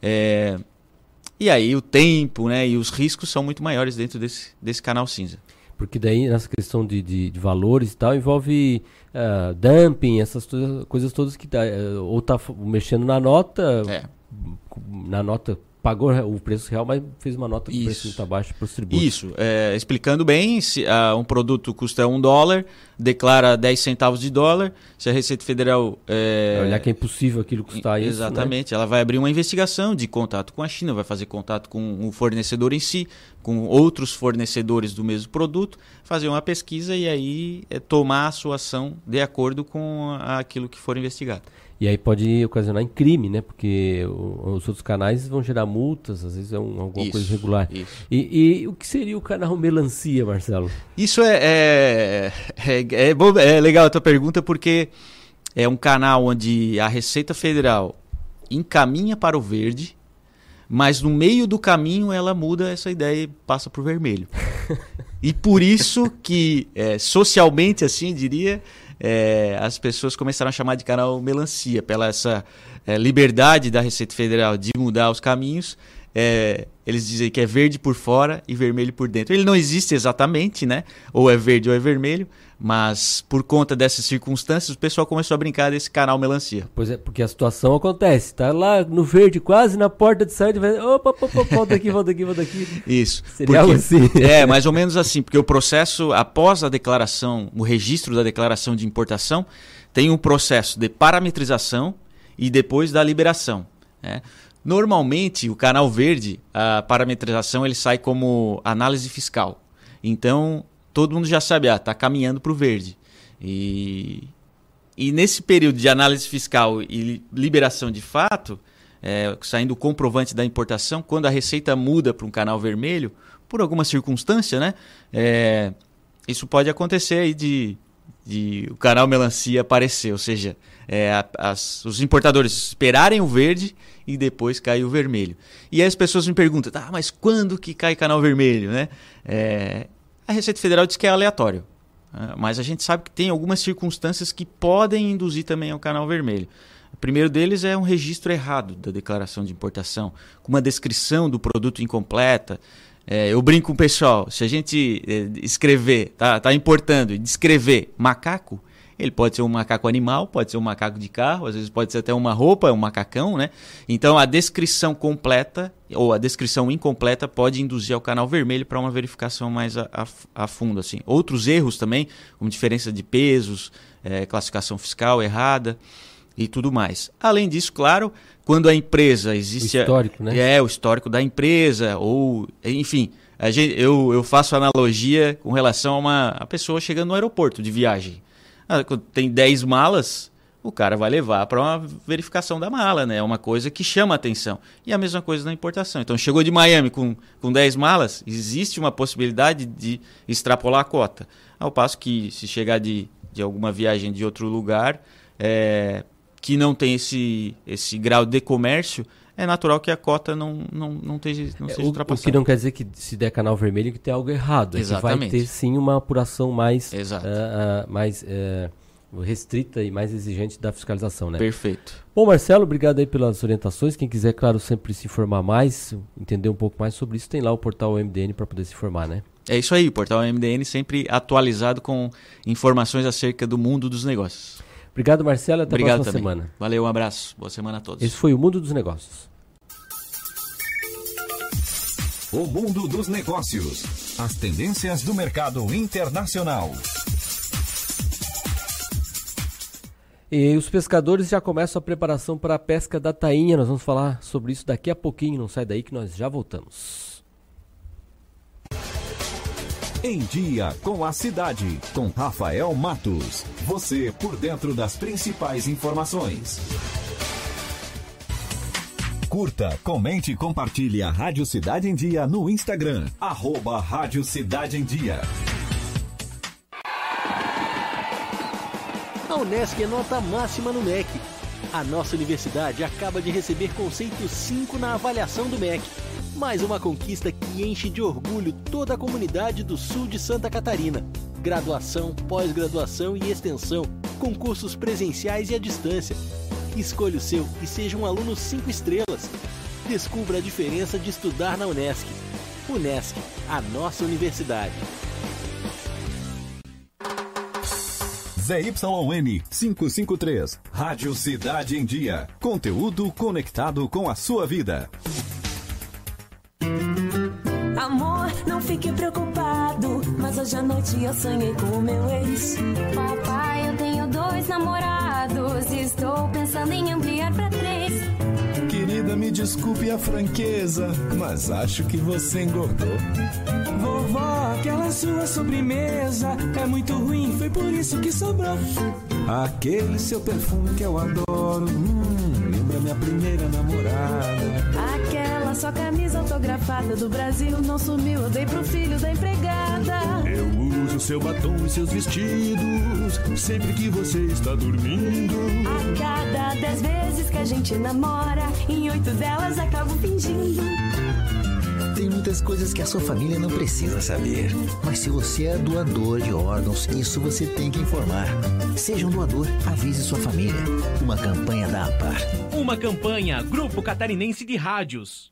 É, e aí o tempo né, e os riscos são muito maiores dentro desse, desse canal cinza. Porque daí nessa questão de, de, de valores e tal, envolve uh, dumping, essas coisas todas que tá, uh, ou tá mexendo na nota, é. na nota pagou o preço real, mas fez uma nota o preço muito abaixo para os tributos. Isso, é, explicando bem, se uh, um produto custa um dólar, declara 10 centavos de dólar, se a Receita Federal... É, olhar que é impossível aquilo custar exatamente, isso, Exatamente, né? ela vai abrir uma investigação de contato com a China, vai fazer contato com o fornecedor em si, com outros fornecedores do mesmo produto, fazer uma pesquisa e aí é, tomar a sua ação de acordo com aquilo que for investigado. E aí pode ocasionar em crime, né? Porque o, os outros canais vão gerar multas, às vezes é um, alguma isso, coisa irregular. E, e, o que seria o canal Melancia, Marcelo? Isso é, é, é, é, bom, é legal a tua pergunta, porque é um canal onde a Receita Federal encaminha para o verde, mas no meio do caminho ela muda essa ideia e passa para o vermelho. <laughs> e por isso que, é, socialmente, assim, diria, é, as pessoas começaram a chamar de canal melancia, pela essa é, liberdade da Receita Federal de mudar os caminhos. É, eles dizem que é verde por fora e vermelho por dentro. Ele não existe exatamente, né? Ou é verde ou é vermelho, mas por conta dessas circunstâncias, o pessoal começou a brincar desse canal melancia. Pois é, porque a situação acontece. Tá lá no verde, quase na porta de saída, vai, opa, opa, opa, volta aqui, volta aqui, volta aqui. Isso. Seria algo assim. É, mais ou menos assim, porque o processo, após a declaração, o registro da declaração de importação, tem um processo de parametrização e depois da liberação. Né? Normalmente, o canal verde, a parametrização, ele sai como análise fiscal. Então, todo mundo já sabe, ah, está caminhando para o verde. E, e nesse período de análise fiscal e liberação de fato, é, saindo o comprovante da importação, quando a receita muda para um canal vermelho, por alguma circunstância, né? É, isso pode acontecer aí de, de o canal melancia aparecer, ou seja, é, as, os importadores esperarem o verde e depois cair o vermelho. E aí as pessoas me perguntam, tá, mas quando que cai canal vermelho, né? É, a Receita Federal diz que é aleatório, né? mas a gente sabe que tem algumas circunstâncias que podem induzir também ao canal vermelho. O primeiro deles é um registro errado da declaração de importação, com uma descrição do produto incompleta. É, eu brinco com o pessoal, se a gente é, escrever, tá, tá importando e descrever macaco, ele pode ser um macaco animal, pode ser um macaco de carro, às vezes pode ser até uma roupa, um macacão, né? Então a descrição completa ou a descrição incompleta pode induzir ao canal vermelho para uma verificação mais a, a, a, fundo. Assim. Outros erros também, como diferença de pesos, é, classificação fiscal errada e tudo mais. Além disso, claro, quando a empresa existe. O histórico, né? É, o histórico da empresa, ou, enfim. Gente, eu, eu faço analogia com relação a uma a pessoa chegando no aeroporto de viagem. Ah, tem 10 malas, o cara vai levar para uma verificação da mala, né? É uma coisa que chama a atenção. E a mesma coisa na importação. Então, chegou de Miami com, com 10 malas, existe uma possibilidade de extrapolar a cota. Ao passo que, se chegar de, de alguma viagem de outro lugar, é, que não tem esse, esse grau de comércio, é natural que a cota não, não, não, esteja, não é, seja ultrapassada. O que não quer dizer que se der canal vermelho que tem algo errado. Exatamente. É que vai ter sim uma apuração mais, uh, uh, mais uh, restrita e mais exigente da fiscalização, né? Perfeito. Bom, Marcelo, obrigado aí pelas orientações. Quem quiser, claro, sempre se informar mais, entender um pouco mais sobre isso, tem lá o portal MDN para poder se informar, né? É isso aí, o portal MDN sempre atualizado com informações acerca do mundo dos negócios. Obrigado, Marcelo. Até Obrigado a próxima também. semana. Valeu, um abraço. Boa semana a todos. Esse foi o Mundo dos Negócios. O mundo dos negócios. As tendências do mercado internacional. E os pescadores já começam a preparação para a pesca da tainha. Nós vamos falar sobre isso daqui a pouquinho. Não sai daí que nós já voltamos. Em Dia com a Cidade, com Rafael Matos. Você por dentro das principais informações. Curta, comente e compartilhe a Rádio Cidade em Dia no Instagram. Arroba Rádio Cidade em Dia. A Unesc é nota máxima no MEC. A nossa universidade acaba de receber conceito 5 na avaliação do MEC. Mais uma conquista que enche de orgulho toda a comunidade do sul de Santa Catarina. Graduação, pós-graduação e extensão, concursos presenciais e à distância. Escolha o seu e seja um aluno 5 estrelas. Descubra a diferença de estudar na Unesc. Unesc, a nossa universidade. ZYN 553, Rádio Cidade em Dia. Conteúdo conectado com a sua vida. Não fique preocupado, mas hoje à noite eu sonhei com o meu ex. Papai, eu tenho dois namorados, estou pensando em ampliar pra três. Querida, me desculpe a franqueza, mas acho que você engordou. Vovó, aquela sua sobremesa é muito ruim, foi por isso que sobrou. Aquele seu perfume que eu adoro, hum, lembra minha primeira namorada. Camisa autografada do Brasil não sumiu, eu dei pro filho da empregada. Eu uso seu batom e seus vestidos sempre que você está dormindo. A cada dez vezes que a gente namora, em oito delas acabo fingindo. Tem muitas coisas que a sua família não precisa saber. Mas se você é doador de órgãos, isso você tem que informar. Seja um doador, avise sua família. Uma campanha da APAR. Uma campanha Grupo Catarinense de Rádios.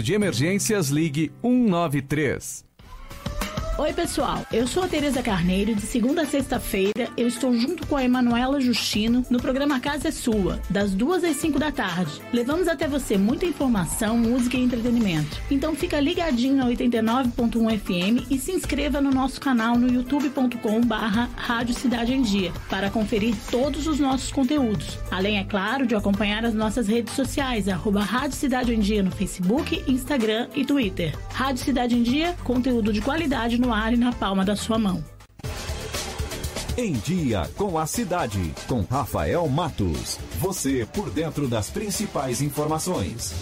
de emergências, ligue 193. Oi, pessoal. Eu sou a Tereza Carneiro. De segunda a sexta-feira, eu estou junto com a Emanuela Justino no programa Casa é Sua, das duas às cinco da tarde. Levamos até você muita informação, música e entretenimento. Então fica ligadinho na 89.1 FM e se inscreva no nosso canal no youtube.com barra Rádio Cidade em Dia para conferir todos os nossos conteúdos. Além, é claro, de acompanhar as nossas redes sociais, arroba Rádio Cidade em Dia no Facebook, Instagram e Twitter. Rádio Cidade em Dia, conteúdo de qualidade no ar e na palma da sua mão. Em Dia com a Cidade, com Rafael Matos. Você por dentro das principais informações.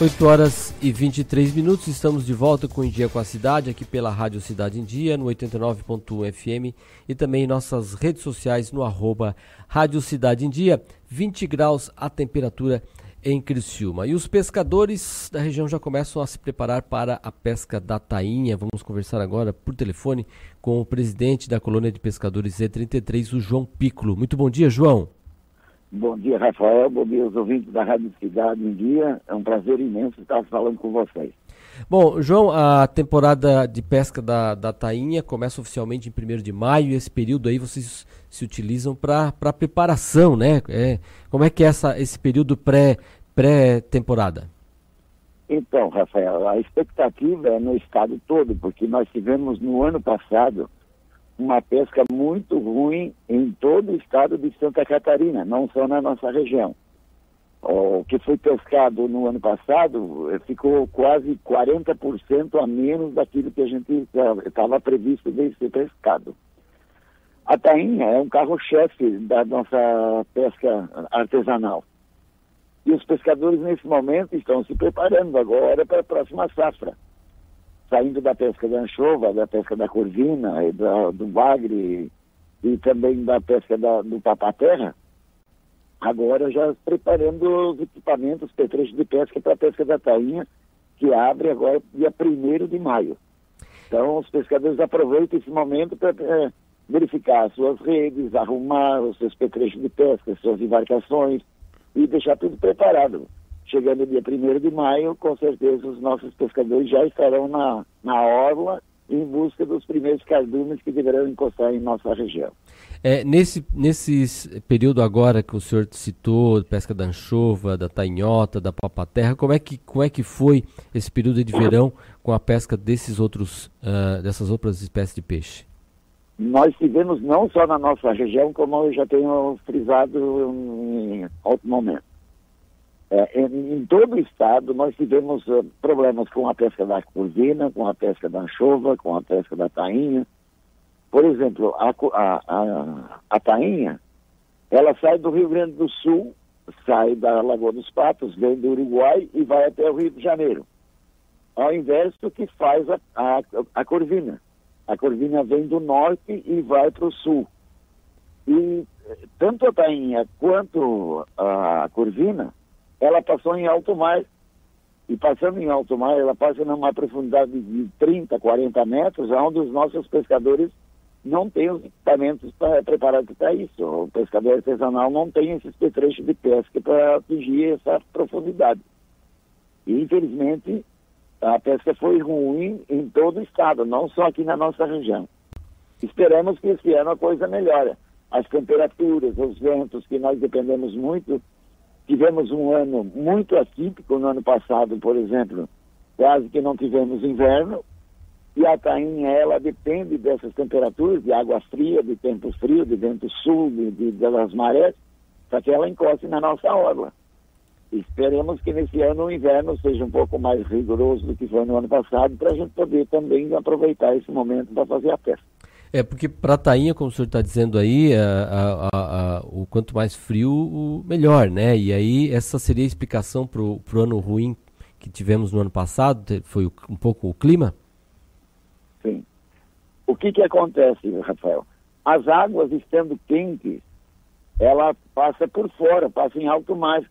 8 horas e 23 minutos, estamos de volta com Em Dia com a Cidade, aqui pela Rádio Cidade em Dia, no 89.1 FM e também em nossas redes sociais no arroba Rádio Cidade em Dia, 20 graus a temperatura em Criciúma. E os pescadores da região já começam a se preparar para a pesca da tainha. Vamos conversar agora por telefone com o presidente da colônia de pescadores Z33, o João Piccolo. Muito bom dia, João. Bom dia, Rafael. Bom dia aos ouvintes da Rádio Cidade em Dia. É um prazer imenso estar falando com vocês. Bom, João, a temporada de pesca da, da tainha começa oficialmente em 1 de maio e esse período aí vocês se utilizam para preparação, né? É, como é que é essa, esse período pré, pré-temporada? Então, Rafael, a expectativa é no estado todo, porque nós tivemos no ano passado uma pesca muito ruim em todo o estado de Santa Catarina, não só na nossa região. O que foi pescado no ano passado eh, ficou quase 40% a menos daquilo que a gente estava previsto de ser pescado. A tainha é um carro-chefe da nossa pesca artesanal. E os pescadores, nesse momento, estão se preparando agora para a próxima safra. Saindo da pesca da anchova, da pesca da corvina, da, do bagre e também da pesca da, do papaterra, agora já preparando os equipamentos, petrechos de pesca para a pesca da tainha, que abre agora dia 1 de maio. Então, os pescadores aproveitam esse momento para é, verificar as suas redes, arrumar os seus petrechos de pesca, suas embarcações, e deixar tudo preparado. Chegando dia 1 de maio, com certeza os nossos pescadores já estarão na, na orla em busca dos primeiros cardumes que deverão encostar em nossa região. É, nesse, nesse período agora que o senhor citou, pesca da anchova, da tainhota, da papaterra, como é que, como é que foi esse período de verão com a pesca desses outros, uh, dessas outras espécies de peixe? Nós tivemos não só na nossa região, como eu já tenho frisado em outro momento. É, em, em, todo o estado nós tivemos uh, problemas com a pesca da curvina, com a pesca da anchova, com a pesca da tainha. Por exemplo, a, a, a, a tainha, ela sai do Rio Grande do Sul, sai da Lagoa dos Patos, vem do Uruguai e vai até o Rio de Janeiro. Ao invés do que faz a, a, a corvina. A corvina vem do norte e vai para o sul. E tanto a tainha quanto a corvina, ela passou em alto mar. E passando em alto mar, ela passa numa profundidade de 30, 40 metros, onde os nossos pescadores não têm os equipamentos preparados para isso. O pescador artesanal não tem esses petrechos de pesca para atingir essa profundidade. E, infelizmente, a pesca foi ruim em todo o estado, não só aqui na nossa região. Esperamos que esse ano a coisa melhore. As temperaturas, os ventos, que nós dependemos muito, tivemos um ano muito atípico no ano passado, por exemplo, quase que não tivemos inverno, e a tainha, ela depende dessas temperaturas, de água fria, de tempo frio, de vento sul, de, de, das marés, para que ela encoste na nossa orla. Esperemos que nesse ano o inverno seja um pouco mais rigoroso do que foi no ano passado, para a gente poder também aproveitar esse momento para fazer a pesca. É, porque para tainha, como o senhor está dizendo aí, a, a, a, o quanto mais frio, o melhor, né? E aí essa seria a explicação para o ano ruim que tivemos no ano passado, foi um pouco o clima? Sim. O que que acontece, Rafael? As águas estando quentes, ela passa por fora, passa em alto mar.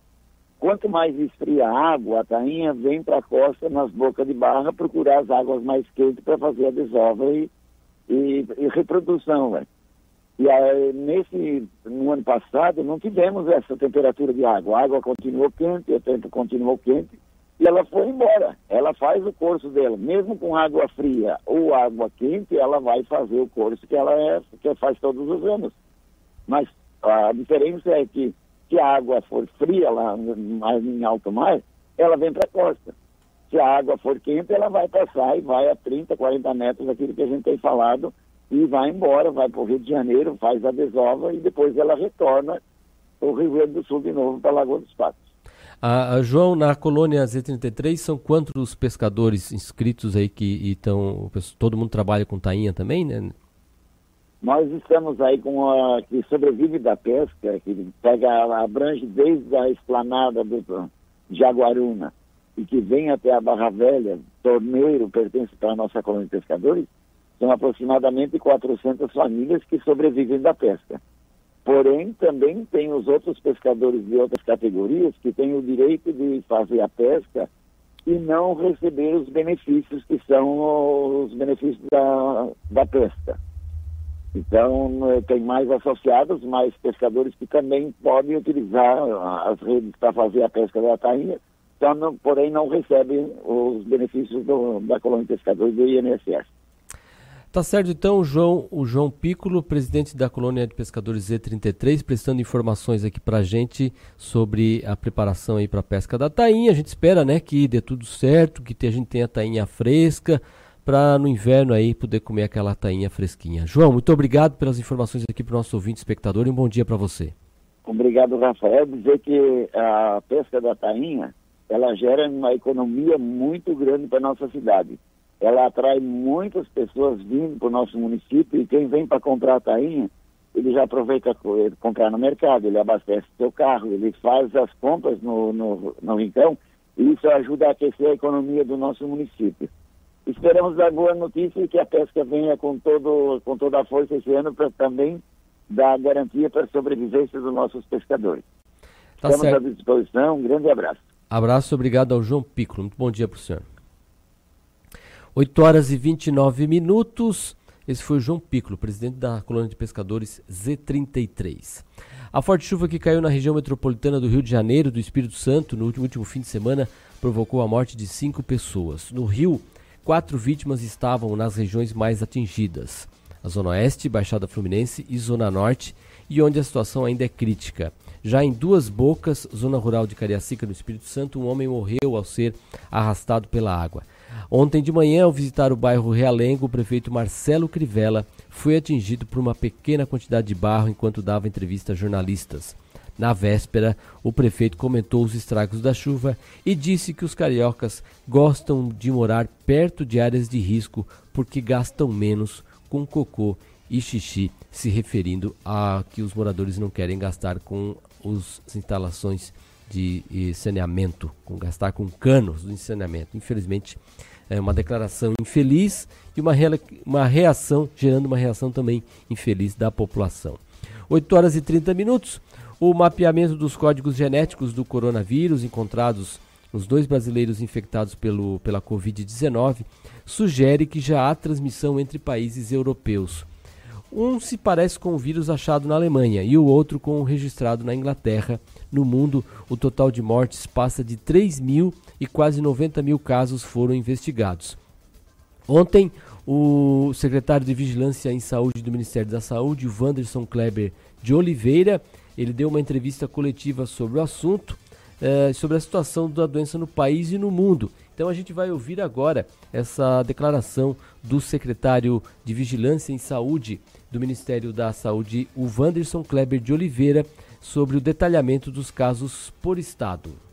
Quanto mais esfria a água, a tainha vem para a costa, nas bocas de barra, procurar as águas mais quentes para fazer a desova e, e, e reprodução. Né? E aí, nesse, no ano passado, não tivemos essa temperatura de água. A água continuou quente, o tempo continuou quente, e ela foi embora. Ela faz o curso dela, mesmo com água fria ou água quente, ela vai fazer o curso que ela é, que faz todos os anos. Mas a diferença é que se a água for fria lá mais em alto mar, ela vem para a costa. Se a água for quente, ela vai passar e vai a 30, 40 metros, aquilo que a gente tem falado, e vai embora, vai para o Rio de Janeiro, faz a desova e depois ela retorna o Rio Grande do Sul de novo para a Lagoa dos Patos. A, a, João, na colônia Z33, são quantos os pescadores inscritos aí que estão. Todo mundo trabalha com tainha também, né? Nós estamos aí com a que sobrevive da pesca, que pega, abrange desde a esplanada do Jaguaruna e que vem até a Barra Velha, Torneiro, pertence para a nossa colônia de pescadores, são aproximadamente 400 famílias que sobrevivem da pesca. Porém, também tem os outros pescadores de outras categorias que têm o direito de fazer a pesca e não receber os benefícios que são os benefícios da, da pesca. Então, eh, tem mais associados, mais pescadores que também podem utilizar as redes para fazer a pesca da tainha, então, porém não recebem os benefícios do, da colônia de pescadores do INSS. Tá certo, então, João, o João Piccolo, presidente da colônia de pescadores Z33, prestando informações aqui para a gente sobre a preparação aí para pesca da tainha. A gente espera, né, que dê tudo certo, que a gente tenha a tainha fresca, para no inverno aí poder comer aquela tainha fresquinha. João, muito obrigado pelas informações aqui para o nosso ouvinte espectador e um bom dia para você. Obrigado, Rafael. Dizer que a pesca da tainha, ela gera uma economia muito grande para nossa cidade ela atrai muitas pessoas vindo para o nosso município e quem vem para comprar a tainha, ele já aproveita comprar no mercado, ele abastece seu carro, ele faz as compras no, no, no rincão e isso ajuda a aquecer a economia do nosso município. Esperamos dar boa notícia e que a pesca venha com, todo, com toda a força esse ano para também dar garantia para a sobrevivência dos nossos pescadores. Tá Estamos certo. à disposição, um grande abraço. Abraço, obrigado ao João Piccolo. Muito bom dia para o senhor. 8 horas e 29 minutos. Esse foi o João Piccolo, presidente da colônia de pescadores Z33. A forte chuva que caiu na região metropolitana do Rio de Janeiro, do Espírito Santo, no último, último fim de semana, provocou a morte de cinco pessoas. No Rio, quatro vítimas estavam nas regiões mais atingidas: a Zona Oeste, Baixada Fluminense e Zona Norte, e onde a situação ainda é crítica. Já em Duas Bocas, zona rural de Cariacica, no Espírito Santo, um homem morreu ao ser arrastado pela água. Ontem de manhã, ao visitar o bairro Realengo, o prefeito Marcelo Crivella foi atingido por uma pequena quantidade de barro enquanto dava entrevista a jornalistas. Na véspera, o prefeito comentou os estragos da chuva e disse que os cariocas gostam de morar perto de áreas de risco porque gastam menos com cocô e xixi, se referindo a que os moradores não querem gastar com as instalações de saneamento, com gastar com canos do saneamento. Infelizmente, é uma declaração infeliz e uma, uma reação, gerando uma reação também infeliz da população. 8 horas e 30 minutos. O mapeamento dos códigos genéticos do coronavírus encontrados nos dois brasileiros infectados pelo, pela Covid-19 sugere que já há transmissão entre países europeus. Um se parece com o vírus achado na Alemanha e o outro com o registrado na Inglaterra. No mundo, o total de mortes passa de 3 mil e quase 90 mil casos foram investigados. Ontem, o secretário de Vigilância em Saúde do Ministério da Saúde, Wanderson Kleber de Oliveira, ele deu uma entrevista coletiva sobre o assunto, eh, sobre a situação da doença no país e no mundo. Então a gente vai ouvir agora essa declaração do secretário de Vigilância em Saúde do Ministério da Saúde, o Wanderson Kleber de Oliveira, sobre o detalhamento dos casos por estado.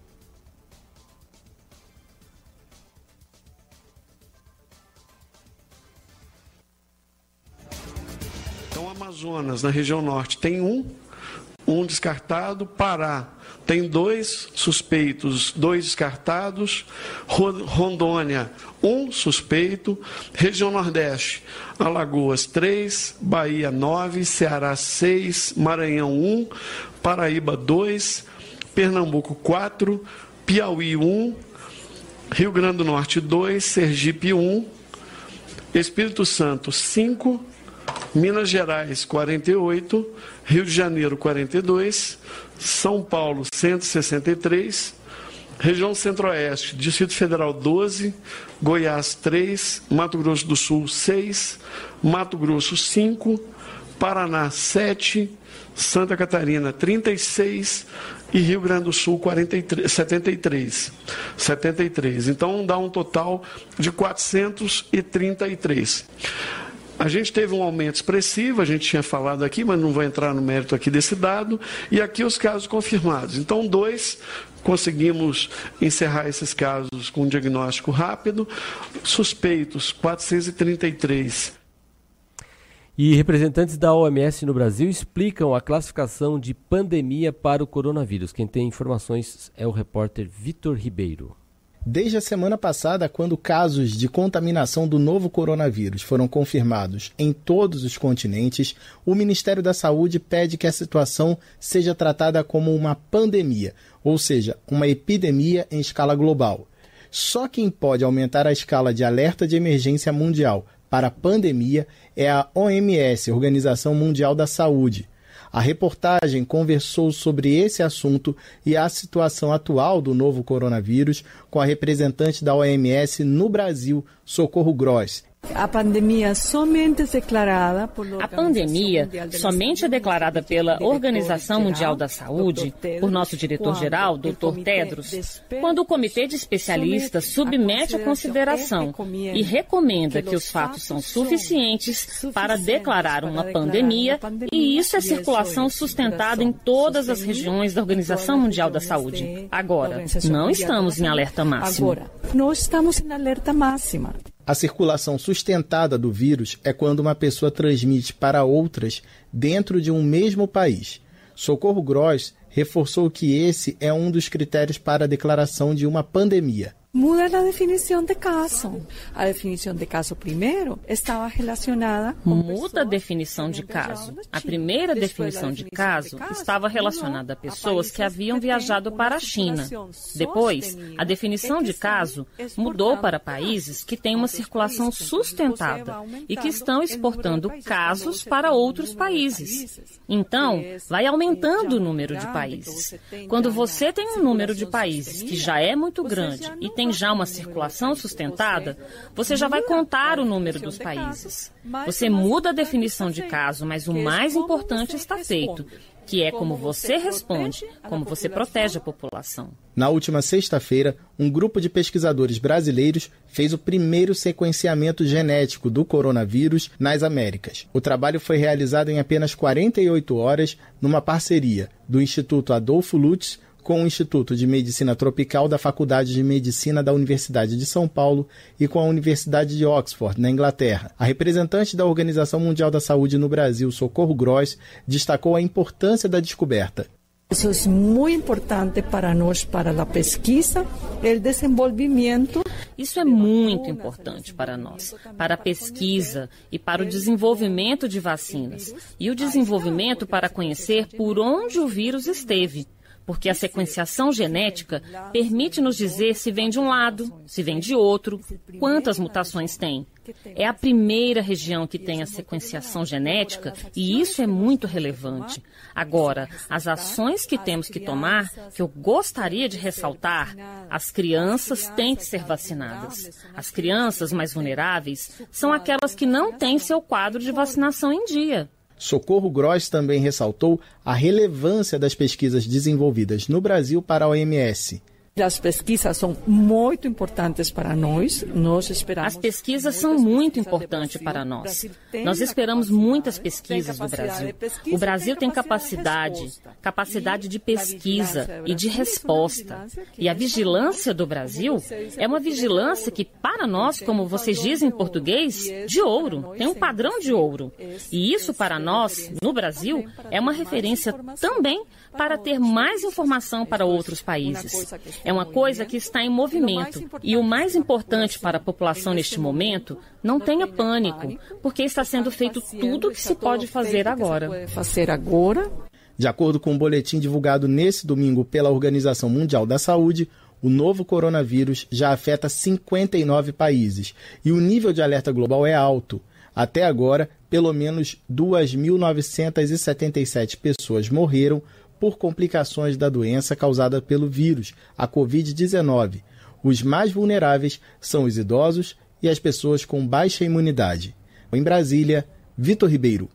Amazonas, na região norte, tem um, um descartado. Pará tem dois suspeitos, dois descartados. Rondônia, um suspeito. Região Nordeste, Alagoas, três. Bahia, nove. Ceará, seis. Maranhão, um. Paraíba, dois. Pernambuco, quatro. Piauí, um. Rio Grande do Norte, dois. Sergipe, um. Espírito Santo, cinco. Minas Gerais, 48, Rio de Janeiro, 42, São Paulo, 163, região Centro-Oeste, Distrito Federal, 12, Goiás, 3, Mato Grosso do Sul, 6, Mato Grosso, 5, Paraná, 7, Santa Catarina, 36 e Rio Grande do Sul, 43, 73. 73. Então dá um total de 433. A gente teve um aumento expressivo, a gente tinha falado aqui, mas não vou entrar no mérito aqui desse dado, e aqui os casos confirmados. Então, dois, conseguimos encerrar esses casos com um diagnóstico rápido, suspeitos, 433. E representantes da OMS no Brasil explicam a classificação de pandemia para o coronavírus. Quem tem informações é o repórter Vitor Ribeiro. Desde a semana passada, quando casos de contaminação do novo coronavírus foram confirmados em todos os continentes, o Ministério da Saúde pede que a situação seja tratada como uma pandemia, ou seja, uma epidemia em escala global. Só quem pode aumentar a escala de alerta de emergência mundial para a pandemia é a OMS, Organização Mundial da Saúde. A reportagem conversou sobre esse assunto e a situação atual do novo coronavírus com a representante da OMS no Brasil, Socorro Gross. A pandemia somente declarada A pandemia somente é declarada pela Organização Mundial da Saúde, por nosso diretor-geral, Dr. Tedros, quando o comitê de especialistas submete a consideração e recomenda que os fatos são suficientes para declarar uma pandemia, e isso é circulação sustentada em todas as regiões da Organização Mundial da Saúde. Agora, não estamos em alerta máximo. Agora, nós estamos em alerta máxima. A circulação sustentada do vírus é quando uma pessoa transmite para outras dentro de um mesmo país. Socorro Gross reforçou que esse é um dos critérios para a declaração de uma pandemia muda a definição de caso. A definição de caso primeiro estava relacionada muda a definição de caso. A primeira definição de caso estava relacionada a pessoas que haviam viajado para a China. Depois, a definição de caso mudou para países que têm uma circulação sustentada e que estão exportando casos para outros países. Então, vai aumentando o número de países. Quando você tem um número de países que já é muito grande e tem tem já uma circulação sustentada, você já vai contar o número dos países. Você muda a definição de caso, mas o mais importante está feito, que é como você responde, como você protege a população. Na última sexta-feira, um grupo de pesquisadores brasileiros fez o primeiro sequenciamento genético do coronavírus nas Américas. O trabalho foi realizado em apenas 48 horas numa parceria do Instituto Adolfo Lutz com o Instituto de Medicina Tropical da Faculdade de Medicina da Universidade de São Paulo e com a Universidade de Oxford, na Inglaterra. A representante da Organização Mundial da Saúde no Brasil, Socorro Gross, destacou a importância da descoberta. Isso é muito importante para nós, para a pesquisa, o desenvolvimento. Isso é muito importante para nós, para a pesquisa e para o desenvolvimento de vacinas. E o desenvolvimento para conhecer por onde o vírus esteve porque a sequenciação genética permite nos dizer se vem de um lado, se vem de outro, quantas mutações tem. É a primeira região que tem a sequenciação genética e isso é muito relevante. Agora, as ações que temos que tomar, que eu gostaria de ressaltar, as crianças têm que ser vacinadas. As crianças mais vulneráveis são aquelas que não têm seu quadro de vacinação em dia. Socorro Gross também ressaltou a relevância das pesquisas desenvolvidas no Brasil para a OMS. As pesquisas são muito importantes para nós. Nós esperamos. As pesquisas são muito importantes para nós. Nós esperamos muitas pesquisas do Brasil. O Brasil tem capacidade, capacidade de pesquisa e de resposta. E a vigilância do Brasil é uma vigilância que, para nós, como vocês dizem em português, de ouro. Tem um padrão de ouro. E isso, para nós, no Brasil, é uma referência também para ter mais informação para outros países. É uma coisa que está em movimento. E o mais importante para a população neste momento, não tenha pânico, porque está sendo feito tudo o que se pode fazer agora. De acordo com um boletim divulgado nesse domingo pela Organização Mundial da Saúde, o novo coronavírus já afeta 59 países e o nível de alerta global é alto. Até agora, pelo menos 2.977 pessoas morreram por complicações da doença causada pelo vírus, a Covid-19. Os mais vulneráveis são os idosos e as pessoas com baixa imunidade. Em Brasília, Vitor Ribeiro.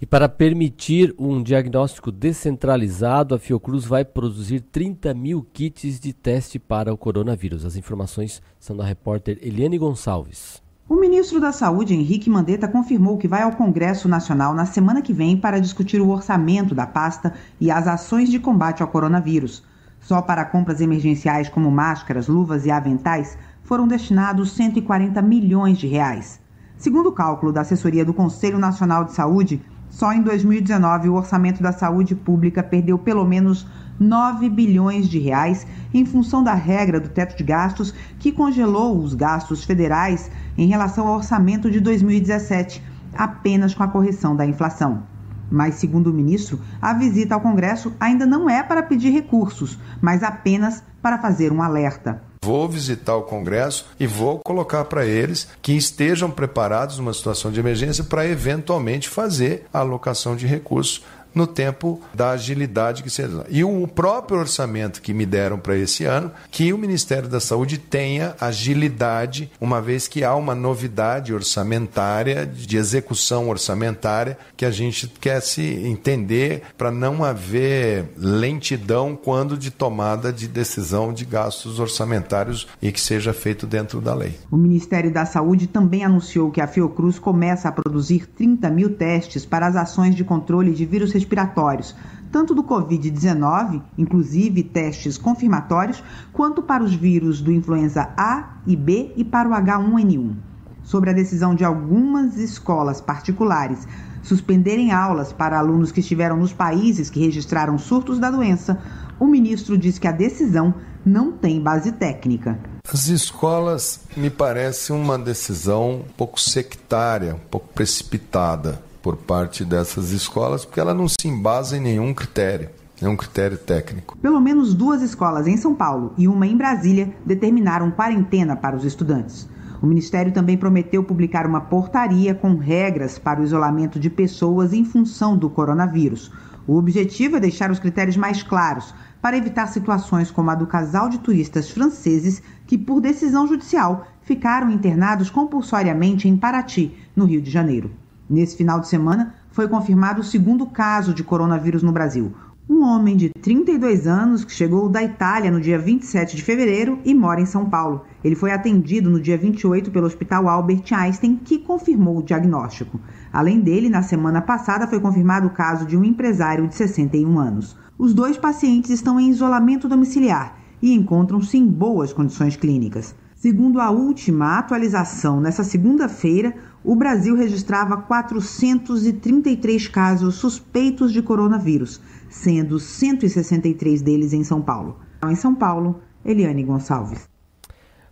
E para permitir um diagnóstico descentralizado, a Fiocruz vai produzir 30 mil kits de teste para o coronavírus. As informações são da repórter Eliane Gonçalves. O ministro da Saúde, Henrique Mandetta, confirmou que vai ao Congresso Nacional na semana que vem para discutir o orçamento da pasta e as ações de combate ao coronavírus. Só para compras emergenciais como máscaras, luvas e aventais foram destinados 140 milhões de reais. Segundo o cálculo da assessoria do Conselho Nacional de Saúde, só em 2019 o orçamento da saúde pública perdeu pelo menos 9 bilhões de reais em função da regra do teto de gastos que congelou os gastos federais em relação ao orçamento de 2017, apenas com a correção da inflação. Mas, segundo o ministro, a visita ao Congresso ainda não é para pedir recursos, mas apenas para fazer um alerta. Vou visitar o Congresso e vou colocar para eles que estejam preparados numa situação de emergência para eventualmente fazer a alocação de recursos no tempo da agilidade que seja. E o próprio orçamento que me deram para esse ano, que o Ministério da Saúde tenha agilidade, uma vez que há uma novidade orçamentária, de execução orçamentária, que a gente quer se entender para não haver lentidão quando de tomada de decisão de gastos orçamentários e que seja feito dentro da lei. O Ministério da Saúde também anunciou que a Fiocruz começa a produzir 30 mil testes para as ações de controle de vírus respiratórios, tanto do Covid-19, inclusive testes confirmatórios, quanto para os vírus do influenza A e B e para o H1N1. Sobre a decisão de algumas escolas particulares suspenderem aulas para alunos que estiveram nos países que registraram surtos da doença, o ministro diz que a decisão não tem base técnica. As escolas me parece uma decisão um pouco sectária, um pouco precipitada por parte dessas escolas, porque ela não se embasa em nenhum critério. nenhum critério técnico. Pelo menos duas escolas em São Paulo e uma em Brasília determinaram quarentena para os estudantes. O Ministério também prometeu publicar uma portaria com regras para o isolamento de pessoas em função do coronavírus. O objetivo é deixar os critérios mais claros para evitar situações como a do casal de turistas franceses que, por decisão judicial, ficaram internados compulsoriamente em Paraty, no Rio de Janeiro. Nesse final de semana, foi confirmado o segundo caso de coronavírus no Brasil. Um homem de 32 anos que chegou da Itália no dia 27 de fevereiro e mora em São Paulo. Ele foi atendido no dia 28 pelo Hospital Albert Einstein, que confirmou o diagnóstico. Além dele, na semana passada foi confirmado o caso de um empresário de 61 anos. Os dois pacientes estão em isolamento domiciliar e encontram-se em boas condições clínicas. Segundo a última atualização, nessa segunda-feira, o Brasil registrava 433 casos suspeitos de coronavírus, sendo 163 deles em São Paulo. Em São Paulo, Eliane Gonçalves.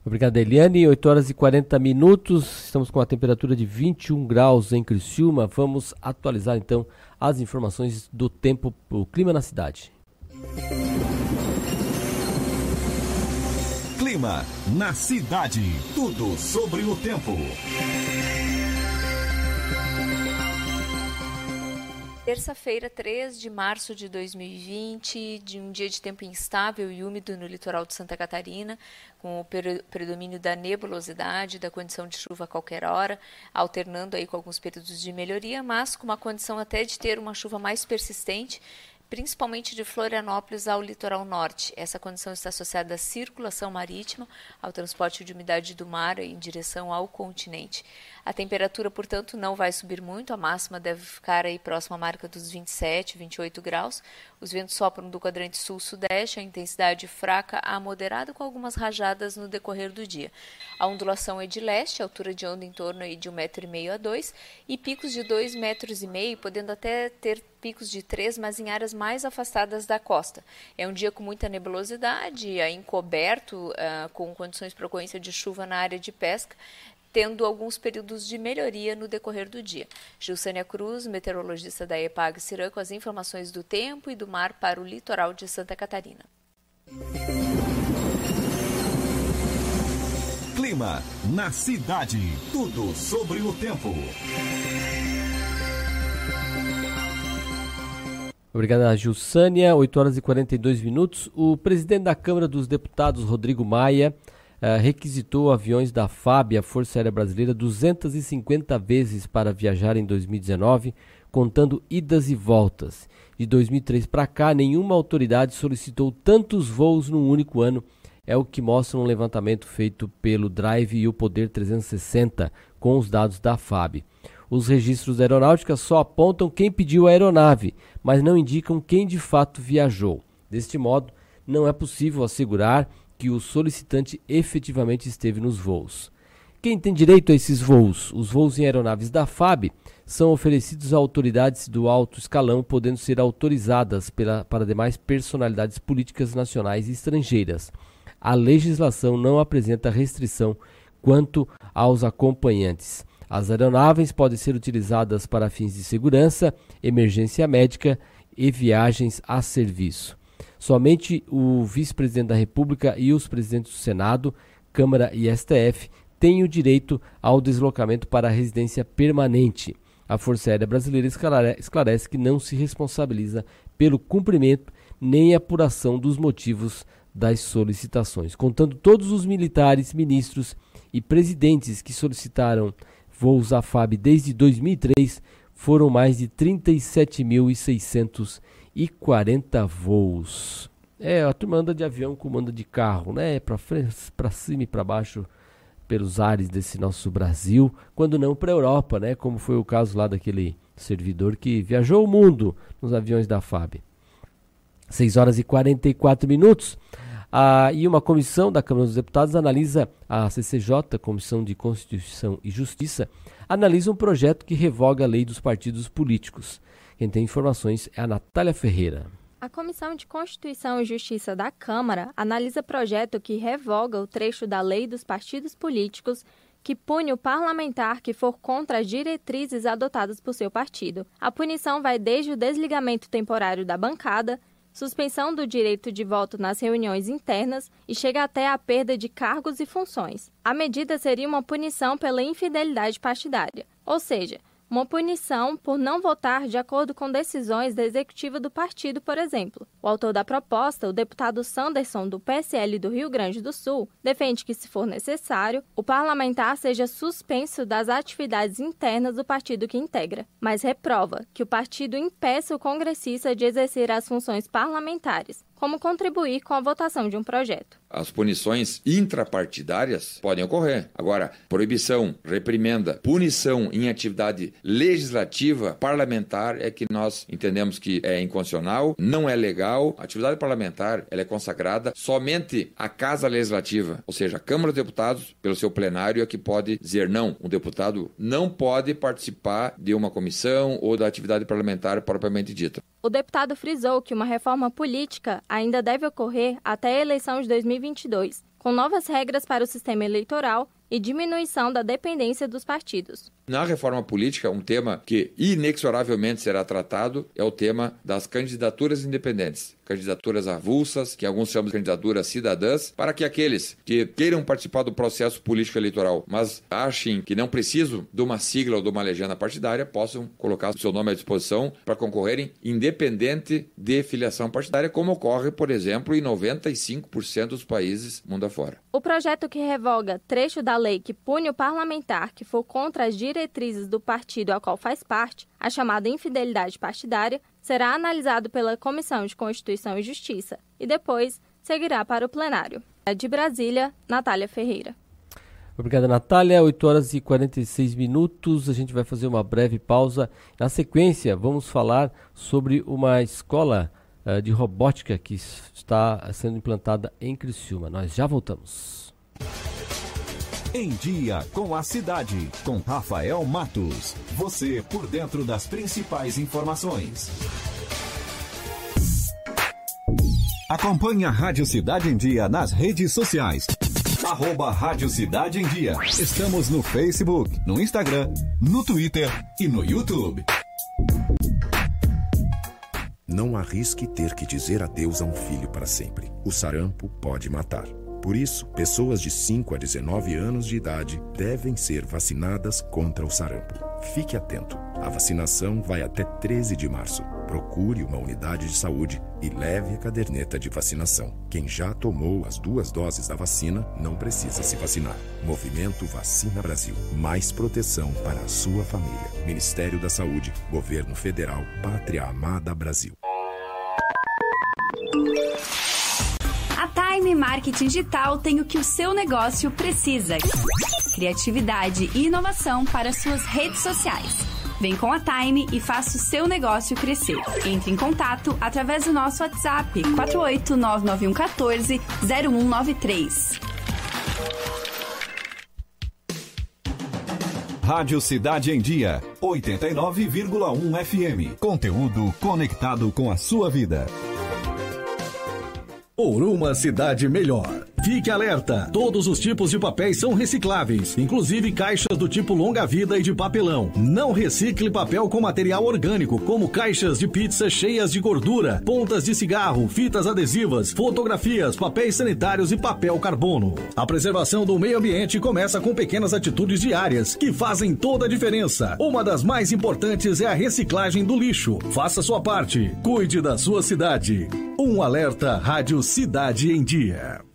Obrigado, Eliane. 8 horas e 40 minutos. Estamos com a temperatura de 21 graus em Criciúma. Vamos atualizar então as informações do tempo, o clima na cidade. Clima na cidade. Tudo sobre o tempo. Terça-feira, 3 de março de 2020, de um dia de tempo instável e úmido no litoral de Santa Catarina, com o predomínio da nebulosidade, da condição de chuva a qualquer hora, alternando aí com alguns períodos de melhoria, mas com uma condição até de ter uma chuva mais persistente principalmente de Florianópolis ao litoral norte. Essa condição está associada à circulação marítima, ao transporte de umidade do mar em direção ao continente. A temperatura, portanto, não vai subir muito, a máxima deve ficar aí próxima à marca dos 27, 28 graus. Os ventos sopram do quadrante sul-sudeste, a intensidade fraca a moderada, com algumas rajadas no decorrer do dia. A ondulação é de leste, altura de onda em torno aí de 1,5m a 2 e picos de 2,5 metros, e meio, podendo até ter picos de 3, mas em áreas mais afastadas da costa. É um dia com muita nebulosidade, encoberto, uh, com condições para ocorrência de chuva na área de pesca tendo alguns períodos de melhoria no decorrer do dia. Gilsânia Cruz, meteorologista da EPAG Cirã, com as informações do tempo e do mar para o litoral de Santa Catarina. Clima na cidade. Tudo sobre o tempo. Obrigado, Gilsânia. 8 horas e 42 minutos. O presidente da Câmara dos Deputados, Rodrigo Maia, uh, requisitou aviões da FAB, a Força Aérea Brasileira, 250 vezes para viajar em 2019, contando idas e voltas. De 2003 para cá, nenhuma autoridade solicitou tantos voos num único ano. É o que mostra um levantamento feito pelo Drive e o Poder 360 com os dados da FAB. Os registros da aeronáutica só apontam quem pediu a aeronave, mas não indicam quem de fato viajou. Deste modo, não é possível assegurar que o solicitante efetivamente esteve nos voos. Quem tem direito a esses voos? Os voos em aeronaves da FAB são oferecidos a autoridades do alto escalão, podendo ser autorizadas pela, para demais personalidades políticas nacionais e estrangeiras. A legislação não apresenta restrição quanto aos acompanhantes. As aeronaves podem ser utilizadas para fins de segurança, emergência médica e viagens a serviço. Somente o vice-presidente da República e os presidentes do Senado, Câmara e STF têm o direito ao deslocamento para a residência permanente. A Força Aérea Brasileira esclarece que não se responsabiliza pelo cumprimento nem apuração dos motivos das solicitações, contando todos os militares, ministros e presidentes que solicitaram voos à FAB desde 2003, foram mais de 37.600 e 40 voos. É, a turma anda de avião com manda de carro, né? Para frente, para cima e para baixo pelos ares desse nosso Brasil, quando não para Europa, né? Como foi o caso lá daquele servidor que viajou o mundo nos aviões da FAB. 6 horas e 44 minutos. Ah, e uma comissão da Câmara dos Deputados analisa, a CCJ, Comissão de Constituição e Justiça, analisa um projeto que revoga a lei dos partidos políticos. Quem tem informações é a Natália Ferreira. A Comissão de Constituição e Justiça da Câmara analisa projeto que revoga o trecho da Lei dos Partidos Políticos que pune o parlamentar que for contra as diretrizes adotadas por seu partido. A punição vai desde o desligamento temporário da bancada, suspensão do direito de voto nas reuniões internas e chega até a perda de cargos e funções. A medida seria uma punição pela infidelidade partidária, ou seja, uma punição por não votar de acordo com decisões da executiva do partido, por exemplo. O autor da proposta, o deputado Sanderson, do PSL do Rio Grande do Sul, defende que, se for necessário, o parlamentar seja suspenso das atividades internas do partido que integra, mas reprova que o partido impeça o congressista de exercer as funções parlamentares, como contribuir com a votação de um projeto. As punições intrapartidárias podem ocorrer. Agora, proibição, reprimenda, punição em atividade legislativa, parlamentar, é que nós entendemos que é inconstitucional, não é legal. A atividade parlamentar ela é consagrada somente à Casa Legislativa, ou seja, a Câmara dos Deputados, pelo seu plenário, é que pode dizer não. Um deputado não pode participar de uma comissão ou da atividade parlamentar propriamente dita. O deputado frisou que uma reforma política ainda deve ocorrer até a eleição de 2022, com novas regras para o sistema eleitoral e diminuição da dependência dos partidos. Na reforma política, um tema que inexoravelmente será tratado é o tema das candidaturas independentes, candidaturas avulsas, que alguns chamam de candidaturas cidadãs, para que aqueles que queiram participar do processo político eleitoral, mas achem que não precisam de uma sigla ou de uma legenda partidária, possam colocar o seu nome à disposição para concorrerem independente de filiação partidária, como ocorre, por exemplo, em 95% dos países mundo afora. O projeto que revoga trecho da lei que pune o parlamentar que for contra as diretrizes do partido ao qual faz parte, a chamada infidelidade partidária, será analisado pela Comissão de Constituição e Justiça e depois seguirá para o plenário. De Brasília, Natália Ferreira. Obrigada, Natália. 8 horas e 46 minutos. A gente vai fazer uma breve pausa. Na sequência, vamos falar sobre uma escola uh, de robótica que está sendo implantada em Criciúma. Nós já voltamos. Em Dia com a Cidade, com Rafael Matos. Você por dentro das principais informações. Acompanhe a Rádio Cidade em Dia nas redes sociais. Arroba Rádio Cidade em Dia. Estamos no Facebook, no Instagram, no Twitter e no YouTube. Não arrisque ter que dizer adeus a um filho para sempre. O sarampo pode matar. Por isso, pessoas de 5 a 19 anos de idade devem ser vacinadas contra o sarampo. Fique atento. A vacinação vai até 13 de março. Procure uma unidade de saúde e leve a caderneta de vacinação. Quem já tomou as duas doses da vacina não precisa se vacinar. Movimento Vacina Brasil. Mais proteção para a sua família. Ministério da Saúde, Governo Federal, Pátria Amada Brasil. Time Marketing Digital tem o que o seu negócio precisa: criatividade e inovação para suas redes sociais. Vem com a Time e faça o seu negócio crescer. Entre em contato através do nosso WhatsApp 4899114 0193. Rádio Cidade em Dia, 89,1 FM. Conteúdo conectado com a sua vida. Por uma cidade melhor. Fique alerta: todos os tipos de papéis são recicláveis, inclusive caixas do tipo longa-vida e de papelão. Não recicle papel com material orgânico, como caixas de pizza cheias de gordura, pontas de cigarro, fitas adesivas, fotografias, papéis sanitários e papel carbono. A preservação do meio ambiente começa com pequenas atitudes diárias que fazem toda a diferença. Uma das mais importantes é a reciclagem do lixo. Faça sua parte. Cuide da sua cidade. Um alerta Rádio Cidade em Dia.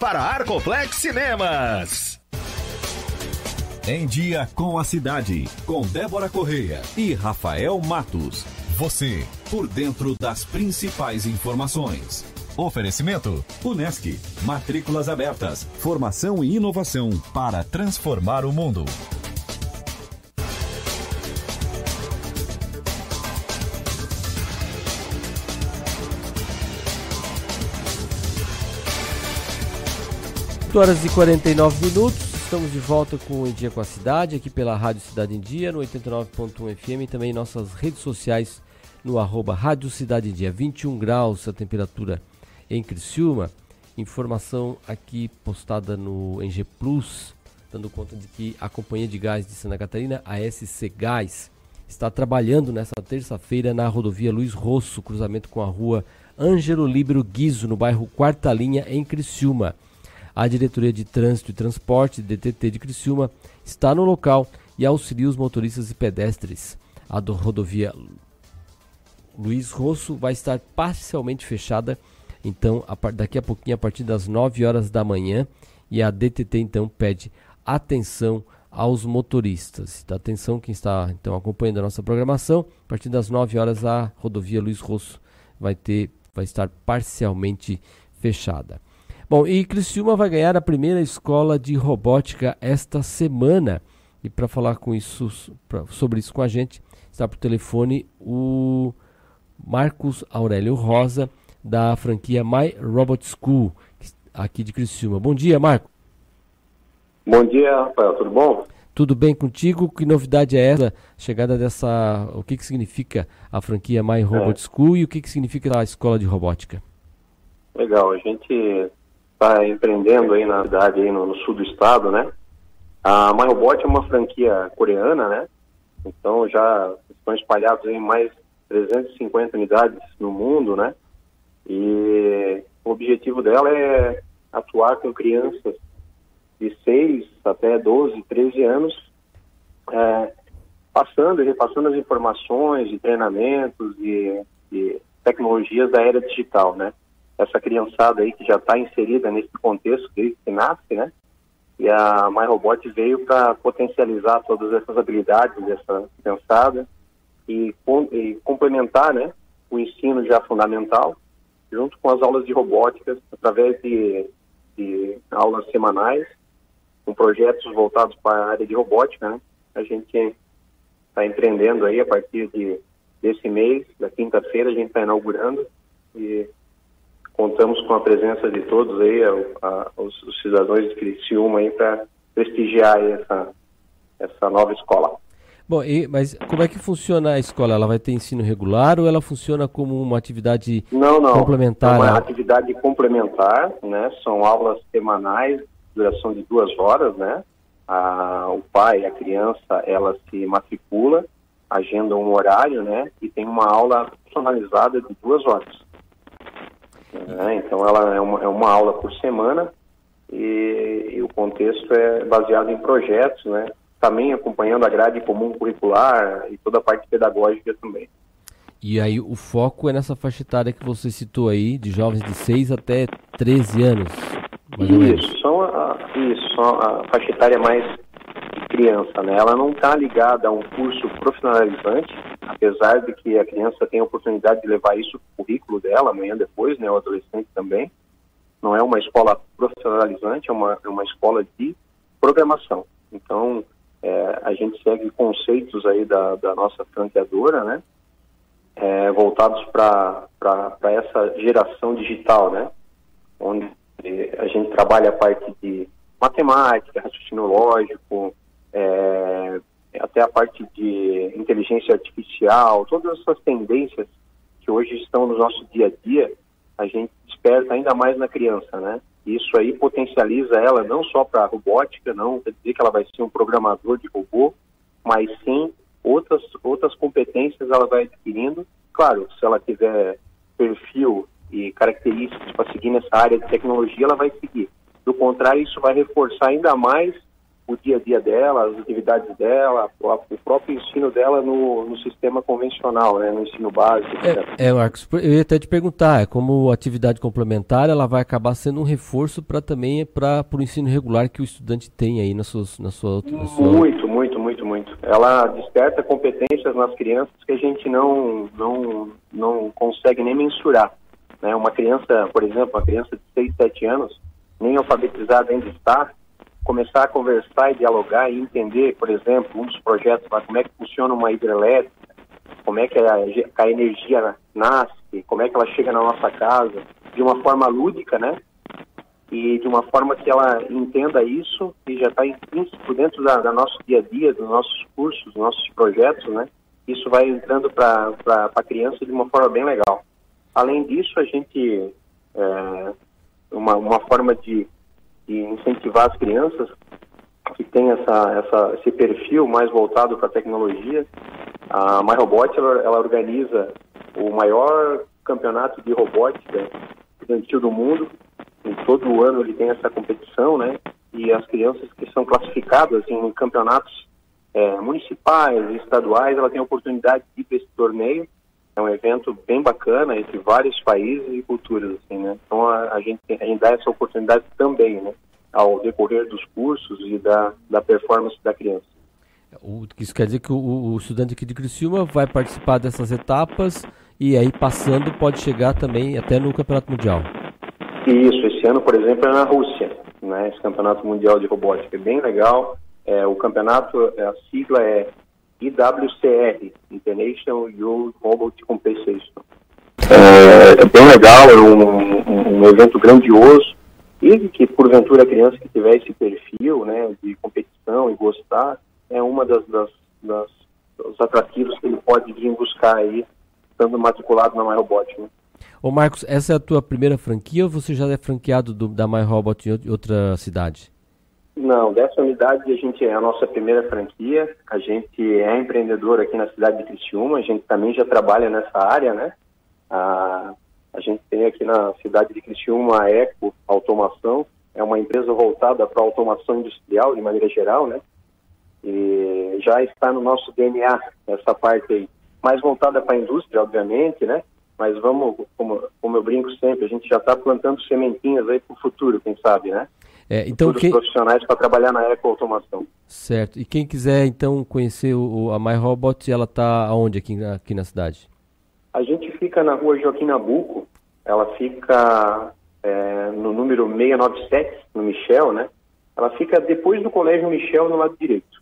para Arcoplex Cinemas. Em Dia com a Cidade, com Débora Correia e Rafael Matos. Você, por dentro das principais informações. Oferecimento: Unesc. Matrículas abertas. Formação e inovação para transformar o mundo. Oito horas e 49 minutos, estamos de volta com o Em Dia com a Cidade, aqui pela Rádio Cidade em Dia, no 89.1 FM e também em nossas redes sociais no arroba Rádio Cidade em Dia. 21 graus a temperatura em Criciúma. Informação aqui postada no NG Plus, dando conta de que a Companhia de Gás de Santa Catarina, a SC Gás, está trabalhando nesta terça-feira na rodovia Luiz Rosso, cruzamento com a rua Ângelo Líbero Guizo, no bairro Quarta Linha, em Criciúma. A Diretoria de Trânsito e Transporte, DTT de Criciúma, está no local e auxilia os motoristas e pedestres. A do rodovia Luiz Rosso vai estar parcialmente fechada, então daqui a pouquinho, a partir das 9 horas da manhã, e a DTT então pede atenção aos motoristas. Então, atenção quem está então acompanhando a nossa programação, a partir das 9 horas a rodovia Luiz Rosso vai ter vai estar parcialmente fechada. Bom, e Criciúma vai ganhar a primeira escola de robótica esta semana. E para falar com isso, pra, sobre isso com a gente, está por telefone o Marcos Aurélio Rosa, da franquia My Robot School, aqui de Criciúma. Bom dia, Marco. Bom dia, Rafael, tudo bom? Tudo bem contigo? Que novidade é essa? Chegada dessa. O que, que significa a franquia My Robot é. School e o que, que significa a escola de robótica? Legal, a gente está empreendendo aí na cidade, aí no, no, sul do estado, né? A MyRobot é uma franquia coreana, né? Então já estão espalhados em mais 350 unidades no mundo, né? E o objetivo dela é atuar com crianças de 6 até 12, 13 anos, é, passando e repassando as informações de treinamentos e, e tecnologias da era digital, né? Essa criançada aí que já está inserida nesse contexto desde que nasce, né? E a MyRobot veio para potencializar todas essas habilidades dessa criançada e, com, e complementar, né? O ensino já fundamental junto com as aulas de robótica através de, de aulas semanais com projetos voltados para a área de robótica, né? A gente está empreendendo aí a partir de desse mês, da quinta-feira, a gente está inaugurando e contamos com a presença de todos aí, a, a, os, os, cidadãos de Criciúma aí para prestigiar essa, essa nova escola. Bom, e, mas como é que funciona a escola? Ela vai ter ensino regular ou ela funciona como uma atividade não, não. complementar? Não, é uma atividade complementar, né? São aulas semanais, duração de duas horas, né? a, o pai, a criança, ela se matricula, agenda um horário, né? E tem uma aula personalizada de duas horas. Né? Então, ela é uma, é uma aula por semana e, e, o contexto é baseado em projetos, né? Também acompanhando a grade comum curricular e toda a parte pedagógica também. E aí o foco é nessa faixa etária que você citou aí, de jovens de 6 até 13 anos. Isso, são a, isso, são a faixa etária mais criança, né? Ela não está ligada a um curso profissionalizante, apesar de que a criança tem a oportunidade de levar isso para o currículo dela amanhã depois, né? O adolescente também. Não é uma escola profissionalizante, é uma, é uma escola de programação. Então, é, a gente segue conceitos aí da, da nossa franqueadora, né? É, voltados para essa geração digital, né? Onde a gente trabalha a parte de matemática, raciocínio lógico, é, até a parte de inteligência artificial, todas essas tendências que hoje estão no nosso dia a dia, a gente desperta ainda mais na criança, né? Isso aí potencializa ela não só para robótica, não quer dizer que ela vai ser um programador de robô, mas sim outras outras competências ela vai adquirindo. Claro, se ela tiver perfil e características para seguir nessa área de tecnologia, ela vai seguir. Do contrário, isso vai reforçar ainda mais o dia a dia dela, as atividades dela, o próprio ensino dela no, no sistema convencional, né, no ensino básico. É, é, Marcos, eu ia até te perguntar, é como atividade complementar, ela vai acabar sendo um reforço para também para o ensino regular que o estudante tem aí na sua, na sua, na sua... Muito, muito, muito, muito. Ela desperta competências nas crianças que a gente não, não, não consegue nem mensurar. Né? Uma criança, por exemplo, uma criança de 6, 7 anos, nem alfabetizada ainda está, começar a conversar e dialogar e entender, por exemplo, um dos projetos lá, como é que funciona uma hidrelétrica, como é que a, a energia nasce, como é que ela chega na nossa casa, de uma forma lúdica, né? E de uma forma que ela entenda isso e já está intrínseco dentro da, da, nosso dia a dia, dos nossos cursos, dos nossos projetos, né? Isso vai entrando para a criança de uma forma bem legal. Além disso, a gente, é, uma, uma forma de, de incentivar as crianças que tem essa, essa, esse perfil mais voltado para a tecnologia, a MyRobot ela, ela organiza o maior campeonato de robótica estudantil do mundo. Em todo ano ele tem essa competição, né? E as crianças que são classificadas em campeonatos é, municipais e estaduais, ela tem a oportunidade de ir para esse torneio é um evento bem bacana entre vários países e culturas, assim, né? Então a, a, gente, a gente dá essa oportunidade também, né? Ao decorrer dos cursos e da, da performance da criança. O, isso quer dizer que o, o estudante aqui de Criciúma vai participar dessas etapas e aí passando pode chegar também até no Campeonato Mundial. Isso, esse ano, por exemplo, é na Rússia, né? Esse Campeonato Mundial de Robótica é bem legal. É, o campeonato, a sigla é IWCR, International Youth Robot Compensation. É, é, bem legal, é um, um, evento grandioso e que porventura a criança que tiver esse perfil né, de competição e gostar, é uma das, das, das dos atrativos que ele pode vir buscar aí, estando matriculado na MyRobot. Né? Ô Marcos, essa é a tua primeira franquia ou você já é franqueado do, da MyRobot em outra cidade? Não, dessa unidade a gente é a nossa primeira franquia, a gente é empreendedor aqui na cidade de Criciúma, a gente também já trabalha nessa área, né? A, a gente tem aqui na cidade de Criciúma a Eco Automação, é uma empresa voltada para automação industrial de maneira geral, né? E já está no nosso DNA essa parte aí, mais voltada para a indústria, obviamente, né? Mas vamos, como, como eu brinco sempre, a gente já está plantando sementinhas aí para o futuro, quem sabe, né? É, então quem... profissionais para trabalhar na ecoautomação. Certo. E quem quiser então conhecer o, a MyRobot, ela está aonde aqui, aqui na cidade? A gente fica na rua Joaquim Nabuco, ela fica é, no número 697, no Michel, né? Ela fica depois do Colégio Michel, no lado direito.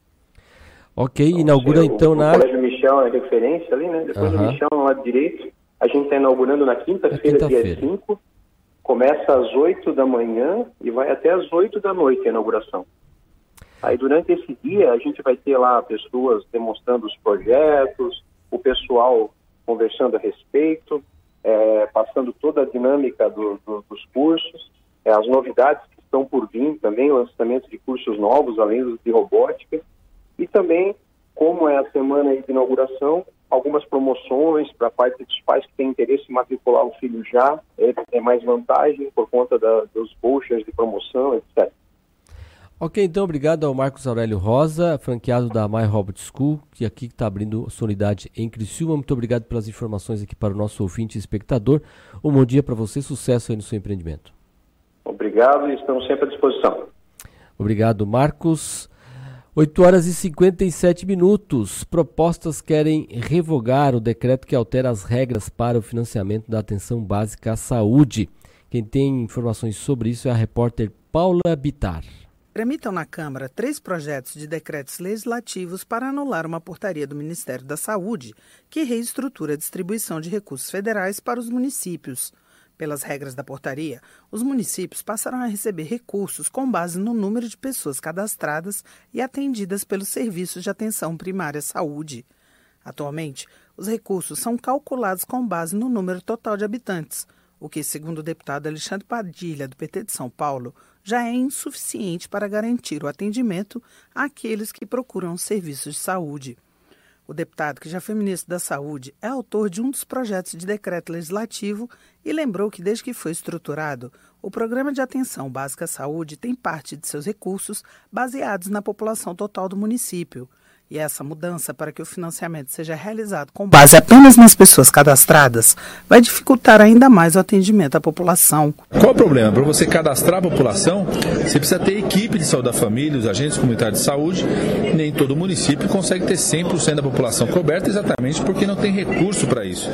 Ok, então, inaugura então o, na... O Colégio Michel é referência ali, né? Depois do Michel, no lado direito. A gente está inaugurando na quinta-feira, quinta dia 5. Começa às 8 da manhã e vai até às 8 da noite a inauguração. Aí durante esse dia a gente vai ter lá pessoas demonstrando os projetos, o pessoal conversando a respeito, é, passando toda a dinâmica do, do, dos cursos, é, as novidades que estão por vir também, lançamento de cursos novos, além dos de robótica, e também, como é a semana de inauguração, algumas promoções para parte dos pais que têm interesse em matricular o filho já, é, é mais vantagem por conta da, dos vouchers de promoção, etc. Ok, então obrigado ao Marcos Aurélio Rosa, franqueado da My Robot School, que aqui está abrindo sua unidade em Criciúma. Muito obrigado pelas informações aqui para o nosso ouvinte e espectador. Um bom dia para você, sucesso aí no seu empreendimento. Obrigado e estamos sempre à disposição. Obrigado, Marcos. 8 horas e 57 minutos. Propostas querem revogar o decreto que altera as regras para o financiamento da atenção básica à saúde. Quem tem informações sobre isso é a repórter Paula Bitar. Tramitam na Câmara três projetos de decretos legislativos para anular uma portaria do Ministério da Saúde que reestrutura a distribuição de recursos federais para os municípios. Pelas regras da portaria, os municípios passarão a receber recursos com base no número de pessoas cadastradas e atendidas pelos serviços de atenção primária à saúde. Atualmente, os recursos são calculados com base no número total de habitantes, o que, segundo o deputado Alexandre Padilha, do PT de São Paulo, já é insuficiente para garantir o atendimento àqueles que procuram serviços de saúde. O deputado, que já foi ministro da Saúde, é autor de um dos projetos de decreto legislativo e lembrou que, desde que foi estruturado, o Programa de Atenção Básica à Saúde tem parte de seus recursos baseados na população total do município. E essa mudança para que o financiamento seja realizado com base apenas nas pessoas cadastradas vai dificultar ainda mais o atendimento à população. Qual o problema? Para você cadastrar a população, você precisa ter equipe de saúde da família, os agentes comunitários de saúde. Nem todo município consegue ter 100% da população coberta exatamente porque não tem recurso para isso.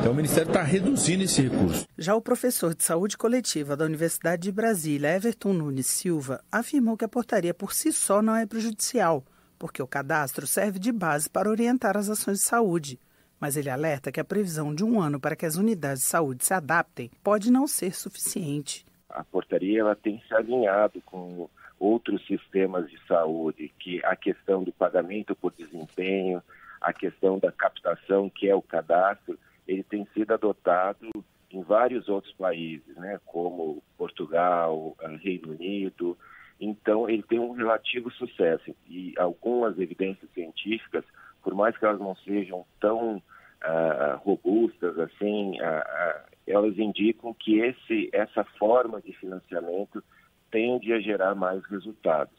Então o Ministério está reduzindo esse recurso. Já o professor de saúde coletiva da Universidade de Brasília, Everton Nunes Silva, afirmou que a portaria por si só não é prejudicial porque o cadastro serve de base para orientar as ações de saúde. Mas ele alerta que a previsão de um ano para que as unidades de saúde se adaptem pode não ser suficiente. A portaria ela tem se alinhado com outros sistemas de saúde, que a questão do pagamento por desempenho, a questão da captação, que é o cadastro, ele tem sido adotado em vários outros países, né, como Portugal, Reino Unido, então, ele tem um relativo sucesso e algumas evidências científicas, por mais que elas não sejam tão uh, robustas assim, uh, uh, elas indicam que esse, essa forma de financiamento tende a gerar mais resultados.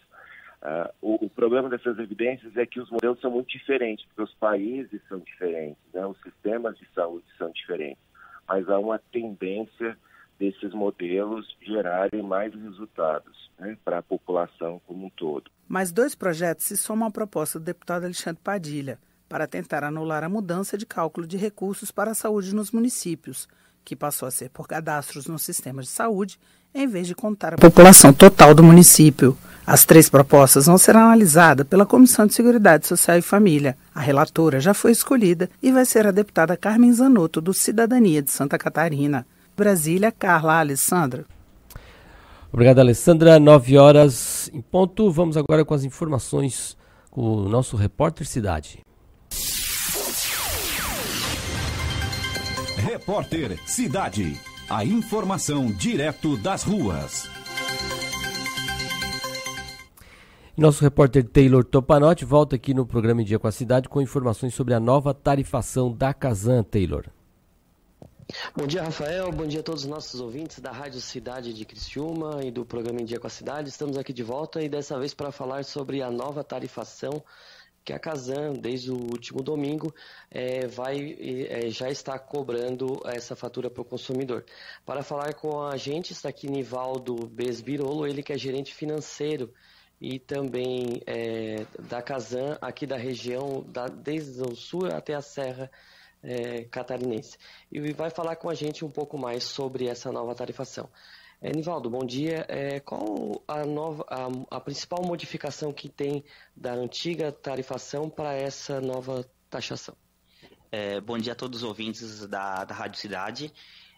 O, o, problema dessas evidências é que os modelos são muito diferentes, porque os países são diferentes, né? os sistemas de saúde são diferentes, mas há uma tendência desses modelos gerarem mais resultados né, para a população como um todo. Mais dois projetos se somam à proposta do deputado Alexandre Padilha para tentar anular a mudança de cálculo de recursos para a saúde nos municípios, que passou a ser por cadastros no sistema de saúde, em vez de contar a população total do município. As três propostas vão ser analisadas pela Comissão de Seguridade Social e Família. A relatora já foi escolhida e vai ser a deputada Carmen Zanotto, do Cidadania de Santa Catarina. Brasília, Carla Alessandra. Obrigado, Alessandra. Nove horas em ponto. Vamos agora com as informações com o nosso repórter Cidade. Repórter Cidade. A informação direto das ruas. Nosso repórter Taylor Topanotti volta aqui no programa em Dia com a Cidade com informações sobre a nova tarifação da Casan, Taylor. Bom dia, Rafael. Bom dia a todos os nossos ouvintes da Rádio Cidade de Criciúma e do programa Em Dia com a Cidade. Estamos aqui de volta e dessa vez para falar sobre a nova tarifação que a Casan, desde o último domingo, é, vai, é, já está cobrando essa fatura para o consumidor. Para falar com a gente está aqui Nivaldo Besbirolo, ele que é gerente financeiro e também é, da Casan, aqui da região, da, desde o sul até a Serra é, catarinense. E vai falar com a gente um pouco mais sobre essa nova tarifação. É, Nivaldo, bom dia. É, qual a, nova, a, a, principal modificação que tem da antiga tarifação para essa nova taxação? É, bom dia a todos os ouvintes da, da Rádio Cidade.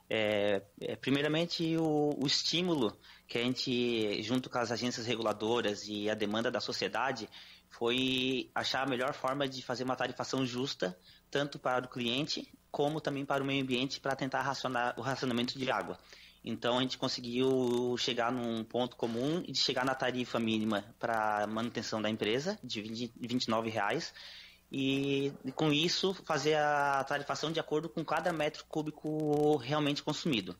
É, é, primeiramente, o, o, estímulo que a gente, junto com as agências reguladoras e a demanda da sociedade, foi achar a melhor forma de fazer uma tarifação justa tanto para o cliente como também para o meio ambiente para tentar racionar o racionamento de água. Então a gente conseguiu chegar num ponto comum e chegar na tarifa mínima para manutenção da empresa de 20, 29 reais e, com isso fazer a tarifação de acordo com cada metro cúbico realmente consumido.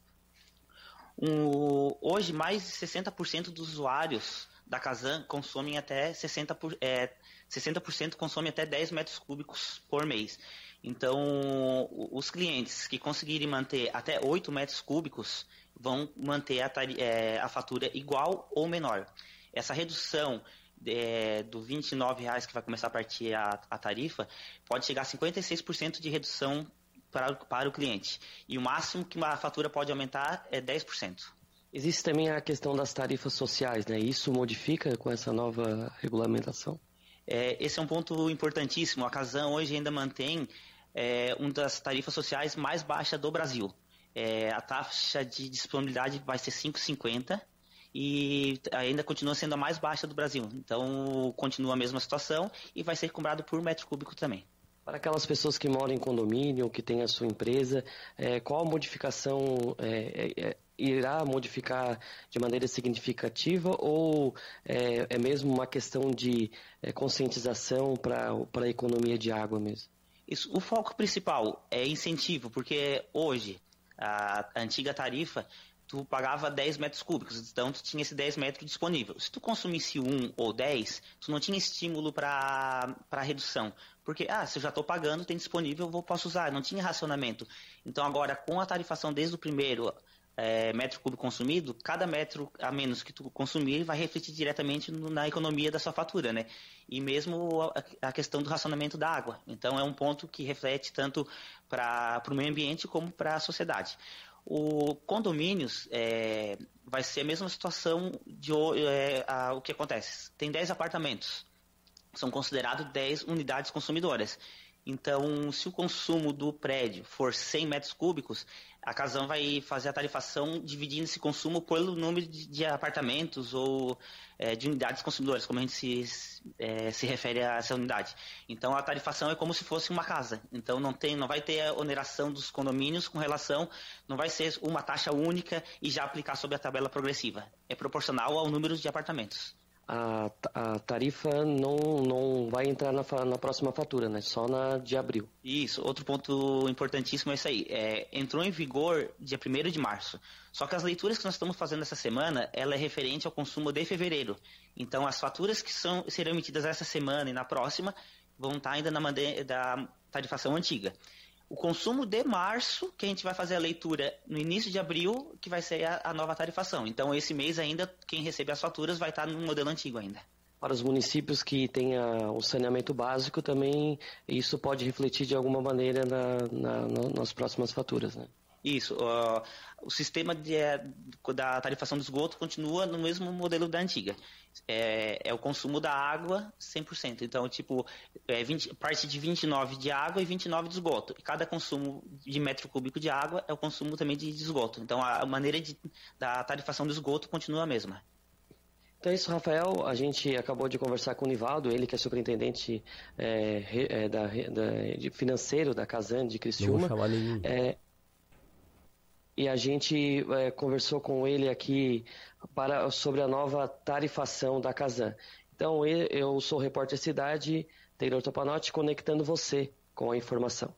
Um, hoje mais de 60% dos usuários da Casan consomem até 60%, por, é, 60% consomem até 10 metros cúbicos por mês. Então, os clientes que conseguirem manter até 8 metros cúbicos vão manter a, é, a fatura igual ou menor. Essa redução é, do R$ 29,00 que vai começar a partir a, a tarifa pode chegar a 56% de redução para, para o cliente. E o máximo que uma fatura pode aumentar é 10%. Existe também a questão das tarifas sociais, né? Isso modifica com essa nova regulamentação? É, esse é um ponto importantíssimo. A Casam hoje ainda mantém é, uma das tarifas sociais mais baixas do Brasil. É, a taxa de disponibilidade vai ser 5,50 e ainda continua sendo a mais baixa do Brasil. Então, continua a mesma situação e vai ser cobrado por metro cúbico também. Para aquelas pessoas que moram em condomínio, que têm a sua empresa, é, qual a modificação é, é, é irá modificar de maneira significativa ou é, é mesmo uma questão de é, conscientização para a economia de água mesmo? Isso, o foco principal é incentivo, porque hoje a antiga tarifa tu pagava 10 metros cúbicos, então tu tinha esse 10 metros disponível. Se tu consumisse 1 ou 10, tu não tinha estímulo para redução. Porque, ah, se eu já estou pagando, tem disponível, eu posso usar. Não tinha racionamento. Então agora, com a tarifação desde o primeiro é, metro cúbico consumido, cada metro a menos que tu consumir vai refletir diretamente no, na economia da sua fatura, né? E mesmo a, a, questão do racionamento da água. Então é um ponto que reflete tanto para o meio ambiente como para a sociedade. O condomínios é, vai ser a mesma situação de é, a, o que acontece. Tem 10 apartamentos, são considerados 10 unidades consumidoras. Então, se o consumo do prédio for 100 metros cúbicos, a Casam vai fazer a tarifação dividindo esse consumo pelo número de, de apartamentos ou é, de unidades consumidoras, como a gente se, é, se refere a essa unidade. Então a tarifação é como se fosse uma casa. Então não tem, não vai ter a oneração dos condomínios com relação, não vai ser uma taxa única e já aplicar sobre a tabela progressiva. É proporcional ao número de apartamentos a, a tarifa não, não vai entrar na, na próxima fatura, né? Só na de abril. Isso, outro ponto importantíssimo é isso aí. É, entrou em vigor dia 1 de março. Só que as leituras que nós estamos fazendo essa semana, ela é referente ao consumo de fevereiro. Então, as faturas que são, serão emitidas essa semana e na próxima vão estar ainda na da tarifação antiga o consumo de março, que a gente vai fazer a leitura no início de abril, que vai ser a, a nova tarifação. Então, esse mês ainda, quem recebe as faturas vai estar no modelo antigo ainda. Para os municípios que têm o saneamento básico, também isso pode refletir de alguma maneira na, na, nas próximas faturas, né? Isso. Uh, o sistema de, eh, da tarifação do esgoto continua no mesmo modelo da antiga. É, é o consumo da água 100%. Então, tipo, é 20, parte de 29 de água e 29 de esgoto. E cada consumo de metro cúbico de água é o consumo também de, de esgoto. Então, a, a maneira de, da tarifação do esgoto continua a mesma. Então é isso, Rafael. A gente acabou de conversar com o Nivaldo, ele que é superintendente é, é, da, da, financeiro da Casan de Criciúma. Não vou chamar nenhum. É, e a gente é, conversou com ele aqui para, sobre a nova tarifação da Casan. Então, eu sou o repórter Cidade, Taylor Topanotti, conectando você com a informação.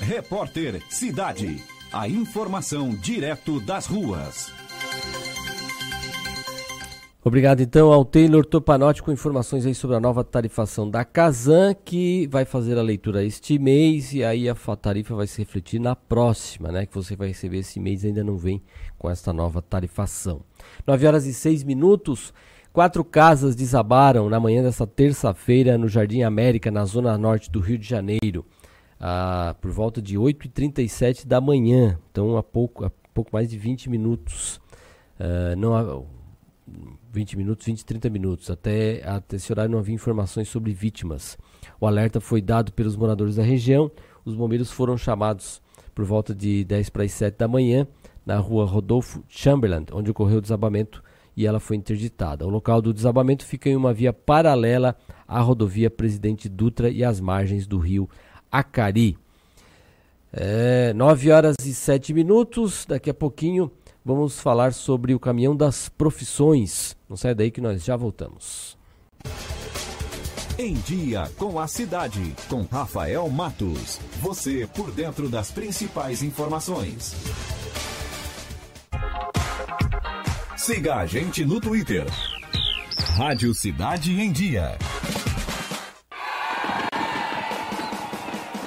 Repórter Cidade. A informação direto das ruas. Obrigado então ao Taylor Topanotti com informações aí sobre a nova tarifação da Casan, que vai fazer a leitura este mês e aí a tarifa vai se refletir na próxima, né? Que você vai receber esse mês ainda não vem com esta nova tarifação. 9 horas e 6 minutos. Quatro casas desabaram na manhã desta terça-feira no Jardim América, na zona norte do Rio de Janeiro, ah, por volta de 8h37 da manhã. Então, há pouco, há pouco mais de 20 minutos. Uh, não, 20 minutos, 20, 30 minutos. Até, até esse horário não havia informações sobre vítimas. O alerta foi dado pelos moradores da região. Os bombeiros foram chamados por volta de 10 para as 7 da manhã na rua Rodolfo Chamberlain, onde ocorreu o desabamento e ela foi interditada. O local do desabamento fica em uma via paralela à rodovia Presidente Dutra e às margens do rio Acari. É, 9 horas e 7 minutos. Daqui a pouquinho vamos falar sobre o caminhão das profissões. Não sai daí que nós já voltamos. Em Dia com a Cidade, com Rafael Matos. Você por dentro das principais informações. Siga a gente no Twitter. Rádio Cidade em Dia.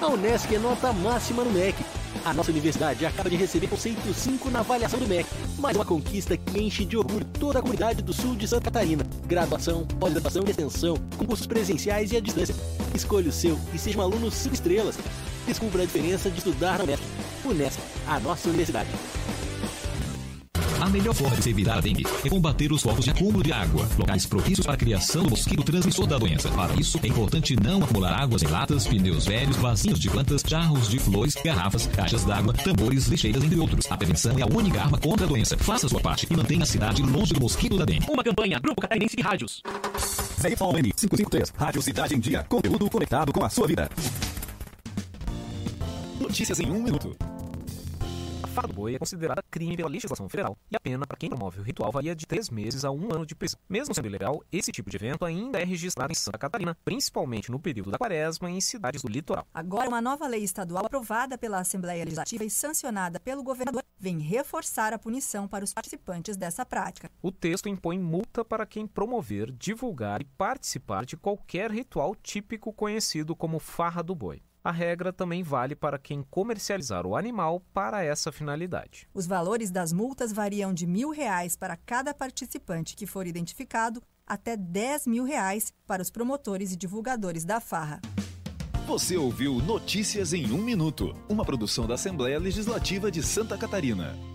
A Unesc é nota máxima no MEC a nossa universidade acaba de receber conceito 5 na avaliação do MEC. Mais uma conquista que enche de orgulho toda a comunidade do sul de Santa Catarina. Graduação, pós-graduação e extensão, concursos presenciais e à distância. Escolha o seu e seja um aluno 5 estrelas. Descubra a diferença de estudar na Unesp. Unesp, a nossa universidade. A melhor forma de se evitar a dengue é combater os focos de acúmulo de água, locais propícios para a criação do mosquito transmissor da doença. Para isso, é importante não acumular águas em latas, pneus velhos, vasinhos de plantas, jarros de flores, garrafas, caixas d'água, tambores, lixeiras, entre outros. A prevenção é a única arma contra a doença. Faça a sua parte e mantenha a cidade longe do mosquito da dengue. Uma campanha Grupo Catarinense de Rádios. ZYN 553, Rádio Cidade em Dia. Conteúdo conectado com a sua vida. Notícias em um minuto farra do boi é considerada crime pela legislação federal e a pena para quem promove o ritual varia de três meses a um ano de prisão. Mesmo sendo ilegal, esse tipo de evento ainda é registrado em Santa Catarina, principalmente no período da quaresma e em cidades do litoral. Agora, uma nova lei estadual aprovada pela Assembleia Legislativa e sancionada pelo governador vem reforçar a punição para os participantes dessa prática. O texto impõe multa para quem promover, divulgar e participar de qualquer ritual típico conhecido como farra do boi. A regra também vale para quem comercializar o animal para essa finalidade. Os valores das multas variam de mil reais para cada participante que for identificado até 10 mil reais para os promotores e divulgadores da farra. Você ouviu Notícias em um Minuto, uma produção da Assembleia Legislativa de Santa Catarina.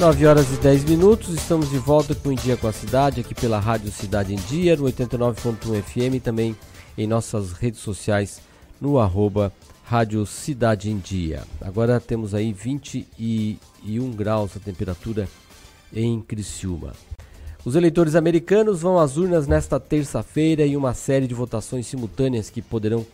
9 horas e 10 minutos, estamos de volta com o Dia com a Cidade, aqui pela Rádio Cidade em Dia, no 89.1 FM e também em nossas redes sociais, no arroba Rádio Cidade em Dia. Agora temos aí 21 graus a temperatura em Criciúma. Os eleitores americanos vão às urnas nesta terça-feira em uma série de votações simultâneas que poderão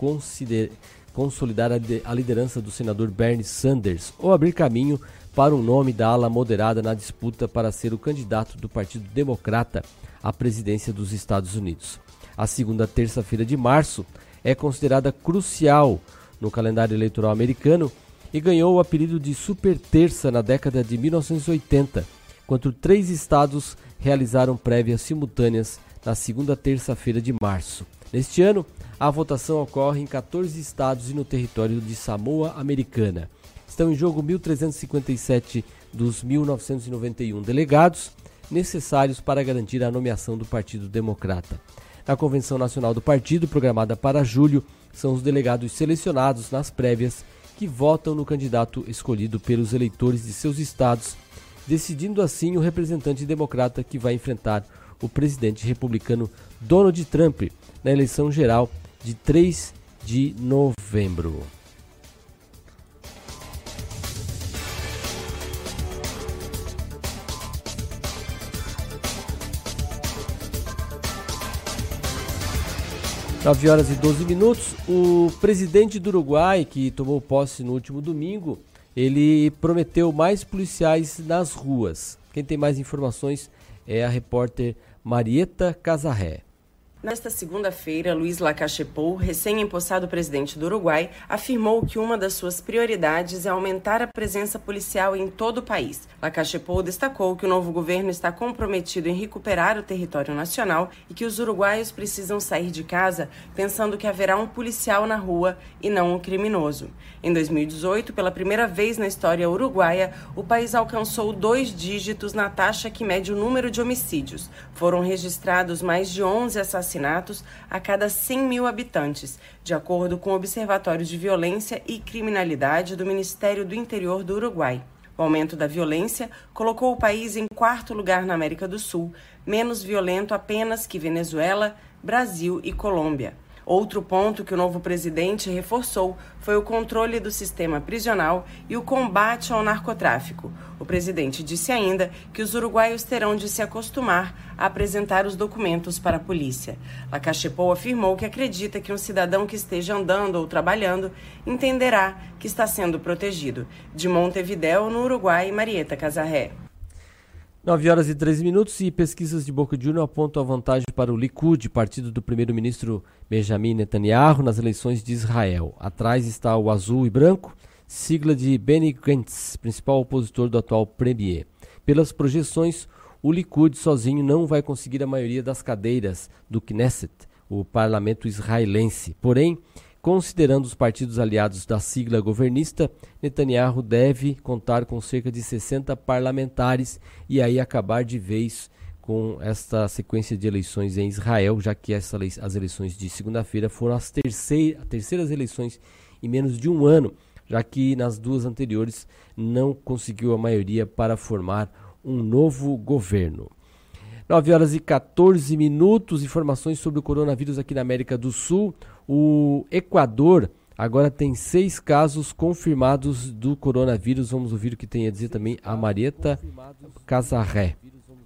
consolidar a liderança do senador Bernie Sanders ou abrir caminho para o nome da ala moderada na disputa para ser o candidato do Partido Democrata à presidência dos Estados Unidos. A segunda terça-feira de março é considerada crucial no calendário eleitoral americano e ganhou o apelido de Super Terça na década de 1980, quando três estados realizaram prévias simultâneas na segunda terça-feira de março. Neste ano, a votação ocorre em 14 estados e no território de Samoa Americana. Estão em jogo 1.357 dos 1.991 delegados necessários para garantir a nomeação do Partido Democrata. Na Convenção Nacional do Partido, programada para julho, são os delegados selecionados nas prévias que votam no candidato escolhido pelos eleitores de seus estados, decidindo assim o representante democrata que vai enfrentar o presidente republicano Donald Trump na eleição geral de 3 de novembro. 9 horas e 12 minutos. O presidente do Uruguai, que tomou posse no último domingo, ele prometeu mais policiais nas ruas. Quem tem mais informações é a repórter Marieta Casarré. Nesta segunda-feira, Luiz Lacachepou, recém-empossado presidente do Uruguai, afirmou que uma das suas prioridades é aumentar a presença policial em todo o país. Lacachepou destacou que o novo governo está comprometido em recuperar o território nacional e que os uruguaios precisam sair de casa pensando que haverá um policial na rua e não um criminoso. Em 2018, pela primeira vez na história uruguaia, o país alcançou dois dígitos na taxa que mede o número de homicídios. Foram registrados mais de 11 assassinatos a cada 100 mil habitantes, de acordo com o Observatório de Violência e Criminalidade do Ministério do Interior do Uruguai. O aumento da violência colocou o país em quarto lugar na América do Sul, menos violento apenas que Venezuela, Brasil e Colômbia. Outro ponto que o novo presidente reforçou foi o controle do sistema prisional e o combate ao narcotráfico. O presidente disse ainda que os uruguaios terão de se acostumar a apresentar os documentos para a polícia. Lacachepou afirmou que acredita que um cidadão que esteja andando ou trabalhando entenderá que está sendo protegido. De Montevidéu, no Uruguai, Marieta Casarré. 9 horas e 13 minutos e pesquisas de Boca Uno apontam a vantagem para o Likud, partido do primeiro-ministro Benjamin Netanyahu, nas eleições de Israel. Atrás está o azul e branco, sigla de Benny Gantz, principal opositor do atual premier. Pelas projeções, o Likud sozinho não vai conseguir a maioria das cadeiras do Knesset, o parlamento israelense. Porém, Considerando os partidos aliados da sigla governista, Netanyahu deve contar com cerca de 60 parlamentares e aí acabar de vez com esta sequência de eleições em Israel, já que essa, as eleições de segunda-feira foram as terceira, terceiras eleições em menos de um ano, já que nas duas anteriores não conseguiu a maioria para formar um novo governo. 9 horas e 14 minutos, informações sobre o coronavírus aqui na América do Sul. O Equador agora tem seis casos confirmados do coronavírus. Vamos ouvir o que tem a dizer também a Marieta Casarré.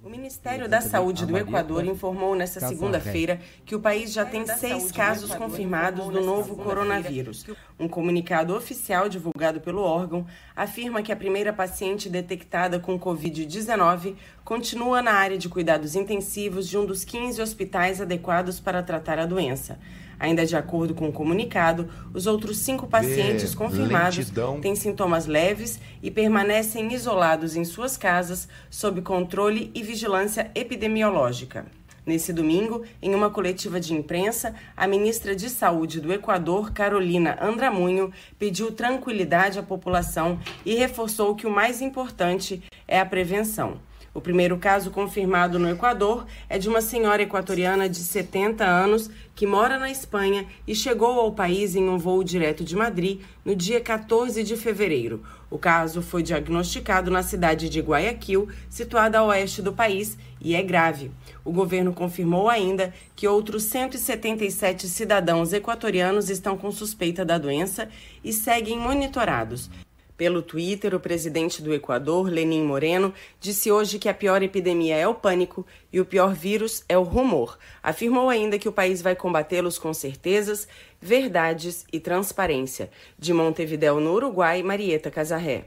O Ministério da Saúde do Equador informou nesta segunda-feira que o país já tem seis casos confirmados do novo coronavírus. Um comunicado oficial divulgado pelo órgão afirma que a primeira paciente detectada com Covid-19 continua na área de cuidados intensivos de um dos 15 hospitais adequados para tratar a doença. Ainda de acordo com o comunicado, os outros cinco pacientes confirmados lentidão. têm sintomas leves e permanecem isolados em suas casas sob controle e vigilância epidemiológica. Nesse domingo, em uma coletiva de imprensa, a ministra de Saúde do Equador, Carolina Andramunho, pediu tranquilidade à população e reforçou que o mais importante é a prevenção. O primeiro caso confirmado no Equador é de uma senhora equatoriana de 70 anos que mora na Espanha e chegou ao país em um voo direto de Madrid no dia 14 de fevereiro. O caso foi diagnosticado na cidade de Guayaquil, situada a oeste do país, e é grave. O governo confirmou ainda que outros 177 cidadãos equatorianos estão com suspeita da doença e seguem monitorados. Pelo Twitter, o presidente do Equador, Lenin Moreno, disse hoje que a pior epidemia é o pânico e o pior vírus é o rumor. Afirmou ainda que o país vai combatê-los com certezas, verdades e transparência. De Montevidéu, no Uruguai, Marieta Casarré.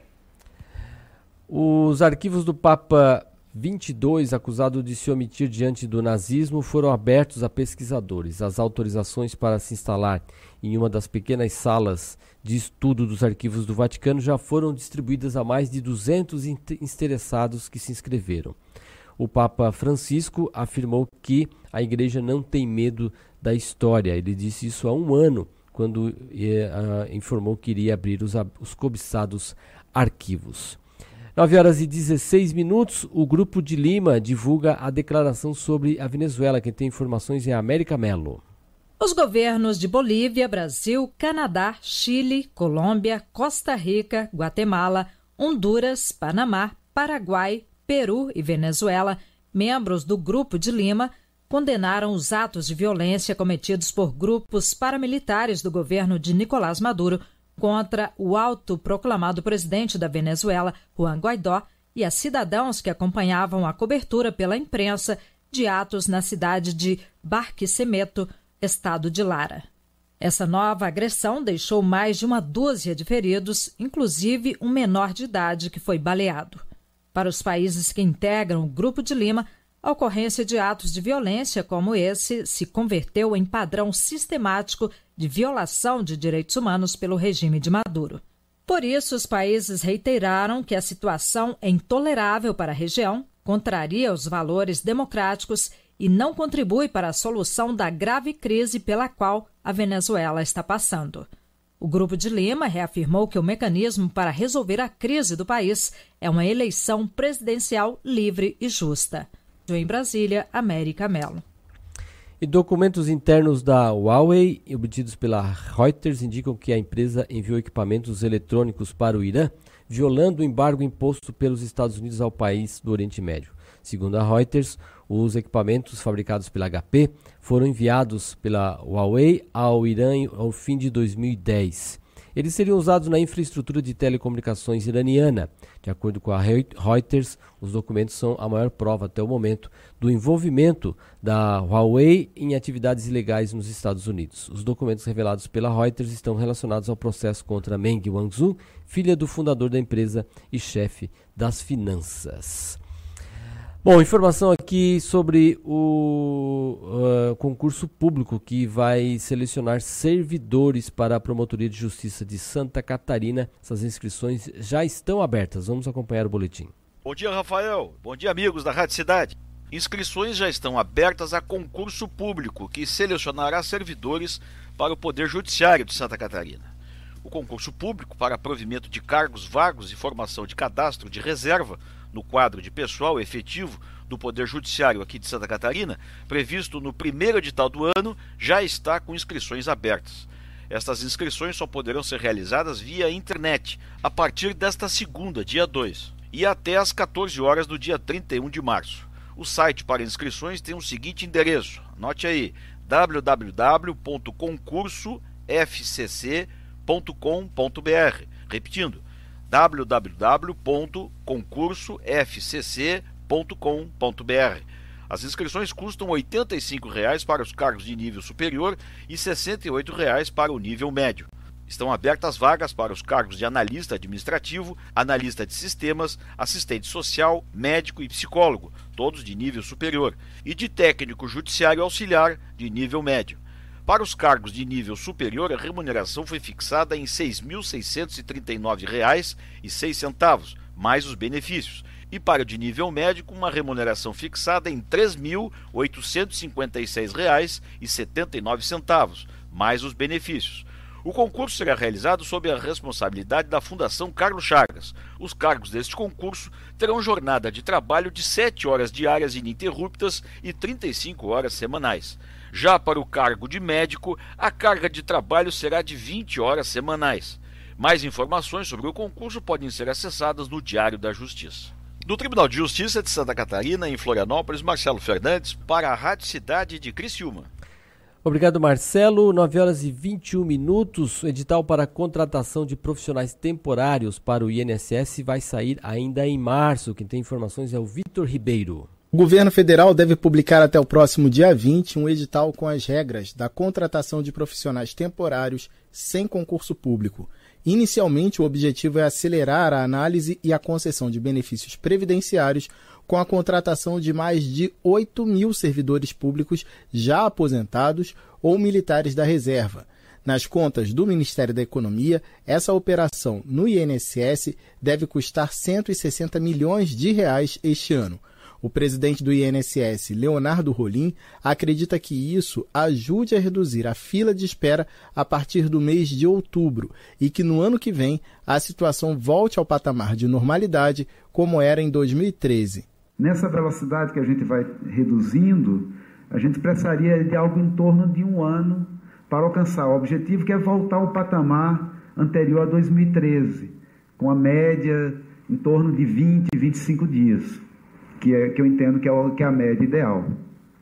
Os arquivos do Papa 22 acusados de se omitir diante do nazismo foram abertos a pesquisadores. As autorizações para se instalar em uma das pequenas salas de estudo dos arquivos do Vaticano já foram distribuídas a mais de 200 interessados que se inscreveram. O Papa Francisco afirmou que a igreja não tem medo da história. Ele disse isso há um ano, quando eh, informou que iria abrir os, os cobiçados arquivos. 9 horas e 16 minutos, o Grupo de Lima divulga a declaração sobre a Venezuela. Quem tem informações é a América Melo. Os governos de Bolívia, Brasil, Canadá, Chile, Colômbia, Costa Rica, Guatemala, Honduras, Panamá, Paraguai, Peru e Venezuela, membros do Grupo de Lima, condenaram os atos de violência cometidos por grupos paramilitares do governo de Nicolás Maduro contra o autoproclamado presidente da Venezuela, Juan Guaidó, e a cidadãos que acompanhavam a cobertura pela imprensa de atos na cidade de Barquisimeto, estado de Lara. Essa nova agressão deixou mais de uma dúzia de feridos, inclusive um menor de idade que foi baleado. Para os países que integram o Grupo de Lima, a ocorrência de atos de violência como esse se converteu em padrão sistemático de violação de direitos humanos pelo regime de Maduro. Por isso, os países reiteraram que a situação é intolerável para a região, contraria os valores democráticos e não contribui para a solução da grave crise pela qual a Venezuela está passando. O Grupo de Lima reafirmou que o mecanismo para resolver a crise do país é uma eleição presidencial livre e justa. Em Brasília, América Melo. E documentos internos da Huawei, obtidos pela Reuters, indicam que a empresa enviou equipamentos eletrônicos para o Irã, violando o embargo imposto pelos Estados Unidos ao país do Oriente Médio. Segundo a Reuters, os equipamentos fabricados pela HP foram enviados pela Huawei ao Irã ao fim de 2010. Eles seriam usados na infraestrutura de telecomunicações iraniana. De acordo com a Reuters, os documentos são a maior prova até o momento do envolvimento da Huawei em atividades ilegais nos Estados Unidos. Os documentos revelados pela Reuters estão relacionados ao processo contra Meng Wanzhou, filha do fundador da empresa e chefe das finanças. Bom, informação aqui sobre o uh, concurso público que vai selecionar servidores para a Promotoria de Justiça de Santa Catarina. Essas inscrições já estão abertas. Vamos acompanhar o boletim. Bom dia, Rafael. Bom dia, amigos da Rádio Cidade. Inscrições já estão abertas a concurso público que selecionará servidores para o Poder Judiciário de Santa Catarina. O concurso público para provimento de cargos vagos e formação de cadastro de reserva no quadro de pessoal efetivo do Poder Judiciário aqui de Santa Catarina, previsto no primeiro edital do ano, já está com inscrições abertas. Estas inscrições só poderão ser realizadas via internet a partir desta segunda, dia 2, e até às 14 horas do dia 31 de março. O site para inscrições tem o seguinte endereço: anote aí www.concursofcc.com.br. Repetindo, www.concursofcc.com.br. As inscrições custam R$ 85,00 para os cargos de nível superior e R$ 68,00 para o nível médio. Estão abertas vagas para os cargos de analista administrativo, analista de sistemas, assistente social, médico e psicólogo, todos de nível superior, e de técnico judiciário auxiliar de nível médio. Para os cargos de nível superior, a remuneração foi fixada em R$ 6.639,06, mais os benefícios. E para o de nível médico, uma remuneração fixada em R$ 3.856,79, mais os benefícios. O concurso será realizado sob a responsabilidade da Fundação Carlos Chagas. Os cargos deste concurso terão jornada de trabalho de 7 horas diárias ininterruptas e 35 horas semanais. Já para o cargo de médico, a carga de trabalho será de 20 horas semanais. Mais informações sobre o concurso podem ser acessadas no Diário da Justiça. Do Tribunal de Justiça de Santa Catarina, em Florianópolis, Marcelo Fernandes, para a Rádio Cidade de Criciúma. Obrigado, Marcelo. 9 horas e 21 minutos. O edital para contratação de profissionais temporários para o INSS vai sair ainda em março. Quem tem informações é o Vitor Ribeiro. O governo federal deve publicar até o próximo dia 20 um edital com as regras da contratação de profissionais temporários sem concurso público. Inicialmente, o objetivo é acelerar a análise e a concessão de benefícios previdenciários com a contratação de mais de 8 mil servidores públicos já aposentados ou militares da reserva. Nas contas do Ministério da Economia, essa operação no INSS deve custar 160 milhões de reais este ano. O presidente do INSS, Leonardo Rolim, acredita que isso ajude a reduzir a fila de espera a partir do mês de outubro e que no ano que vem a situação volte ao patamar de normalidade como era em 2013. Nessa velocidade que a gente vai reduzindo, a gente precisaria de algo em torno de um ano para alcançar o objetivo que é voltar ao patamar anterior a 2013, com a média em torno de 20, 25 dias, que, é, que eu entendo que é, que é a média ideal.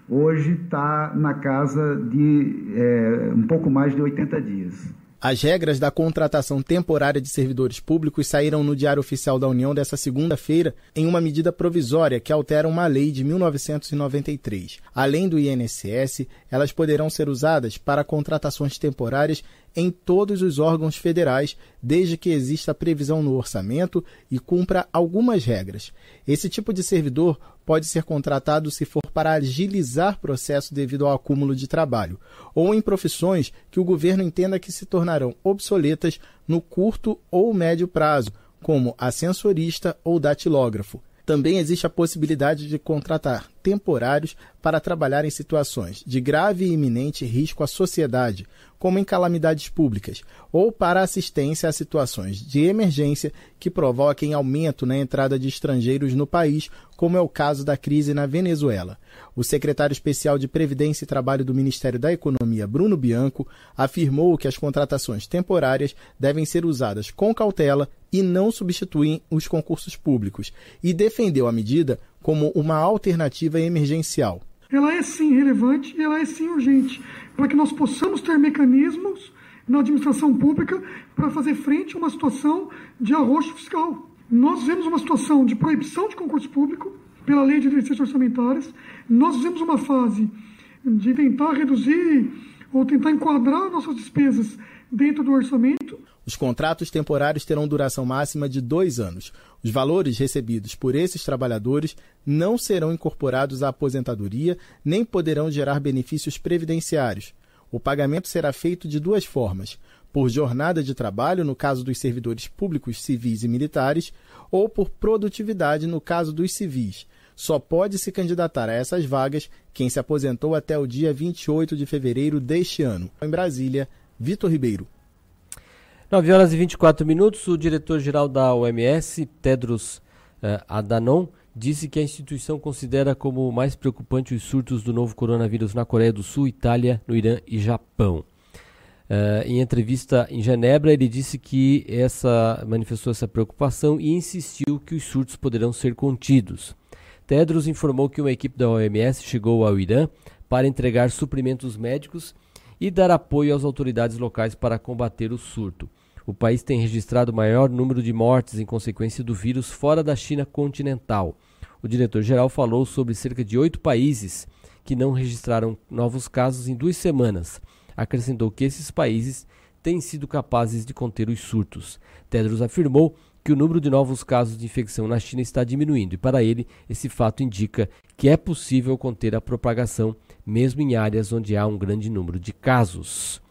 Hoje está na casa de é, um pouco mais de 80 dias. As regras da contratação temporária de servidores públicos saíram no Diário Oficial da União dessa segunda-feira em uma medida provisória que altera uma lei de 1993. Além do INSS, elas poderão ser usadas para contratações temporárias em todos os órgãos federais, desde que exista previsão no orçamento e cumpra algumas regras. Esse tipo de servidor pode ser contratado se for para agilizar processo devido ao acúmulo de trabalho, ou em profissões que o governo entenda que se tornarão obsoletas no curto ou médio prazo, como ascensorista ou datilógrafo. Também existe a possibilidade de contratar temporários para trabalhar em situações de grave e iminente risco à sociedade, como em calamidades públicas, ou para assistência a situações de emergência que provoquem aumento na entrada de estrangeiros no país, como é o caso da crise na Venezuela. O secretário especial de Previdência e Trabalho do Ministério da Economia, Bruno Bianco, afirmou que as contratações temporárias devem ser usadas com cautela e não substituem os concursos públicos, e defendeu a medida como uma alternativa emergencial. Ela é sim relevante e ela é sim urgente, para que nós possamos ter mecanismos na administração pública para fazer frente a uma situação de arroxo fiscal. Nós vivemos uma situação de proibição de concurso público pela lei de diretrizes orçamentárias. Nós vivemos uma fase de tentar reduzir ou tentar enquadrar nossas despesas dentro do orçamento. Os contratos temporários terão duração máxima de dois anos. Os valores recebidos por esses trabalhadores não serão incorporados à aposentadoria nem poderão gerar benefícios previdenciários. O pagamento será feito de duas formas: por jornada de trabalho, no caso dos servidores públicos, civis e militares, ou por produtividade, no caso dos civis. Só pode se candidatar a essas vagas quem se aposentou até o dia 28 de fevereiro deste ano. Em Brasília, Vitor Ribeiro. 9 horas e 24 minutos, o diretor-geral da OMS, Tedros eh, Adhanom, disse que a instituição considera como mais preocupante os surtos do novo coronavírus na Coreia do Sul, Itália, no Irã e Japão. Uh, em entrevista em Genebra, ele disse que essa manifestou essa preocupação e insistiu que os surtos poderão ser contidos. Tedros informou que uma equipe da OMS chegou ao Irã para entregar suprimentos médicos e dar apoio às autoridades locais para combater o surto. O país tem registrado o maior número de mortes em consequência do vírus fora da China continental. O diretor-geral falou sobre cerca de oito países que não registraram novos casos em duas semanas. Acrescentou que esses países têm sido capazes de conter os surtos. Tedros afirmou que o número de novos casos de infecção na China está diminuindo e, para ele, esse fato indica que é possível conter a propagação mesmo em áreas onde há um grande número de casos.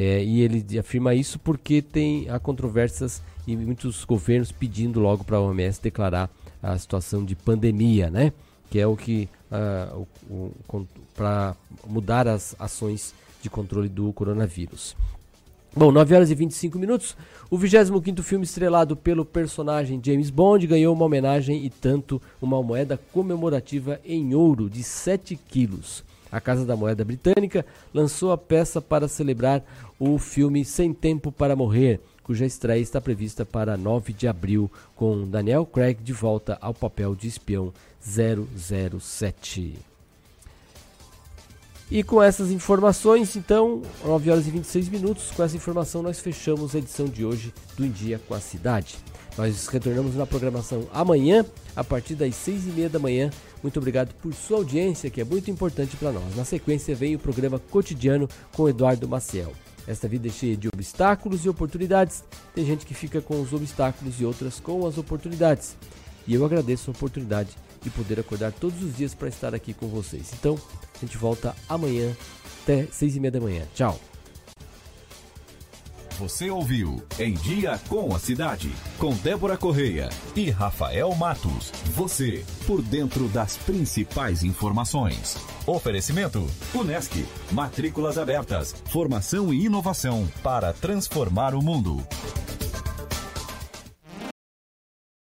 É, e ele afirma isso porque tem há controvérsias e muitos governos pedindo logo para a OMS declarar a situação de pandemia, né? Que é o que uh, para mudar as ações de controle do coronavírus. Bom, 9 horas e 25 minutos. O 25 filme estrelado pelo personagem James Bond ganhou uma homenagem e tanto uma moeda comemorativa em ouro de 7 quilos. A Casa da Moeda Britânica lançou a peça para celebrar o filme Sem Tempo para Morrer, cuja estreia está prevista para 9 de abril, com Daniel Craig de volta ao papel de espião 007. E com essas informações, então, 9 horas e 26 minutos, com essa informação nós fechamos a edição de hoje do Em Dia com a Cidade. Nós retornamos na programação amanhã, a partir das 6 e meia da manhã. Muito obrigado por sua audiência, que é muito importante para nós. Na sequência vem o programa cotidiano com Eduardo Maciel. Esta vida é cheia de obstáculos e oportunidades. Tem gente que fica com os obstáculos e outras com as oportunidades. E eu agradeço a oportunidade de poder acordar todos os dias para estar aqui com vocês. Então, a gente volta amanhã até seis e meia da manhã. Tchau. Você ouviu Em Dia com a Cidade, com Débora Correia e Rafael Matos. Você, por dentro das principais informações. Oferecimento: Unesc. Matrículas abertas. Formação e inovação para transformar o mundo.